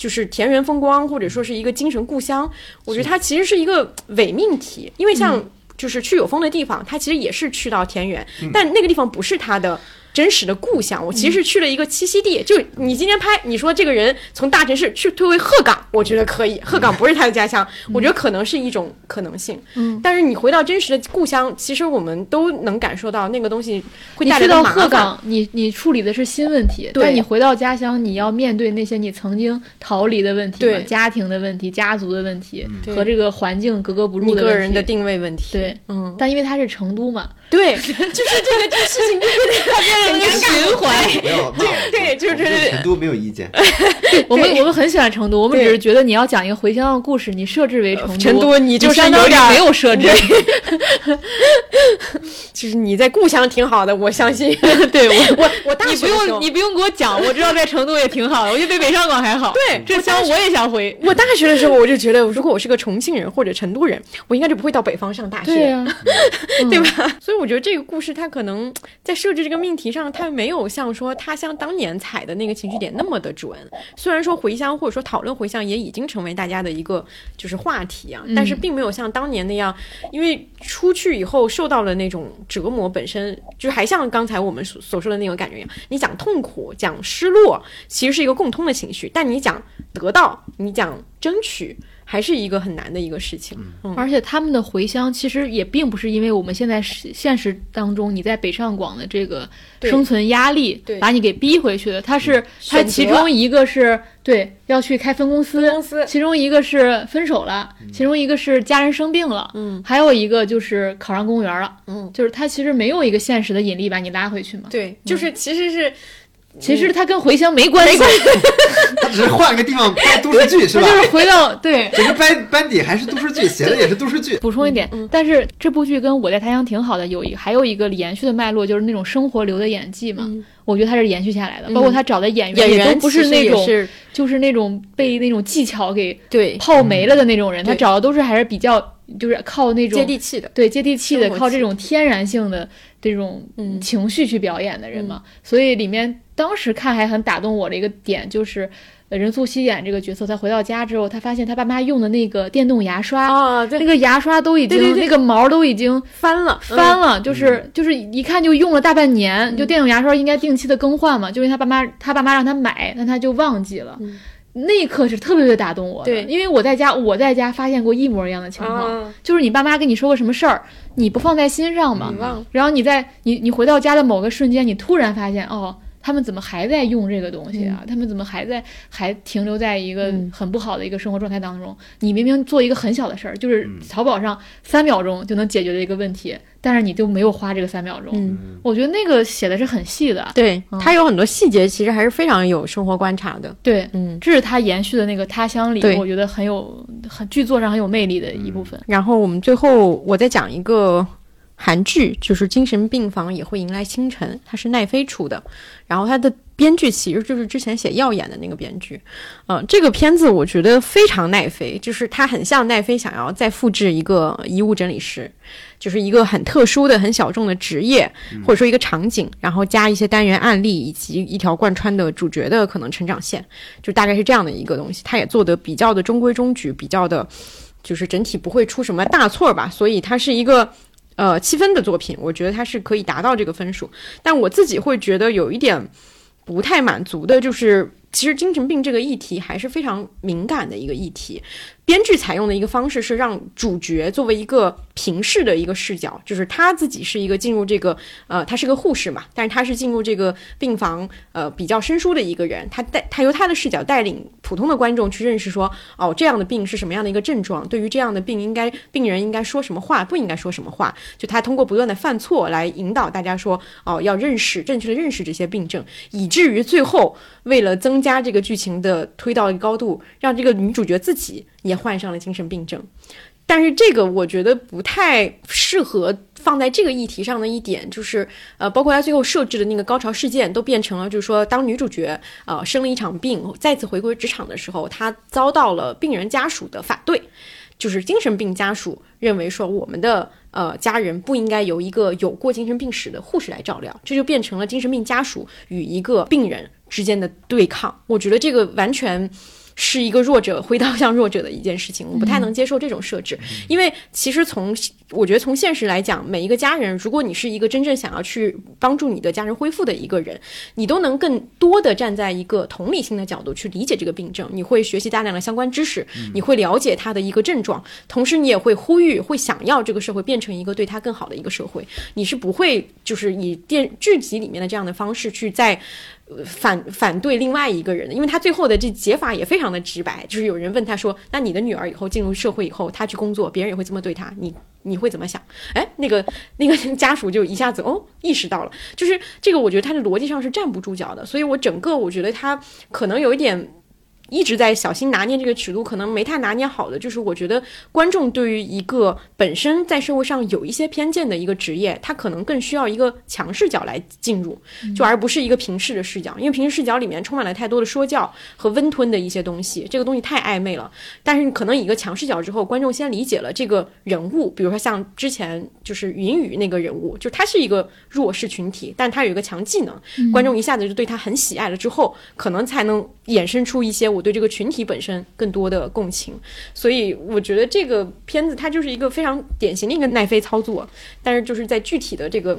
就是田园风光，或者说是一个精神故乡，我觉得它其实是一个伪命题，因为像就是去有风的地方，它其实也是去到田园，但那个地方不是它的真实的故乡。我其实去了一个栖息地，就你今天拍，你说这个人从大城市去退回鹤岗，我觉得可以，鹤岗不是他的家乡，我觉得可能是一种可能性。嗯，但是你回到真实的故乡，其实我们都能感受到那个东西会你去到带来的麻烦。鹤岗，你你处理的是新问题，对。但你回到家乡，你要面对那些你曾经逃离的问题，对。家庭的问题、家族的问题对和这个环境格格不入你的。个人的定位问题，对，嗯，但因为它是成都嘛，对，就是这个这个事情就变得 <laughs> 很尴尬。循环。不要骂我对就是成都没有意见。<laughs> 我们我们很喜欢成都，我们只是觉得你要讲一个回乡的故事，你设置为成都，成都你就是相当于有点没有设置。<laughs> 就是你在故乡挺好的，我相信。<laughs> 对我我我大你不学的时候用你不用给我讲，我知道在成都也挺好的，我觉得比北上广还好。对这乡我也想回。我大学的时候，我就觉得，如果我是个重庆人或者成都人，我应该就不会到北方上大学，对吧？所以我觉得这个故事它可能在设置这个命题上，他没有像说他乡当年踩的那个情绪点那么的准。虽然说回乡或者说讨论回乡也已经成为大家的一个就是话题啊，但是并没有像当年那样，因为出去以后受到了那种折磨，本身就还像刚才我们所所说的那种感觉一样。你讲痛苦，讲失落，其实是一个共通的情绪，但你讲得到，你讲争取，还是一个很难的一个事情。嗯。而且他们的回乡其实也并不是因为我们现在是现实当中你在北上广的这个生存压力把你给逼回去的，他是他其中一个是对要去开分公司，公司。其中一个是分手了，其中一个是家人生病了，嗯，还有一个就是考上公务员了，嗯，就是他其实没有一个现实的引力把你拉回去嘛。对，就是其实是其实它跟回乡没关系，他只是换个地方拍都市剧是吧？就是回到对。整个班班底还是都市剧，写的也是都市剧。补充一点，但是这部剧跟我在他乡挺好的，有一还有一个延续的脉络，就是那种生活流的演技嘛。我觉得他是延续下来的，包括他找的演员演员也都不是那种，是就是那种被那种技巧给对泡没了的那种人，他找的都是还是比较就是靠那种接地气的。对接地气的，靠这种天然性的这种嗯情绪去表演的人嘛。所以里面当时看还很打动我的一个点就是。呃任素汐演这个角色，她回到家之后，她发现她爸妈用的那个电动牙刷，啊，那，个牙刷都已经对对对那个毛都已经翻了，翻了，就是就是一看就用了大半年。嗯就电动牙刷应该定期的更换嘛，就因为他爸妈他爸妈让他买，但他就忘记了。那一刻是特别特别打动我对。因为我在家我在家发现过一模一样的情况，啊，就是你爸妈跟你说过什么事儿，你不放在心上嘛，然后你在你你回到家的某个瞬间，你突然发现哦。他们怎么还在用这个东西啊？他们怎么还在还停留在一个嗯很不好的一个生活状态当中？你明明做一个很小的事儿，就是淘宝上三秒钟就能解决的一个问题，但是你就没有花这个三秒钟。嗯，我觉得那个写的是很细的，对嗯，它有很多细节，其实还是非常有生活观察的。对，嗯，这是他延续的那个他乡里，我觉得很有很剧作上很有魅力的一部分。然后我们最后我再讲一个韩剧，就是《精神病房也会迎来清晨》，它是奈飞出的，然后它的编剧其实就是之前写《耀眼》的那个编剧。嗯、这个片子我觉得非常奈飞，就是它很像奈飞想要再复制一个遗物整理师。就是一个很特殊的、很小众的职业，或者说一个场景，然后加一些单元案例以及一条贯穿的主角的可能成长线，就大概是这样的一个东西。它也做得比较的中规中矩，比较的，就是整体不会出什么大错吧。所以它是一个呃七分的作品，我觉得它是可以达到这个分数。但我自己会觉得有一点不太满足的，就是其实精神病这个议题还是非常敏感的一个议题。编剧采用的一个方式是让主角作为一个平视的一个视角，就是他自己是一个进入这个呃，他是个护士嘛，但是他是进入这个病房呃比较生疏的一个人，他带他由他的视角带领普通的观众去认识说，哦，这样的病是什么样的一个症状，对于这样的病应该病人应该说什么话，不应该说什么话，就他通过不断的犯错来引导大家说，哦，要认识正确的认识这些病症，以至于最后为了增加这个剧情的推到一个高度，让这个女主角自己也患上了精神病症。但是这个我觉得不太适合放在这个议题上的一点，就是呃，包括他最后设置的那个高潮事件，都变成了就是说，当女主角呃生了一场病，再次回归职场的时候，她遭到了病人家属的反对，就是精神病家属认为说我们的。呃，家人不应该由一个有过精神病史的护士来照料，这就变成了精神病家属与一个病人之间的对抗。我觉得这个完全是一个弱者挥刀向弱者的一件事情，我不太能接受这种设置。因为其实从我觉得从现实来讲，每一个家人，如果你是一个真正想要去帮助你的家人恢复的一个人，你都能更多的站在一个同理心的角度去理解这个病症，你会学习大量的相关知识，你会了解他的一个症状，同时你也会呼吁，会想要这个社会变成一个对他更好的一个社会。你是不会就是以电剧集里面的这样的方式去在。反反对另外一个人的，因为他最后的这解法也非常的直白，就是有人问他说：“那你的女儿以后进入社会以后，她去工作，别人也会这么对她，你你会怎么想？”哎，那个那个家属就一下子哦意识到了，就是这个，我觉得他的逻辑上是站不住脚的，所以我整个我觉得他可能有一点。一直在小心拿捏这个尺度，可能没太拿捏好的，就是我觉得观众对于一个本身在社会上有一些偏见的一个职业，他可能更需要一个强视角来进入，就而不是一个平视的视角，因为平视视角里面充满了太多的说教和温吞的一些东西，这个东西太暧昧了。但是可能以一个强视角之后，观众先理解了这个人物，比如说像之前就是云雨那个人物，就他是一个弱势群体，但他有一个强技能，观众一下子就对他很喜爱了，之后可能才能衍生出一些我对这个群体本身更多的共情。所以我觉得这个片子它就是一个非常典型的一个奈飞操作，但是就是在具体的这个。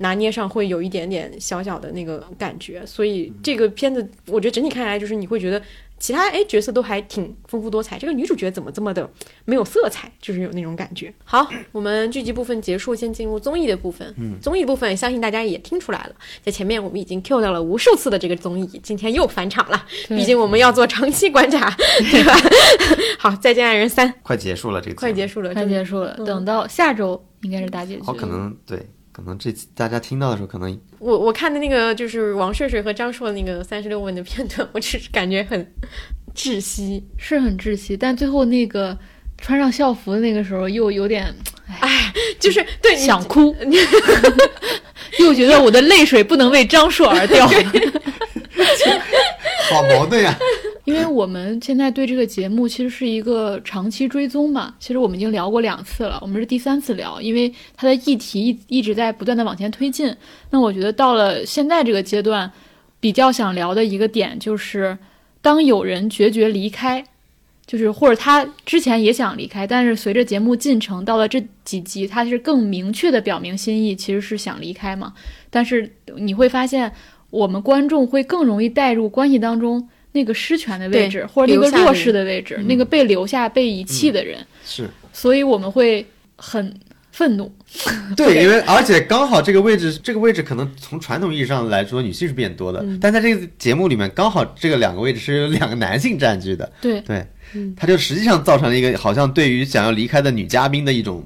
拿捏上会有一点点小小的那个感觉，所以这个片子我觉得整体看下来就是你会觉得其他哎角色都还挺丰富多彩，这个女主角怎么这么的没有色彩，就是有那种感觉。好，我们剧集部分结束，先进入综艺的部分。嗯，综艺部分相信大家也听出来了，在前面我们已经 Q 到了无数次的这个综艺，今天又返场了。毕竟我们要做长期观察，<laughs> 对吧？好，再见爱人三快结束了这个快结束了，快结束了，等到下周应该是大结局。好，可能对，可能这大家听到的时候，可能我我看的那个就是王睡睡和张硕那个三十六问的片段，我只是感觉很窒息。是很窒息，但最后那个穿上校服的那个时候，又有点哎就是对想哭，<laughs> 又觉得我的泪水不能为张硕而掉。<laughs> 好矛盾呀。因为我们现在对这个节目其实是一个长期追踪嘛，其实我们已经聊过两次了，我们是第三次聊，因为它的议题一一直在不断的往前推进。那我觉得到了现在这个阶段，比较想聊的一个点就是，当有人决绝离开，就是或者他之前也想离开，但是随着节目进程到了这几集，他是更明确的表明心意，其实是想离开嘛。但是你会发现，我们观众会更容易带入关系当中那个失权的位置，或者那个弱势的位置，那个被留下、被遗弃的人，是。所以我们会很愤怒。<laughs> 对，因为而且刚好这个位置，这个位置可能从传统意义上来说，女性是变多的，但在这个节目里面，刚好这个两个位置是由两个男性占据的，对，对，它就实际上造成了一个好像对于想要离开的女嘉宾的一种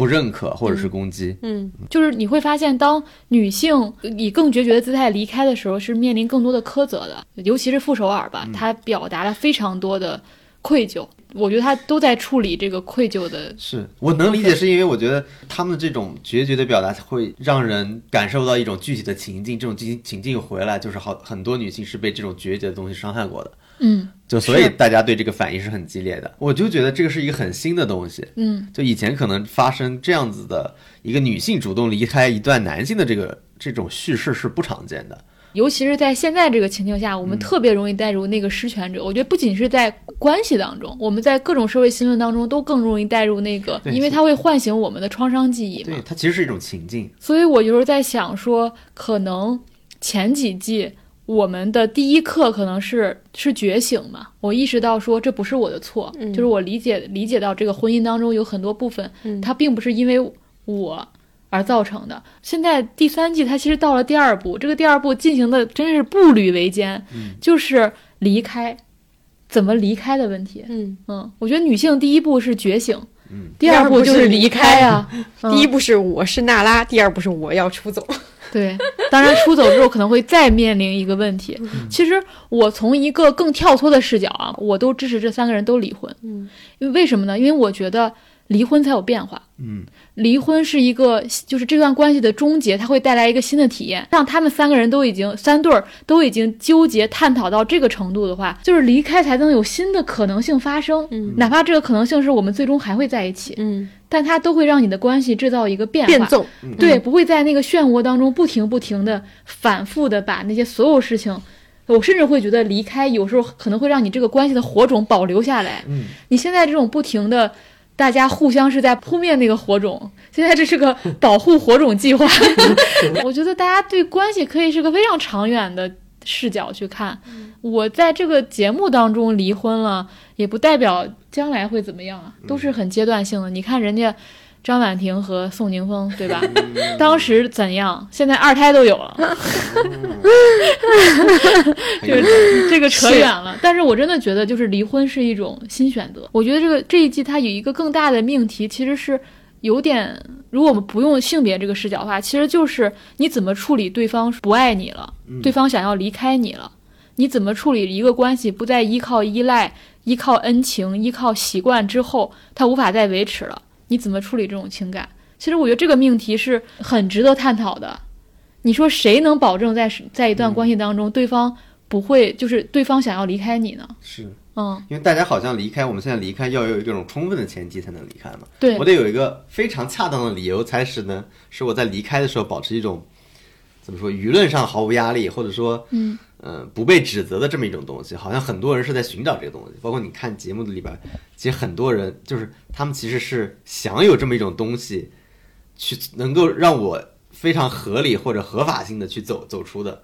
不认可或者是攻击。嗯，就是你会发现，当女性以更决绝的姿态离开的时候，是面临更多的苛责的，尤其是傅首尔吧，她表达了非常多的愧疚。我觉得她都在处理这个愧疚的，是我能理解，是因为我觉得他们这种决绝的表达会让人感受到一种具体的情境，这种情情境回来，就是好很多女性是被这种决绝的东西伤害过的，嗯就所以大家对这个反应是很激烈的。我就觉得这个是一个很新的东西，嗯，就以前可能发生这样子的一个女性主动离开一段男性的这个这种叙事是不常见的。尤其是在现在这个情境下，我们特别容易带入那个失权者。我觉得不仅是在关系当中，我们在各种社会新闻当中都更容易带入那个，因为它会唤醒我们的创伤记忆嘛对，。它其实是一种情境。所以我有时候在想说，可能前几季我们的第一课可能是是觉醒嘛，我意识到说这不是我的错，嗯就是我理解理解到这个婚姻当中有很多部分，嗯它并不是因为我。而造成的。现在第三季，它其实到了第二步，这个第二步进行的真是步履维艰，就是离开，怎么离开的问题。嗯，嗯，我觉得女性第一步是觉醒，嗯，第二步就是离开啊。嗯第一步是我是娜拉，第二步是我要出走。对，当然出走之后可能会再面临一个问题。其实我从一个更跳脱的视角啊，我都支持这三个人都离婚。嗯，因为为什么呢？因为我觉得离婚才有变化。嗯，离婚是一个，就是这段关系的终结，它会带来一个新的体验。让他们三个人都已经三对儿都已经纠结探讨到这个程度的话，就是离开才能有新的可能性发生。嗯哪怕这个可能性是我们最终还会在一起，嗯，但它都会让你的关系制造一个变化。变奏，对，不会在那个漩涡当中不停不停的反复的把那些所有事情，我甚至会觉得离开有时候可能会让你这个关系的火种保留下来。嗯，你现在这种不停的，大家互相是在扑灭那个火种，现在这是个 <laughs> 保护火种计划。我觉得大家对关系可以是个非常长远的视角去看。我在这个节目当中离婚了，也不代表将来会怎么样啊，都是很阶段性的。你看人家。张婉婷和宋宁峰，<laughs> 对吧？当时怎样？现在二胎都有了，这个 <laughs> 这个扯远了。但是我真的觉得，就是离婚是一种新选择。我觉得这个这一季它有一个更大的命题，其实是有点，如果我们不用性别这个视角的话，其实就是你怎么处理对方不爱你了，对方想要离开你了，你怎么处理一个关系不再依靠依赖、依靠恩情、依靠习惯之后，它无法再维持了，你怎么处理这种情感？其实我觉得这个命题是很值得探讨的。你说谁能保证在在一段关系当中，对方不会就是对方想要离开你呢？是嗯，因为大家好像离开，我们现在离开要有一种充分的前提才能离开嘛。对我得有一个非常恰当的理由，才使呢使我在离开的时候保持一种怎么说舆论上毫无压力，或者说嗯呃不被指责的这么一种东西。好像很多人是在寻找这个东西，包括你看节目的里边，其实很多人就是他们其实是想有这么一种东西，去能够让我非常合理或者合法性的去走走出的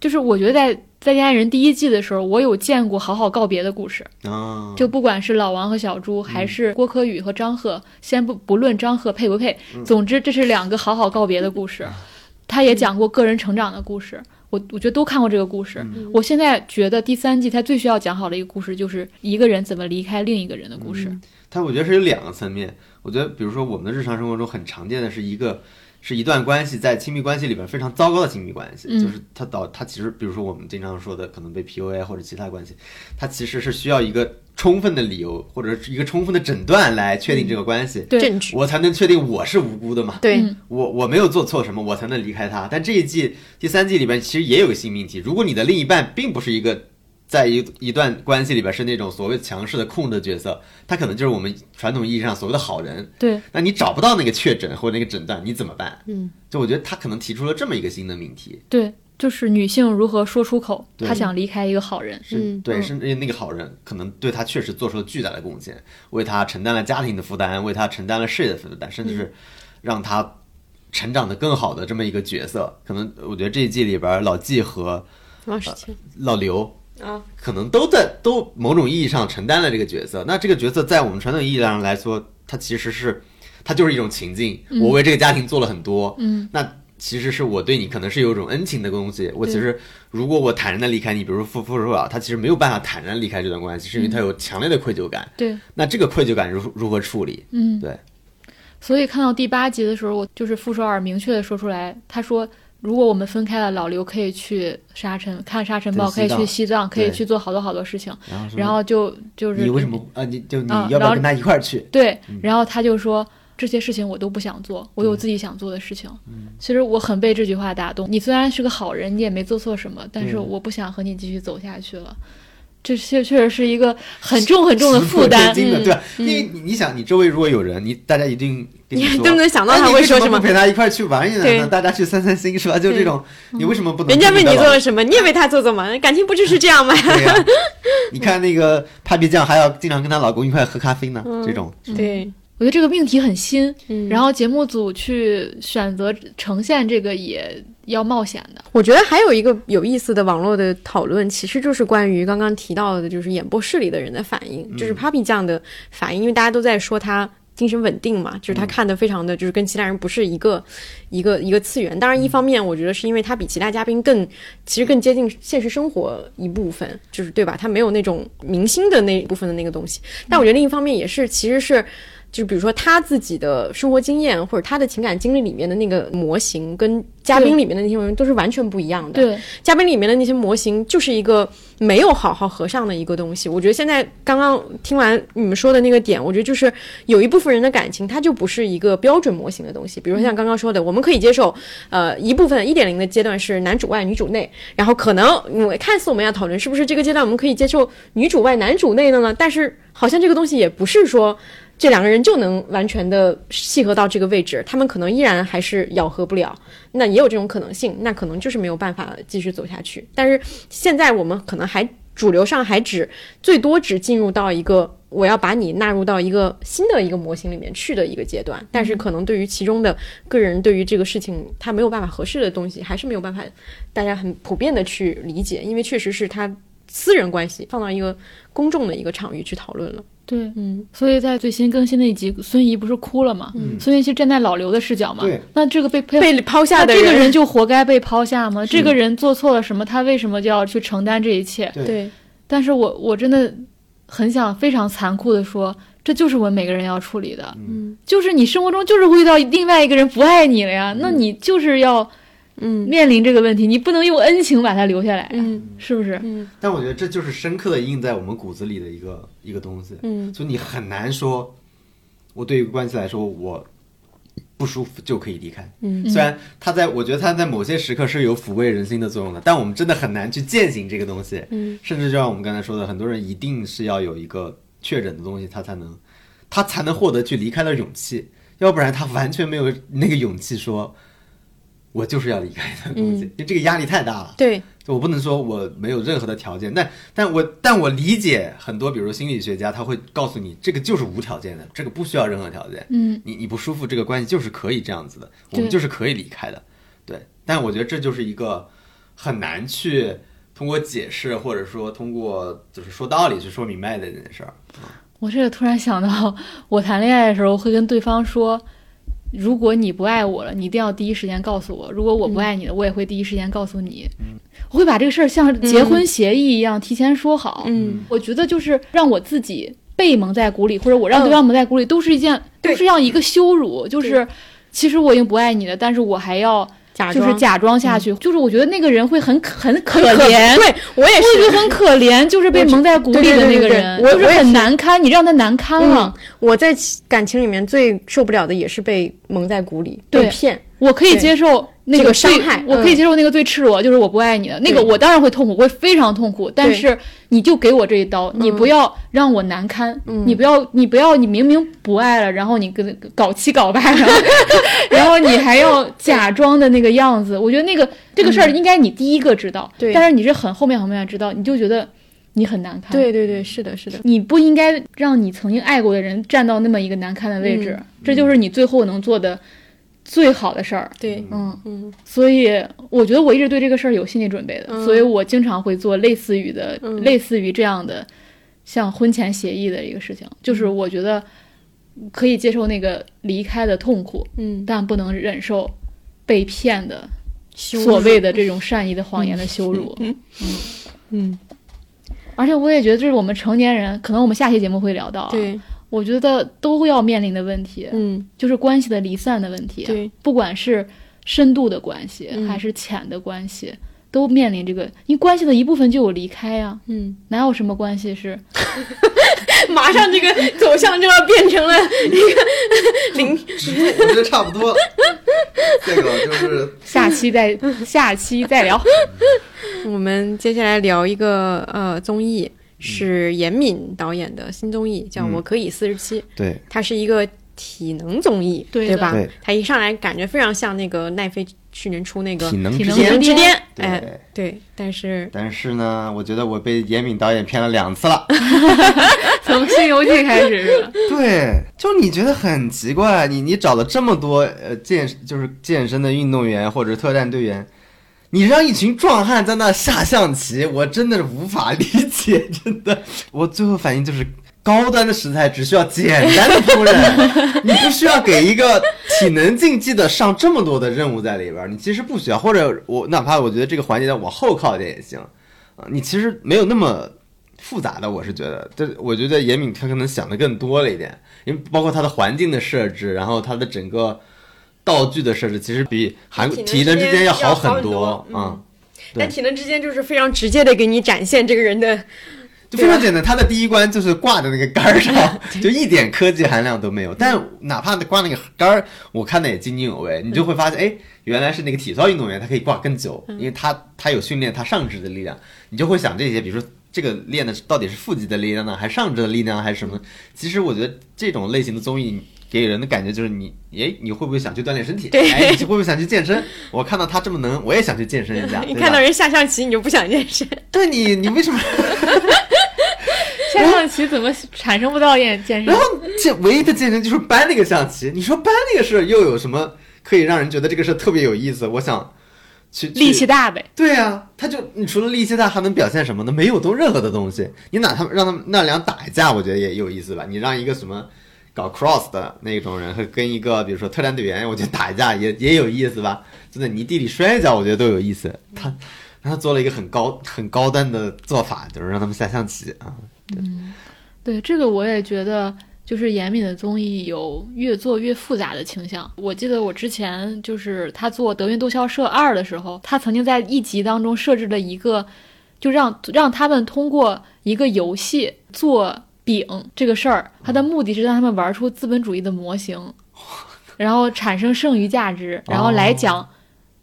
就是我觉得在《再见爱人》第一季的时候，我有见过好好告别的故事。啊。就不管是老王和小猪，还是郭柯宇和张赫，先不不论张赫配不配，嗯总之这是两个好好告别的故事。<laughs> 他也讲过个人成长的故事，我我觉得都看过这个故事。嗯我现在觉得第三季他最需要讲好的一个故事，就是一个人怎么离开另一个人的故事。他我觉得是有两个层面。我觉得，比如说我们的日常生活中很常见的是一个，是一段关系在亲密关系里边非常糟糕的亲密关系，嗯就是它导它其实，比如说我们经常说的可能被 PUA 或者其他关系，它其实是需要一个充分的理由或者是一个充分的诊断来确定这个关系，对。证据，我才能确定我是无辜的嘛。对，嗯我我没有做错什么，我才能离开他。但这一季第三季里边其实也有个新命题，如果你的另一半并不是一个在一一段关系里边是那种所谓强势的控制角色，他可能就是我们传统意义上所谓的好人。对，那你找不到那个确诊或者那个诊断，你怎么办？嗯，就我觉得他可能提出了这么一个新的命题，对，就是女性如何说出口，她想离开一个好人。是、嗯对，嗯甚至那个好人可能对她确实做出了巨大的贡献，为她承担了家庭的负担，为她承担了事业的负担，甚至是让她成长的更好的这么一个角色。可能我觉得这一季里边，老纪和老刘啊，可能都在都某种意义上承担了这个角色。那这个角色在我们传统意义上来说，它其实是它就是一种情境，我为这个家庭做了很多，嗯，那其实是我对你可能是有一种恩情的东西。我其实如果我坦然的离开你，比如说傅傅首尔，他其实没有办法坦然离开这段关系，是因为他有强烈的愧疚感。对，那这个愧疚感如如何处理？嗯，对。所以看到第八集的时候，我就是傅首尔明确的说出来，他说。如果我们分开了，老刘可以去沙尘看沙尘暴，可以去西藏，可以去做好多好多事情。然后然后就就是你为什么啊？你就你要不要跟他一块儿去？对，嗯然后他就说这些事情我都不想做，我有自己想做的事情。其实我很被这句话打动。你虽然是个好人，你也没做错什么，但是我不想和你继续走下去了。这确确实是一个很重很重的负担。真的，嗯对吧？因为你你想，你周围如果有人，你大家一定 <laughs> 跟你说，都能想到哎他会说什么不陪他一块去玩一玩呢？<laughs> 大家去散散心是吧？就这种，你为什么不能？人家为你做了什么，你也为他做做嘛？感情不就是这样吗？<laughs> 你看那个 Papi 酱还要经常跟她老公一块喝咖啡呢，嗯这种对，我觉得这个命题很新，嗯然后节目组去选择呈现这个也要冒险的。我觉得还有一个有意思的网络的讨论，其实就是关于刚刚提到的，就是演播室里的人的反应，就是 Papi 酱的反应，因为大家都在说他。精神稳定嘛，就是他看的非常的，就是跟其他人不是一个一个一个次元。当然，一方面我觉得是因为他比其他嘉宾更，其实更接近现实生活一部分，就是对吧？他没有那种明星的那一部分的那个东西。但我觉得另一方面也是，其实是就比如说他自己的生活经验或者他的情感经历里面的那个模型，跟嘉宾里面的那些人都是完全不一样的。对，嘉宾里面的那些模型就是一个没有好好合上的一个东西。我觉得现在刚刚听完你们说的那个点，我觉得就是有一部分人的感情，它就不是一个标准模型的东西。比如像刚刚说的，我们可以接受，呃，一部分一点零的阶段是男主外女主内，然后可能我看似我们要讨论是不是这个阶段我们可以接受女主外男主内的呢？但是好像这个东西也不是说。这两个人就能完全的契合到这个位置，他们可能依然还是咬合不了，那也有这种可能性，那可能就是没有办法继续走下去。但是现在我们可能还主流上还只最多只进入到一个我要把你纳入到一个新的一个模型里面去的一个阶段，但是可能对于其中的个人对于这个事情他没有办法合适的东西，还是没有办法大家很普遍的去理解，因为确实是他私人关系放到一个公众的一个场域去讨论了。对，嗯，所以在最新更新的一集，孙怡不是哭了嘛？孙怡是站在老刘的视角嘛？对，那这个被被被抛下的人这个人就活该被抛下吗？这个人做错了什么？他为什么就要去承担这一切？对对但是我我真的很想非常残酷的说，这就是我们每个人要处理的，嗯就是你生活中就是会遇到另外一个人不爱你了呀，那你就是要嗯面临这个问题，你不能用恩情把他留下来呀，嗯是不是？嗯但我觉得这就是深刻的印在我们骨子里的一个一个东西，嗯所以你很难说，我对于关系来说，我不舒服就可以离开。嗯虽然他在我觉得他在某些时刻是有抚慰人心的作用的，但我们真的很难去践行这个东西。嗯甚至就像我们刚才说的，很多人一定是要有一个确诊的东西，他才能他才能获得去离开的勇气，要不然他完全没有那个勇气说。我就是要离开的东西，因为这个压力太大了。对我不能说我没有任何的条件，但但我但我理解很多，比如心理学家他会告诉你，这个就是无条件的，这个不需要任何条件。嗯，你你不舒服，这个关系就是可以这样子的，我们就是可以离开的，对。但我觉得这就是一个很难去通过解释或者说通过就是说道理去说明白的这件事儿。我这个突然想到，我谈恋爱的时候会跟对方说，如果你不爱我了，你一定要第一时间告诉我；如果我不爱你了，我也会第一时间告诉你。我会把这个事儿像结婚协议一样提前说好。嗯。我觉得就是让我自己被蒙在鼓里，或者我让嗯。对方蒙在鼓里，都是一件都是让一个羞辱。就是其实我已经不爱你了，但是我还要假装就是假装下去。就是我觉得那个人会很很可很可怜。对我也我也觉是得很可怜，就是被蒙在鼓里的那个人，就是很难堪，你让他难堪了。我在感情里面最受不了的也是被蒙在鼓里，被骗。我可以接受那个伤害我可以嗯接受那个最赤裸，就是我不爱你的那个，我当然会痛苦，我会非常痛苦。但是你就给我这一刀，你不要让我难堪，你不要，你不要，你明明不爱了，然后你跟搞七搞八的，<laughs> 然后你还要假装的那个样子。我觉得那个这个事儿应该你第一个知道，但是你是很后面很后面知道，你就觉得你很难堪。对对对，是的，是的。你不应该让你曾经爱过的人站到那么一个难堪的位置，这就是你最后能做的最好的事儿。对，嗯。嗯。所以我觉得我一直对这个事儿有心理准备的，嗯。所以我经常会做类似于的、嗯。类似于这样的，像婚前协议的一个事情，就是我觉得可以接受那个离开的痛苦，嗯，但不能忍受被骗的所谓的这种善意的谎言的羞辱。<laughs> 嗯，而且我也觉得这是我们成年人，可能我们下期节目会聊到、啊，对，我觉得都要面临的问题，嗯就是关系的离散的问题。对，不管是深度的关系、嗯还是浅的关系，都面临这个，因为关系的一部分就有离开呀、嗯，哪有什么关系是？<laughs> 马上这个走向就要变成了一个零，我觉得差不多。<laughs> 这个就是下期再 <laughs> 下期再聊。我们接下来聊一个呃综艺，是严敏导演的新综艺，叫《嗯我可以四十七》，对。它是一个体能综艺，对对吧？对？它一上来感觉非常像那个奈飞去年出那个体能体能之巅哎，对，但是但是呢，我觉得我被严敏导演骗了两次了。<laughs> 从《西游记》开始是吧？<laughs> 对，就你觉得很奇怪，你你找了这么多呃健就是健身的运动员或者特战队员，你让一群壮汉在那下象棋，我真的是无法理解，真的。我最后反应就是。高端的食材只需要简单的烹饪，你不需要给一个体能竞技的上这么多的任务在里边，你其实不需要。或者我哪怕我觉得这个环节再往后靠一点也行，啊，你其实没有那么复杂的，我是觉得，这我觉得严敏他可能想的更多了一点，因为包括他的环境的设置，然后他的整个道具的设置，其实比韩体能之间要好很多嗯嗯但体能之间就是非常直接的给你展现这个人的，<laughs> 就非常简单，他的第一关就是挂在那个杆儿上，<laughs> 就一点科技含量都没有。但哪怕挂那个杆儿，我看的也津津有味，你就会发现，哎，原来是那个体操运动员，他可以挂更久，因为他他有训练他上肢的力量，你就会想这些，比如说。这个练的到底是腹肌的力量呢，还是上肢的力量，还是什么？其实我觉得这种类型的综艺给人的感觉就是你，哎，你会不会想去锻炼身体？对哎，你会不会想去健身？我看到他这么能，我也想去健身一下。<laughs> 你看到人下象棋你就不想健身，对你，你为什么？<laughs> 下象棋怎么产生不到健健身然？后这唯一的健身就是搬那个象棋，你说搬那个事又有什么可以让人觉得这个事特别有意思？我想去去力气大呗。对啊，他就你除了力气大还能表现什么呢？没有动任何的东西。你哪他们让他们那俩打一架，我觉得也有意思吧？你让一个什么搞 cross 的那种人和跟一个比如说特战队员，我觉得打一架也也有意思吧？就在泥地里摔一跤，我觉得都有意思。他他做了一个很高很高端的做法，就是让他们下象棋啊。对这个我也觉得，就是严敏的综艺有越做越复杂的倾向。我记得我之前就是他做《德云逗笑社二》的时候，他曾经在一集当中设置了一个，就让让他们通过一个游戏做饼这个事儿，它的目的是让他们玩出资本主义的模型，然后产生剩余价值，然后来讲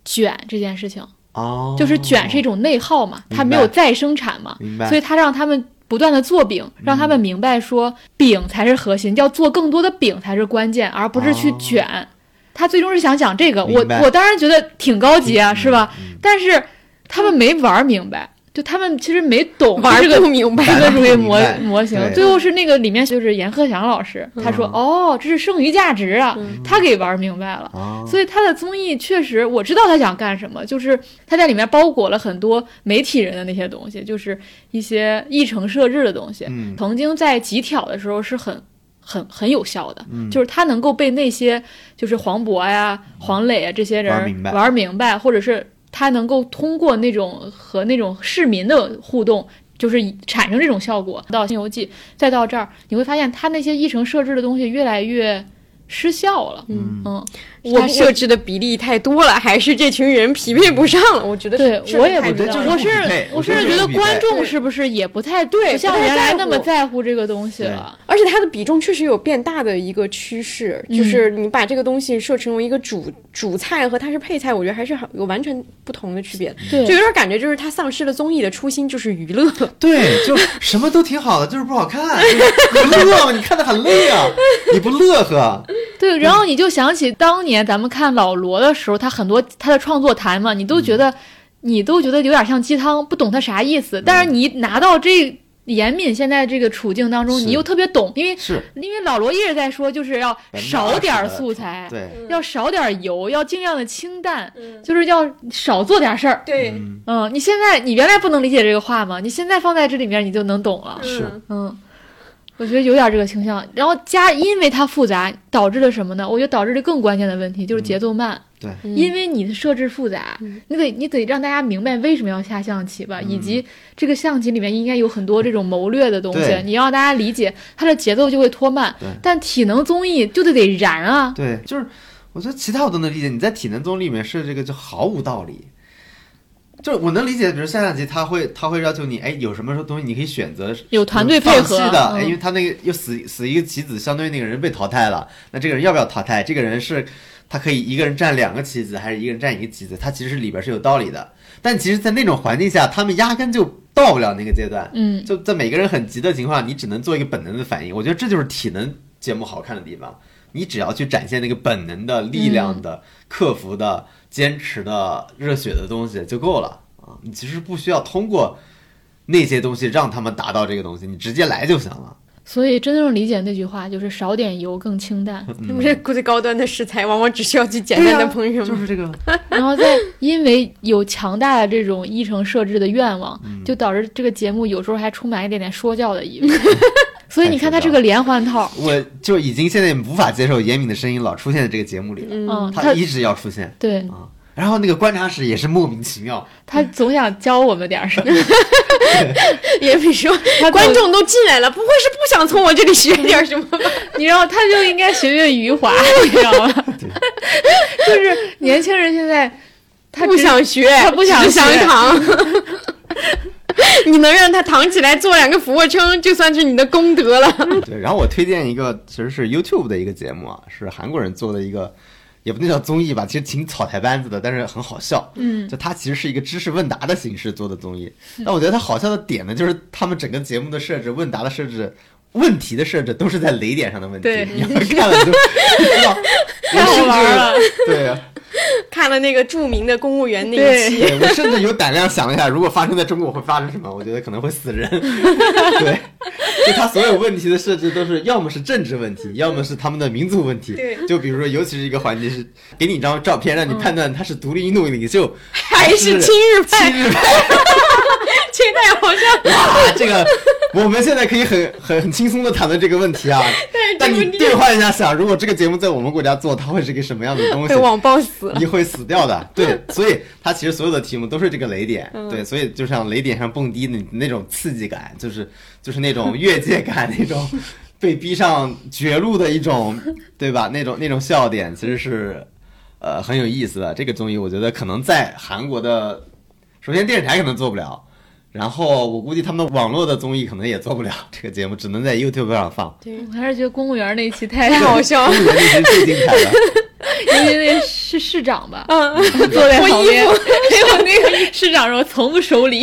卷这件事情。哦，就是卷是一种内耗嘛，它没有再生产嘛，所以它让他们不断的做饼，让他们明白说饼才是核心，要做更多的饼才是关键，而不是去哦卷。他最终是想讲这个，我我当然觉得挺高级啊，嗯是吧？嗯但是他们没玩明白，就他们其实没懂玩这个不明白资本主义模模型。最后是那个里面就是严鹤翔老师，他说：“哦，这是剩余价值啊。他给玩明白了。哦，所以他的综艺确实，我知道他想干什么，就是他在里面包裹了很多媒体人的那些东西，就是一些议程设置的东西。嗯曾经在极挑的时候是很。很很有效的，嗯就是他能够被那些就是黄渤呀、黄磊啊这些人玩明白玩明白，或者是他能够通过那种和那种市民的互动，就是产生这种效果。到《西游记》，再到这儿，你会发现他那些议程设置的东西越来越失效了。嗯嗯，我我设置的比例太多了，还是这群人匹配不上了？我觉得对是我也不知道，我是我甚至觉得观众是不是也不太对不像原来那么在乎这个东西了。而且它的比重确实有变大的一个趋势，嗯就是你把这个东西设成为一个主主菜和它是配菜，我觉得还是很有完全不同的区别。对就有点感觉就是它丧失了综艺的初心，就是娱乐。对，就什么都挺好的，就是不好看，你乐吗？你看的很累啊，你不乐呵。<laughs> 对，然后你就想起当年咱们看老罗的时候，他很多他的创作谈嘛，你都觉得、你都觉得有点像鸡汤，不懂他啥意思。但是你拿到这严敏现在这个处境当中，你又特别懂，因为是。因为老罗一直在说，就是要少点素材，对，要少点油，要尽量的清淡，就是要少做点事儿。对，嗯，你现在你原来不能理解这个话吗？你现在放在这里面，你就能懂了。是。嗯，我觉得有点这个倾向。然后加，因为它复杂，导致了什么呢？我觉得导致了更关键的问题，就是节奏慢。对，因为你的设置复杂，你得你得让大家明白为什么要下象棋吧，以及这个象棋里面应该有很多这种谋略的东西，你要让大家理解，它的节奏就会拖慢对。但体能综艺就得得燃啊，对，就是我觉得其他我都能理解，你在体能综艺里面设这个就毫无道理。就是我能理解，比如下象棋，他会他会要求你，哎，有什么东西你可以选择 <laughs> 有团队配合的，嗯哎，因为他那个又死死一个棋子，相当于那个人被淘汰了，那这个人要不要淘汰？这个人是他可以一个人占两个棋子，还是一个人占一个棋子？他其实里边是有道理的，但其实，在那种环境下，他们压根就到不了那个阶段。嗯，就在每个人很急的情况下，你只能做一个本能的反应。我觉得这就是体能节目好看的地方。你只要去展现那个本能的力量的、克服的、坚持的、热血的东西就够了啊！你其实不需要通过那些东西让他们达到这个东西，你直接来就行了。所以真正理解那句话就是少点油更清淡。是不是最高端的食材往往只需要去简单的烹饪吗？就是这个，<laughs> 然后再因为有强大的这种议程设置的愿望，嗯就导致这个节目有时候还充满一点点说教的意味。<laughs> 所以你看他这个连环套，我就已经现在无法接受严敏的声音老出现在这个节目里了。嗯，他一直要出现，对啊，然后那个观察室也是莫名其妙，他总想教我们点儿什么。<laughs> 也比说观众都进来了，不会是不想从我这里学点什么吧？<laughs> 你知道，他就应该学学余华，<laughs> 你知道吗？就是年轻人现在他不想学，他不想学躺。<laughs> 你能让他躺起来做两个俯卧撑，就算是你的功德了。<laughs> 对，然后我推荐一个，其实是 YouTube 的一个节目啊，是韩国人做的一个，也不能叫综艺吧，其实挺草台班子的，但是很好笑。嗯，就它其实是一个知识问答的形式做的综艺，但我觉得它好笑的点呢，就是他们整个节目的设置、问答的设置、问题的设置都是在雷点上的问题。对你要是看了就知道，<laughs> 太好玩了对啊。<laughs> 看了那个著名的公务员那一期，对我甚至有胆量想了一下，如果发生在中国会发生什么？我觉得可能会死人。<laughs> 对，就他所有问题的设置都是要么是政治问题，要么是他们的民族问题。对就比如说，尤其是一一个环节是给你一张照片，让你判断他是独立运动领袖还是亲日派，亲日派。<laughs> 这太好笑了。哇，这个 <laughs> 我们现在可以很很很轻松的谈论这个问题啊。但 <laughs> 你但是这个兑换一下想，如果这个节目在我们国家做，它会是个什么样的东西被？<laughs> 网暴死。你会死掉的。对，所以它其实所有的题目都是这个雷点。嗯对，所以就像雷点上蹦迪的那种刺激感，就是就是那种越界感，那种被逼上绝路的一种，对吧？那种那种笑点其实是呃很有意思的。这个综艺我觉得可能在韩国的，首先电视台可能做不了。然后我估计他们网络的综艺可能也做不了这个节目，只能在 YouTube 上放。对我还是觉得公务员那一期太太好笑了公务员那期最精彩了。<laughs> 因为那是市长吧，嗯，坐在旁边，服结果那个市长说从不收礼，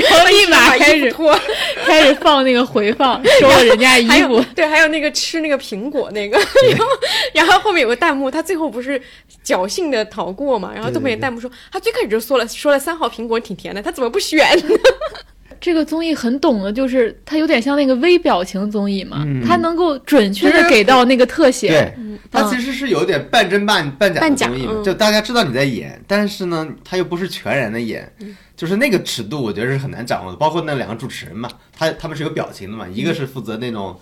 立马开始 <laughs> 脱，开始放那个回放，<laughs> 收了人家衣服。对，还有那个吃那个苹果那个，<laughs> 然后然后后面有个弹幕，他最后不是侥幸的逃过嘛？然后后面对弹幕说，他最开始就说了说了三号苹果挺甜的，他怎么不选呢？这个综艺很懂的，就是它有点像那个微表情综艺嘛，嗯。它能够准确的给到那个特写。对，它其实是有点半真半半假的综艺就大家知道你在演，但是呢，它又不是全然的演，就是那个尺度，我觉得是很难掌握的。包括那两个主持人嘛，他他们是有表情的嘛，一个是负责那种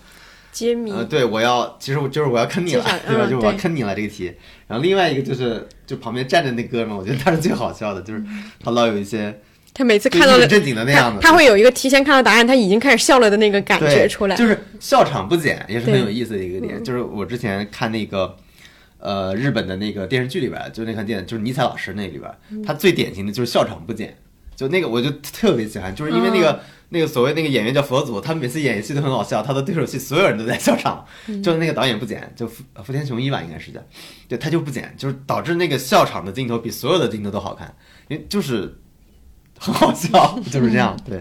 揭秘。呃，对我要，其实我就是我要坑你了，<laughs> 对吧？嗯就是我要坑你了这个题。然后另外一个就是就旁边站着那哥们儿，我觉得他是最好笑的，就是他老有一些他每次看到了正经的那样子，他他会有一个提前看到答案，他已经开始笑了的那个感觉，出来。就是笑场不减，也是很有意思的一个点。就是我之前看那个。呃，日本的那个电视剧里边，就那款电影，就是尼采老师那里边，嗯他最典型的就是笑场不减，就那个我就特别喜欢，就是因为那嗯个、那个所谓那个演员叫佛祖，他每次演戏都很好笑，他的对手戏所有人都在笑场，嗯就是那个导演不剪，就福福田雄一吧，应该是叫，对他就不剪，就是导致那个笑场的镜头比所有的镜头都好看，因为就是很好笑，<laughs> 就是这样，对，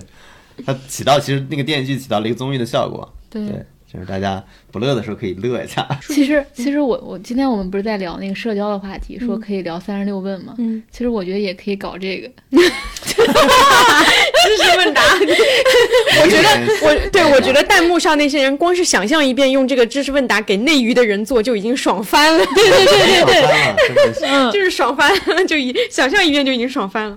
它起到其实那个电视剧起到了一个综艺的效果，对。对，就是大家不乐的时候可以乐一下。其实，其实我我今天我们不是在聊那个社交的话题，说可以聊三十六问嘛。嗯，其实我觉得也可以搞这个。知识问答，<laughs> 我觉得我对我觉得弹幕上那些人光是想象一遍用这个知识问答给内娱的人做就已经爽翻了，对对对对对，<laughs> 就是爽翻了，就一想象一遍就已经爽翻了。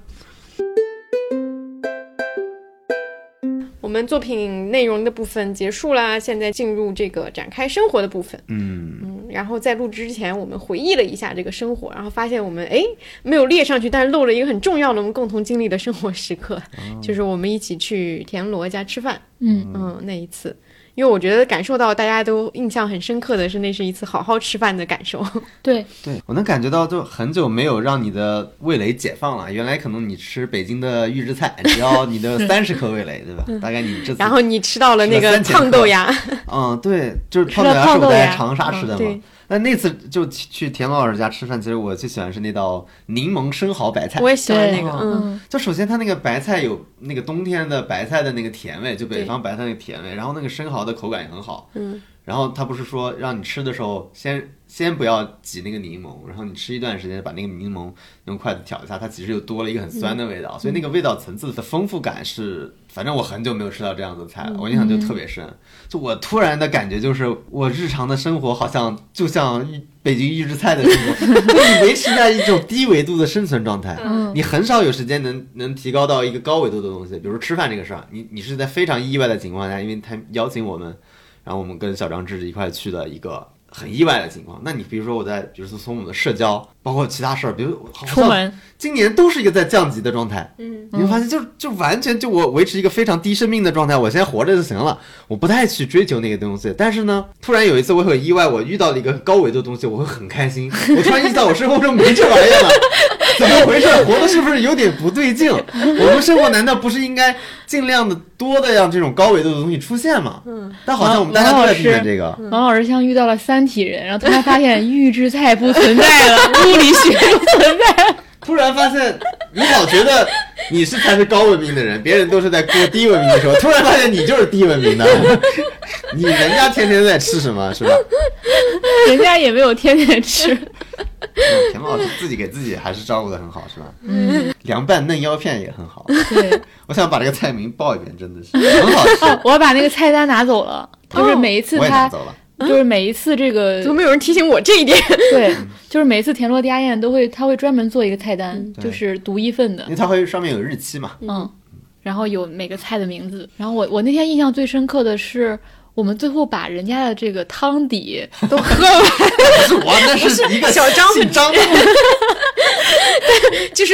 我们作品内容的部分结束啦，现在进入这个展开生活的部分。嗯，嗯，然后在录制之前，我们回忆了一下这个生活，然后发现我们哎没有列上去，但是漏了一个很重要的我们共同经历的生活时刻，就是我们一起去田螺家吃饭。嗯嗯，那一次，因为我觉得感受到大家都印象很深刻的是，那是一次好好吃饭的感受。<laughs> 对，对我能感觉到，就很久没有让你的味蕾解放了。原来可能你吃北京的预制菜，只要你的 <laughs> 三十克味蕾，对吧？大概你这次，然后你吃到了那个吃了3000胖豆芽，嗯，对，就是胖豆芽是我在长沙吃的嘛。那那次就去去田螺老师家吃饭，其实我最喜欢是那道柠檬生蚝白菜我。也喜欢那个，就首先它那个白菜有那个冬天的白菜的那个甜味，就北方白菜那个甜味，然后那个生蚝的口感也很好。嗯，然后他不是说让你吃的时候先先不要挤那个柠檬，然后你吃一段时间把那个柠檬用筷子挑一下，它其实又多了一个很酸的味道，所以那个味道层次的丰富感是，反正我很久没有吃到这样子的菜了，我印象就特别深。就我突然的感觉就是，我日常的生活好像就像预北京预制菜的生活，<laughs> 就你维持在一种低维度的生存状态，嗯你很少有时间能能提高到一个高维度的东西，比如吃饭这个事儿，你你是在非常意外的情况下，因为他邀请我们，然后我们跟小张志一块去的一个很意外的情况。那你比如说我在，比如说从我们的社交，包括其他事儿，比如好像出门今年都是一个在降级的状态，嗯，你会发现就就完全就我维持一个非常低生命的状态，我现在活着就行了，我不太去追求那个东西。但是呢，突然有一次我很意外，我遇到了一个高维度的东西，我会很开心。我突然意识到我生活中没这玩意儿了，怎么回事？活的是不是有点不对劲？我们生活难道不是应该尽量的多的让这种高维度的东西出现吗？嗯，但好像我们大家都在避免这个。王老师像遇到了三体人，然后突然发现预制菜不存在了，物理学不存在了。突然发现，你老觉得你是才是高文明的人，别人都是在过低文明的时候，突然发现你就是低文明的。你人家天天在吃什么，是吧？人家也没有天天吃。嗯田老师自己给自己还是照顾的很好，是吧？嗯，凉拌嫩腰片也很好。对，我想把这个菜名报一遍，真的是很好吃。<laughs> 哦，我把那个菜单拿走了，就是每一次我也拿他，走了。就是每一次这个 <laughs> 怎么没有人提醒我这一点？<laughs> 对，就是每一次田螺家宴都会，他会专门做一个菜单，对就是独一份的因，为它会上面有日期嘛。嗯，然后有每个菜的名字。然后我我那天印象最深刻的是，我们最后把人家的这个汤底 <laughs> 都喝完，不是我，那是一个小张姓张的。<laughs> 就是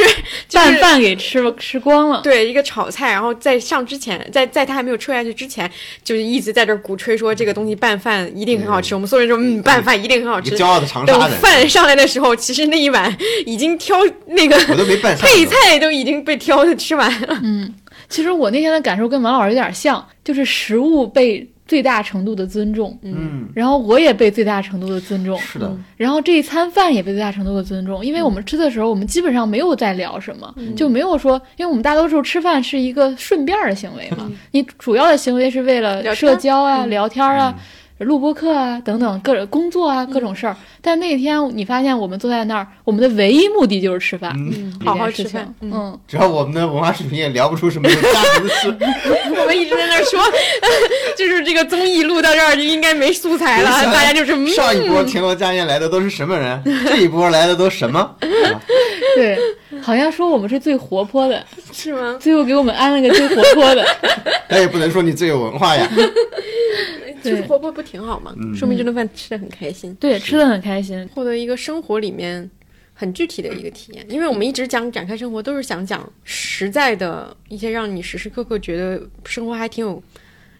拌饭给吃吃光了。对一个炒菜，然后在上之前，在在他还没有吃下去之前，就是一直在这儿鼓吹说这个东西拌饭一定很好吃。我们所有人说，嗯，拌饭一定很好吃骄。傲的长等沙人，饭上来的时候，其实那一碗已经挑那个我都没拌。配菜都已经被挑的吃完了。嗯其实我那天的感受跟王老师有点像，就是食物被最大程度的尊重，嗯，然后我也被最大程度的尊重，是的，然后这一餐饭也被最大程度的尊重，因为我们吃的时候，我们基本上没有在聊什么，就没有说，因为我们大多数吃饭是一个顺便的行为嘛，你主要的行为是为了社交啊、聊天啊、录播课啊等等各种工作啊各种事儿。但那天你发现我们坐在那儿，我们的唯一目的就是吃饭，嗯，好好吃饭嗯。嗯，只要我们的文化水平也聊不出什么有价值的事。<laughs> 我们一直在那儿说，<laughs> 就是这个综艺录到这儿就应该没素材了，大家就是嗯。上一波田螺家宴来的都是什么人？这一波来的都什么？<laughs> 对，<laughs> 好像说我们是最活泼的，是吗？最后给我们安了个最活泼的，<laughs> 那也不能说你最有文化呀。<laughs> 就是活泼不挺好吗？嗯说明这顿饭吃的很开心，对，吃的很开心。获得一个生活里面很具体的一个体验。因为我们一直讲展开生活，都是想讲实在的一些让你时时刻刻觉得生活还挺有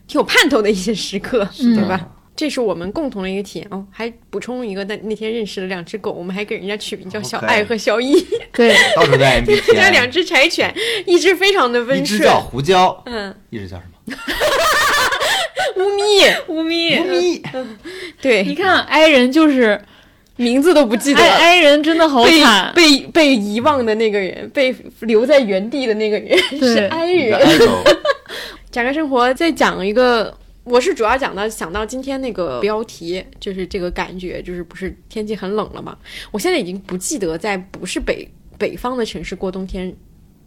挺有盼头的一些时刻，对吧？这是我们共同的一个体验。哦。还补充一个，那那天认识了两只狗，我们还给人家取名叫小爱爱和小一，<laughs> 对，到处在这 MBTI，两只柴犬，一只非常的温顺，一只叫胡椒，嗯，一只叫什么？<laughs> 乌咪，乌咪，乌咪。<laughs> 对。你，看哀人就是名字都不记得哀哀人，真的好被惨。被被遗忘的那个人，被留在原地的那个人是对哀一个人。爱狗，展开生活，再讲一个，我是主要讲到想到今天那个标题，就是这个感觉，就是不是天气很冷了嘛？我现在已经不记得在不是北北方的城市过冬天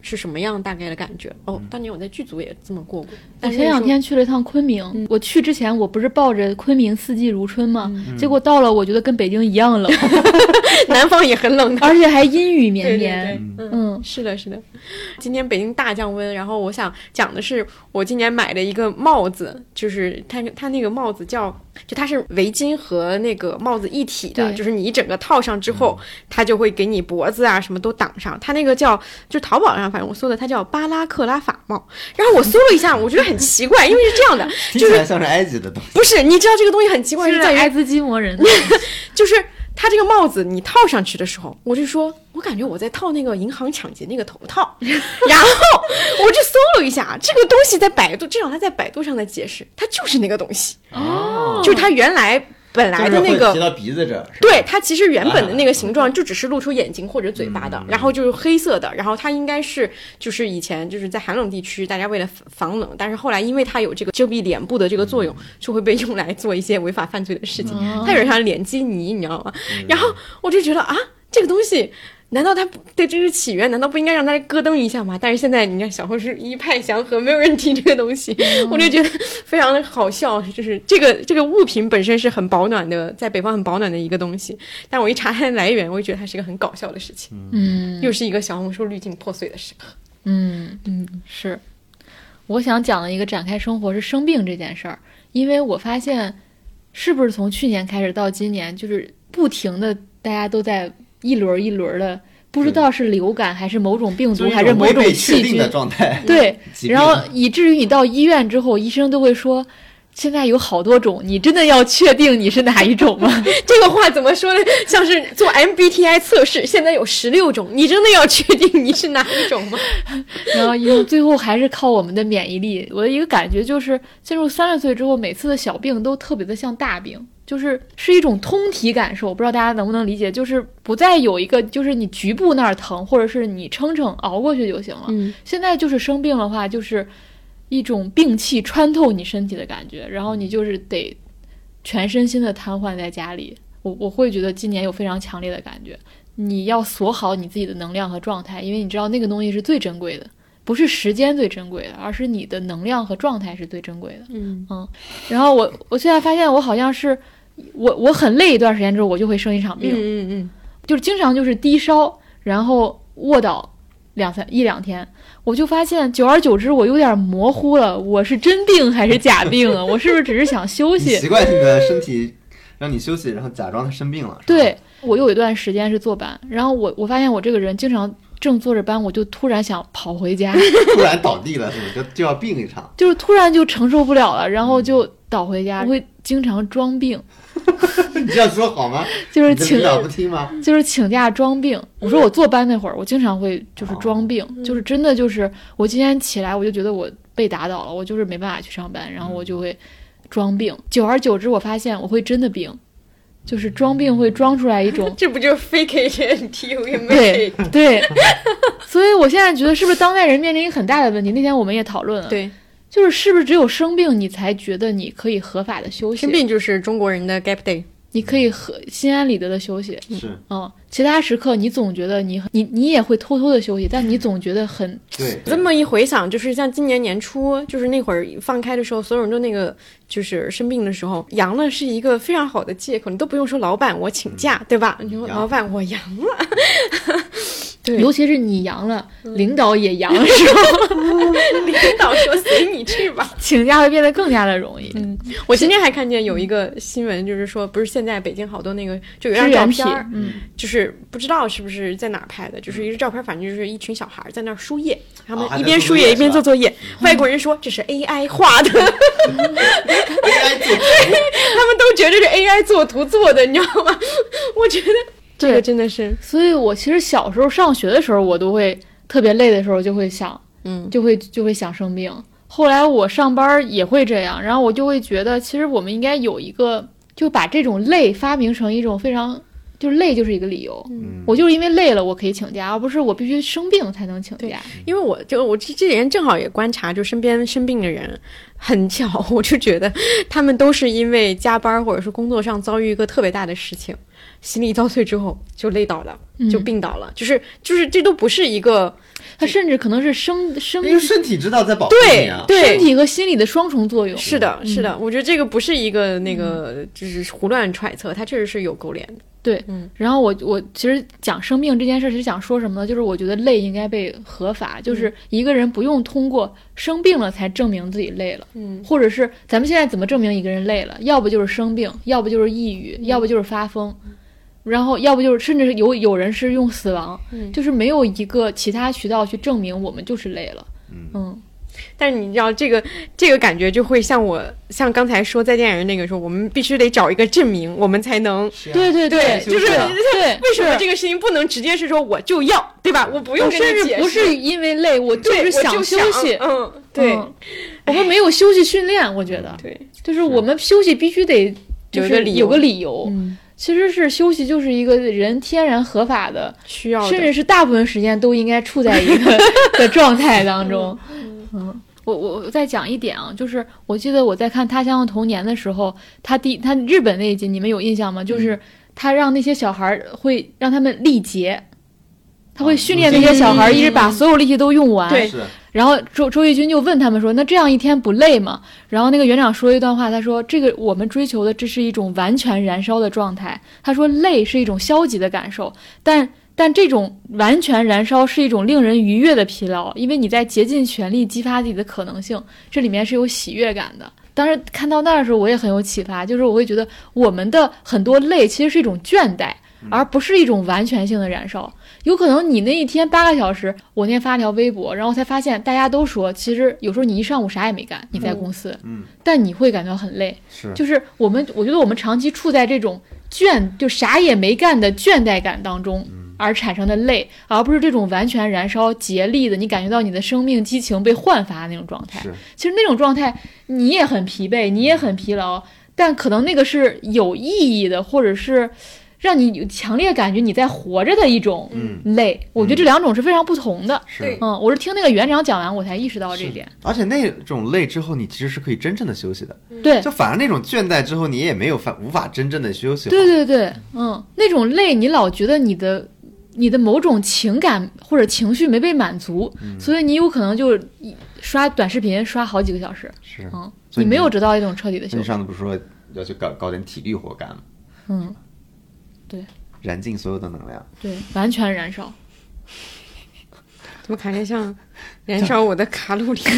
是什么样大概的感觉哦。当年我在剧组也这么过过，我前两天去了一趟昆明，我去之前我不是抱着昆明四季如春吗？结果到了，我觉得跟北京一样冷，<laughs> 南方也很冷的。<laughs> 而且还阴雨绵对对绵。对，嗯，嗯，是的，是的。今天北京大降温，然后我想讲的是我今年买的一个帽子，就是它它那个帽子叫，就它是围巾和那个帽子一体的，就是你一整个套上之后，它就会给你脖子啊什么都挡上。它那个叫，就淘宝上反正我搜的，它叫巴拉克拉法帽。然后我搜了一下，我觉得很奇怪，因为是这样的，<laughs> 听起来像是埃及的东西。不是你知道这个东西很奇怪是是在于艾滋基摩人，<laughs> 就是它这个帽子你套上去的时候，我就说，我感觉我在套那个银行抢劫那个头套，<laughs> 然后我就搜了一下，这个东西在百度，至少它在百度上的解释，它就是那个东西，哦就是它原来本来的那个。就是会提到鼻子这对，它其实原本的那个形状就只是露出眼睛或者嘴巴的，嗯然后就是黑色的，然后它应该是就是以前就是在寒冷地区，大家为了防冷，但是后来因为它有这个遮蔽脸部的这个作用，就会被用来做一些违法犯罪的事情。它有点像脸基尼，你知道吗？然后我就觉得啊，这个东西。难道他不对这是起源？难道不应该让大家咯噔一下吗？但是现在你看小红书一派祥和，没有人提这个东西，<laughs> 我就觉得非常的好笑。就是这个这个物品本身是很保暖的，在北方很保暖的一个东西，但我一查它的来源，我就觉得它是一个很搞笑的事情，嗯又是一个小红书滤镜破碎的时刻。嗯嗯，是。我想讲的一个展开生活是生病这件事儿，因为我发现是不是从去年开始到今年，就是不停的大家都在一轮一轮的，不知道是流感还是某种病毒还是某种细菌的，状态。对，然后以至于你到医院之后，医生都会说。现在有好多种，你真的要确定你是哪一种吗？<laughs> 这个话怎么说呢？像是做 MBTI 测试，现在有十六种，你真的要确定你是哪一种吗？<laughs> 然后最后还是靠我们的免疫力。我的一个感觉就是，进入三十岁之后，每次的小病都特别的像大病，就是是一种通体感受。不知道大家能不能理解？就是不再有一个，就是你局部那儿疼，或者是你撑撑熬过去就行了。嗯，现在就是生病的话，就是一种病气穿透你身体的感觉，然后你就是得全身心的瘫痪在家里。我我会觉得今年有非常强烈的感觉，你要锁好你自己的能量和状态，因为你知道那个东西是最珍贵的，不是时间最珍贵的，而是你的能量和状态是最珍贵的。嗯嗯然后我我现在发现我好像是我我很累一段时间之后，我就会生一场病，嗯嗯就是经常就是低烧，然后卧倒两三一两天，我就发现久而久之我有点模糊了，我是真病还是假病啊？我是不是只是想休息？习惯性的身体让你休息，然后假装他生病了。对，我有一段时间是坐班，然后我我发现我这个人经常正坐着班，我就突然想跑回家，<laughs> 突然倒地了，是不是？就就要病一场。就是突然就承受不了了，然后就倒回家，我会经常装病 <laughs> <laughs> 你这样说好吗？就是请你的领导不听吗？就是请假装病。我说我坐班那会儿，我经常会就是装病，就是真的就是我今天起来我就觉得我被打倒了，我就是没办法去上班，然后我就会装病。久而久之，我发现我会真的病，就是装病会装出来一种 <laughs> 这不就是 fake it until you make 对？对，<laughs> 所以我现在觉得是不是当代人面临一个很大的问题？那天我们也讨论了，，对，就是是不是只有生病你才觉得你可以合法的休息，生病就是中国人的 gap day。你可以和心安理得的休息，是。嗯，其他时刻你总觉得你很你你也会偷偷的休息，但你总觉得很对，这么一回想，就是像今年年初，就是那会儿放开的时候，所有人都那个就是生病的时候，阳了是一个非常好的借口，你都不用说老板我请假，对吧？你说老板我阳了，对，尤其是你阳了，领导也阳了，<laughs> 是吧？领导说随你去吧。<laughs> 请假会变得更加的容易。嗯，我今天还看见有一个新闻，就是说，不是现在北京好多那个就有一张照片儿，，嗯，就是不知道是不是在哪儿拍的，就是一个照片，反正就是一群小孩儿在那儿输液，他们一边输液一边做作业。外国人说这是 AI 画的，<laughs> AI 做图，他们都觉得是 AI 做图做的，你知道吗？我觉得这个，真的是，所以我其实小时候上学的时候，我都会特别累的时候就会想，嗯，就会就会想生病。后来我上班也会这样，然后我就会觉得，其实我们应该有一个，就把这种累发明成一种非常，就是累就是一个理由。嗯我就是因为累了，我可以请假，而不是我必须生病才能请假。因为我就我这这几天正好也观察，就身边生病的人，很巧，我就觉得他们都是因为加班或者是工作上遭遇一个特别大的事情，心力交瘁之后就累倒了，就嗯病倒了，就是就是这都不是一个他甚至可能是生生因为身体知道在保护对你啊。对身体和心理的双重作用。是的，嗯是的，我觉得这个不是一个那个，就是胡乱揣测，它确实是有勾连的。对，嗯然后我我其实讲生病这件事是想说什么呢？就是我觉得累应该被合法，嗯就是一个人不用通过生病了才证明自己累了，嗯，或者是咱们现在怎么证明一个人累了？要不就是生病，要不就是抑郁，嗯要不就是发疯。然后，要不就是，甚至是有有人是用死亡，嗯。就是没有一个其他渠道去证明我们就是累了。嗯。但是你知道这个这个感觉就会像我像刚才说再见人那个时候，我们必须得找一个证明，我们才能。啊。对对对就是对 <laughs> 为什么这个事情不能直接是说我就要，对吧？我不用甚至不是因为累，我就，是想休息。嗯，对、嗯。我们没有休息训练，我觉得。对，就是我们休息必须得就是有个理由。有个理由。嗯，其实是休息就是一个人天然合法的，需要的甚至是大部分时间都应该处在一个 <laughs> 的状态当中。嗯，我我我再讲一点啊，就是我记得我在看《他乡的童年》的时候，他第他日本那一集你们有印象吗？就是他让那些小孩儿会让他们力竭。他会训练那些小孩儿，一直把所有力气都用完。对然后周周轶君就问他们说：“那这样一天不累吗？”然后那个园长说一段话，他说：“这个我们追求的这是一种完全燃烧的状态。”他说：“累是一种消极的感受，但但这种完全燃烧是一种令人愉悦的疲劳，因为你在竭尽全力激发自己的可能性，这里面是有喜悦感的。当时看到那儿的时候，我也很有启发，就是我会觉得我们的很多累其实是一种倦怠，而不是一种完全性的燃烧。有可能你那一天八个小时，我那天发了条微博，然后才发现大家都说，其实有时候你一上午啥也没干，你在公司，嗯，但你会感到很累。是就是我们，我觉得我们长期处在这种倦，就啥也没干的倦怠感当中。而产生的累，而不是这种完全燃烧、竭力的，你感觉到你的生命激情被焕发的那种状态。是其实那种状态，你也很疲惫，你也很疲劳，但可能那个是有意义的，或者是让你有强烈感觉你在活着的一种嗯累。我觉得这两种是非常不同的。是对。嗯，我是听那个园长讲完，我才意识到这一点。而且那种累之后，你其实是可以真正的休息的。对，就反而那种倦怠之后，你也没有法无法真正的休息。对对对，嗯，那种累，你老觉得你的你的某种情感或者情绪没被满足，嗯所以你有可能就一刷短视频刷好几个小时，是，嗯，你没有得到一种彻底的休息你息。上次不是说要去搞搞点体力活干吗？嗯，燃尽所有的能量。对，完全燃烧。怎么感觉像 <laughs> 燃烧我的卡路里？<laughs>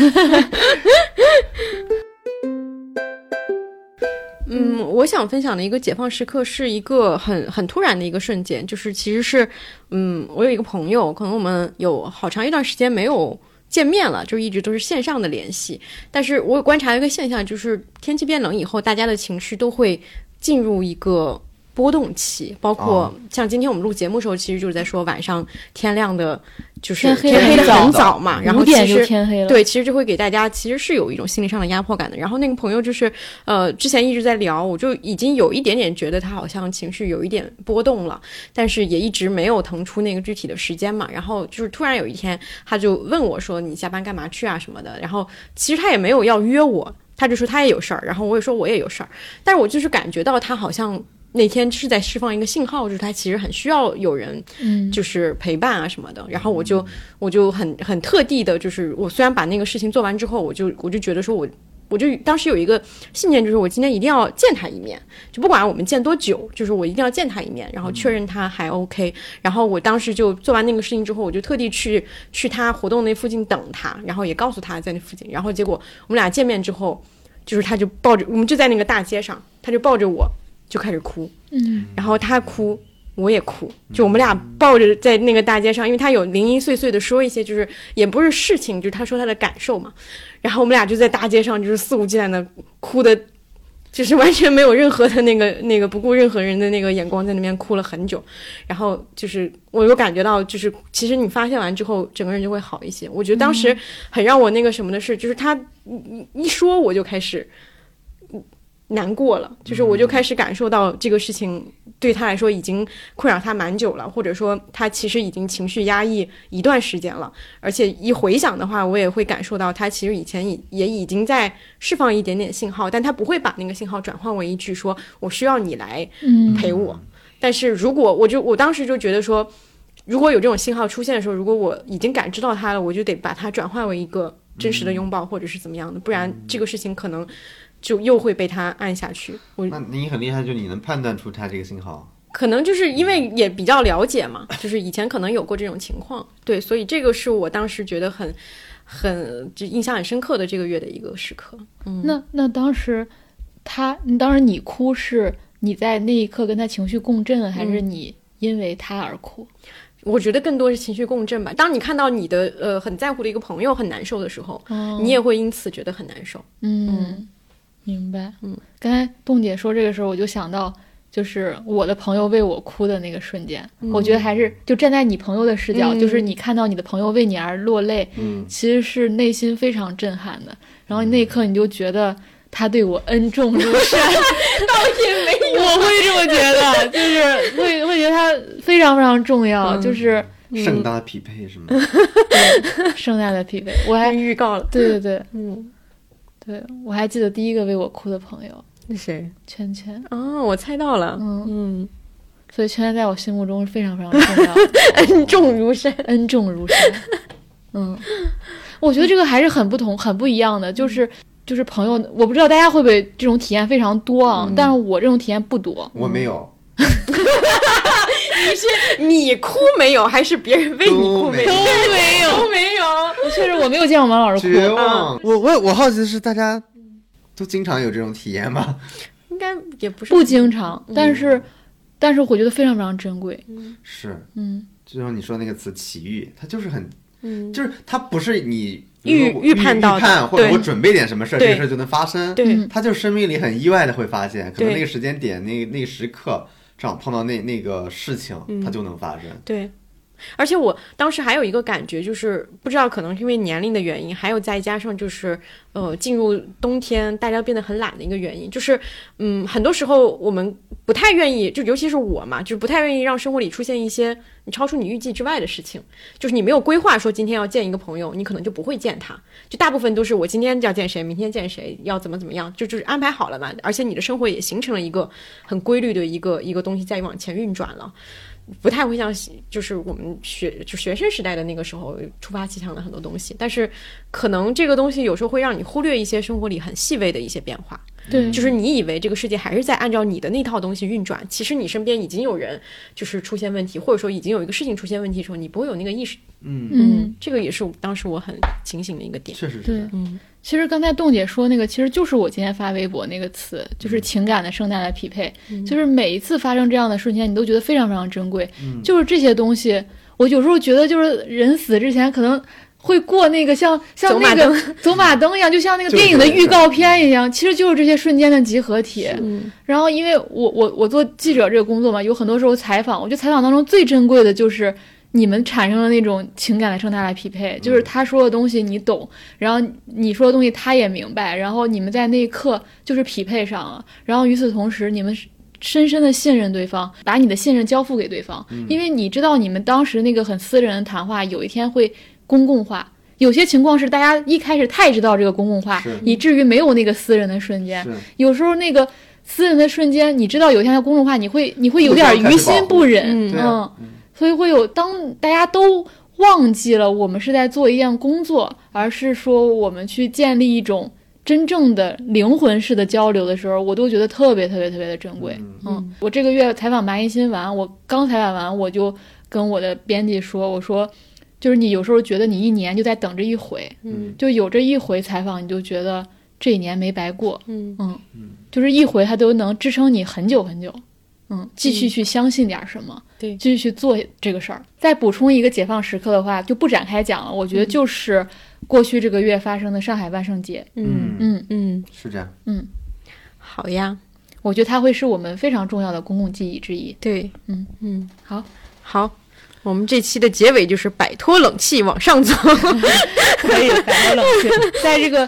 嗯，我想分享的一个解放时刻是一个很很突然的一个瞬间，就是其实是，嗯，我有一个朋友，可能我们有好长一段时间没有见面了，就一直都是线上的联系。但是我有观察一个现象，就是天气变冷以后，大家的情绪都会进入一个波动期，包括哦像今天我们录节目的时候，其实就是在说晚上天亮的，就是天黑的得很早嘛，然后其实天黑了。，对，其实就会给大家其实是有一种心理上的压迫感的。然后那个朋友就是呃，之前一直在聊，我就已经有一点点觉得他好像情绪有一点波动了，但是也一直没有腾出那个具体的时间嘛。然后就是突然有一天，他就问我说：“你下班干嘛去啊什么的？”然后其实他也没有要约我，他就说他也有事儿，然后我也说我也有事儿，但是我就是感觉到他好像。那天是在释放一个信号，就是他其实很需要有人嗯，就是陪伴啊什么的。然后我就我就很很特地的，就是我虽然把那个事情做完之后，我就我就觉得说我。我就当时有一个信念，就是我今天一定要见他一面，就不管我们见多久，就是我一定要见他一面，然后确认他还 OK。然后我当时就做完那个事情之后，我就特地去去他活动那附近等他，然后也告诉他在那附近。然后结果我们俩见面之后，就是他就抱着我们就在那个大街上，他就抱着我就开始哭，嗯，然后他哭，我也哭，就我们俩抱着在那个大街上，因为他有零零碎碎的说一些，就是也不是事情，就是他说他的感受嘛。然后我们俩就在大街上，就是肆无忌惮的哭的，就是完全没有任何的那个那个不顾任何人的那个眼光，在那边哭了很久。然后就是我有感觉到，就是其实你发现完之后，整个人就会好一些。我觉得当时很让我那个什么的是，就是他一一说我就开始。难过了，就是我就开始感受到这个事情对他来说已经困扰他蛮久了，或者说他其实已经情绪压抑一段时间了，而且一回想的话，我也会感受到他其实以前也也已经在释放一点点信号，但他不会把那个信号转换为一句说“我需要你来嗯。陪我”。但是如果我就我当时就觉得说，如果有这种信号出现的时候，如果我已经感知到他了，我就得把它转换为一个真实的拥抱，或者是怎么样的，不然这个事情可能就又会被他按下去。我那你很厉害，就你能判断出他这个信号。可能就是因为也比较了解嘛，就是以前可能有过这种情况，对，所以这个是我当时觉得很很就印象很深刻的这个月的一个时刻。嗯，那那当时他，当时你哭是你在那一刻跟他情绪共振，还是你因为他而哭？我觉得更多是情绪共振吧。当你看到你的呃很在乎的一个朋友很难受的时候，哦你也会因此觉得很难受。嗯，明白。嗯，刚才冻姐说这个时候，我就想到，就是我的朋友为我哭的那个瞬间，我觉得还是就站在你朋友的视角，嗯就是你看到你的朋友为你而落泪，嗯，其实是内心非常震撼的。然后那一刻你就觉得他对我恩重如山，<laughs> 倒也没有，我会这么觉得，<laughs> 就是会会觉得他非常非常重要，嗯就是盛大的匹配是吗？<laughs> 盛大的匹配。我还预告了，对对对嗯，对，我还记得第一个为我哭的朋友是谁？圈圈。哦，我猜到了，嗯嗯，所以圈圈在我心目中是非常非常重要的，<laughs> 恩 <laughs> 重如山。恩重如山。<laughs> 嗯，我觉得这个还是很不同、很不一样的，就是就是朋友，我不知道大家会不会这种体验非常多啊，但是我这种体验不多。我没有，你是你哭没有，还是别人为你哭没有？都没有，都没有。确实我没有见过王老师哭，绝望。我我我好奇的是，大家都经常有这种体验吗？应该也不是。不经常，但是但是我觉得非常非常珍贵。是，嗯，就像你说那个词“奇遇”，它就是很，嗯，就是它不是你预预判到的。预判或者对。我准备点什么事儿，这个事儿就能发生。对。嗯它就是生命里很意外的会发现，可能那个时间点、那那个时刻，正好碰到那那个事情，嗯它就能发生。对，而且我当时还有一个感觉，就是不知道可能是因为年龄的原因，还有再加上就是呃进入冬天，大家变得很懒的一个原因，就是嗯很多时候我们不太愿意，就尤其是我嘛，就不太愿意让生活里出现一些你超出你预计之外的事情，就是你没有规划说今天要见一个朋友，你可能就不会见他，就大部分都是我今天要见谁，明天见谁，要怎么怎么样，就就是安排好了嘛，而且你的生活也形成了一个很规律的一个一个东西在往前运转了。不太会像就是我们学就学生时代的那个时候突发奇想的很多东西，但是可能这个东西有时候会让你忽略一些生活里很细微的一些变化。对，就是你以为这个世界还是在按照你的那套东西运转，其实你身边已经有人就是出现问题，或者说已经有一个事情出现问题的时候，你不会有那个意识。嗯，嗯，这个也是当时我很警醒的一个点。确实是对。嗯其实刚才栋姐说那个，其实就是我今天发微博那个词，就是情感的圣诞的匹配。就是每一次发生这样的瞬间，你都觉得非常非常珍贵。就是这些东西，我有时候觉得，就是人死之前可能会过那个像像那个走马灯一样，就像那个电影的预告片一样，其实就是这些瞬间的集合体。嗯然后，因为我我我做记者这个工作嘛，有很多时候采访，我觉得采访当中最珍贵的就是你们产生了那种情感的生态来匹配，就是他说的东西你懂，然后你说的东西他也明白，然后你们在那一刻就是匹配上了，然后与此同时你们。深深的信任对方，把你的信任交付给对方，因为你知道你们当时那个很私人的谈话，有一天会公共化。有些情况是大家一开始太知道这个公共化，以至于没有那个私人的瞬间。有时候那个私人的瞬间，你知道有一天要公众化，你会你会有点于心不忍，嗯，所以会有当大家都忘记了我们是在做一样工作，而是说我们去建立一种真正的灵魂式的交流的时候，我都觉得特别特别特别的珍贵。嗯，我这个月采访麻衣新完，我刚采访完，我就跟我的编辑说，我说。就是你有时候觉得你一年就在等这一回，嗯就有这一回采访，你就觉得这一年没白过，嗯嗯，就是一回它都能支撑你很久很久，嗯，继续去相信点什么，对。继续去做这个事儿。再补充一个解放时刻的话，就不展开讲了。我觉得就是过去这个月发生的上海万圣节，嗯。嗯，嗯，是这样。嗯。好呀，我觉得它会是我们非常重要的公共记忆之一。对，嗯。嗯，好，好。我们这期的结尾就是摆脱冷气往上走，<laughs> 可以摆脱冷气，<laughs> 在这个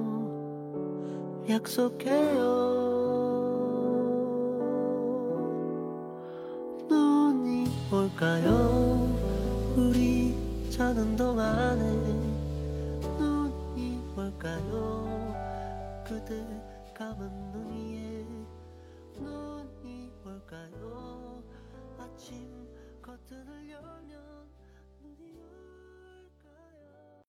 약속해요. 눈이 올까요? 우리 자는 동안에 눈이 올까요? 그대 감은 눈 위에 눈이 올까요? 아침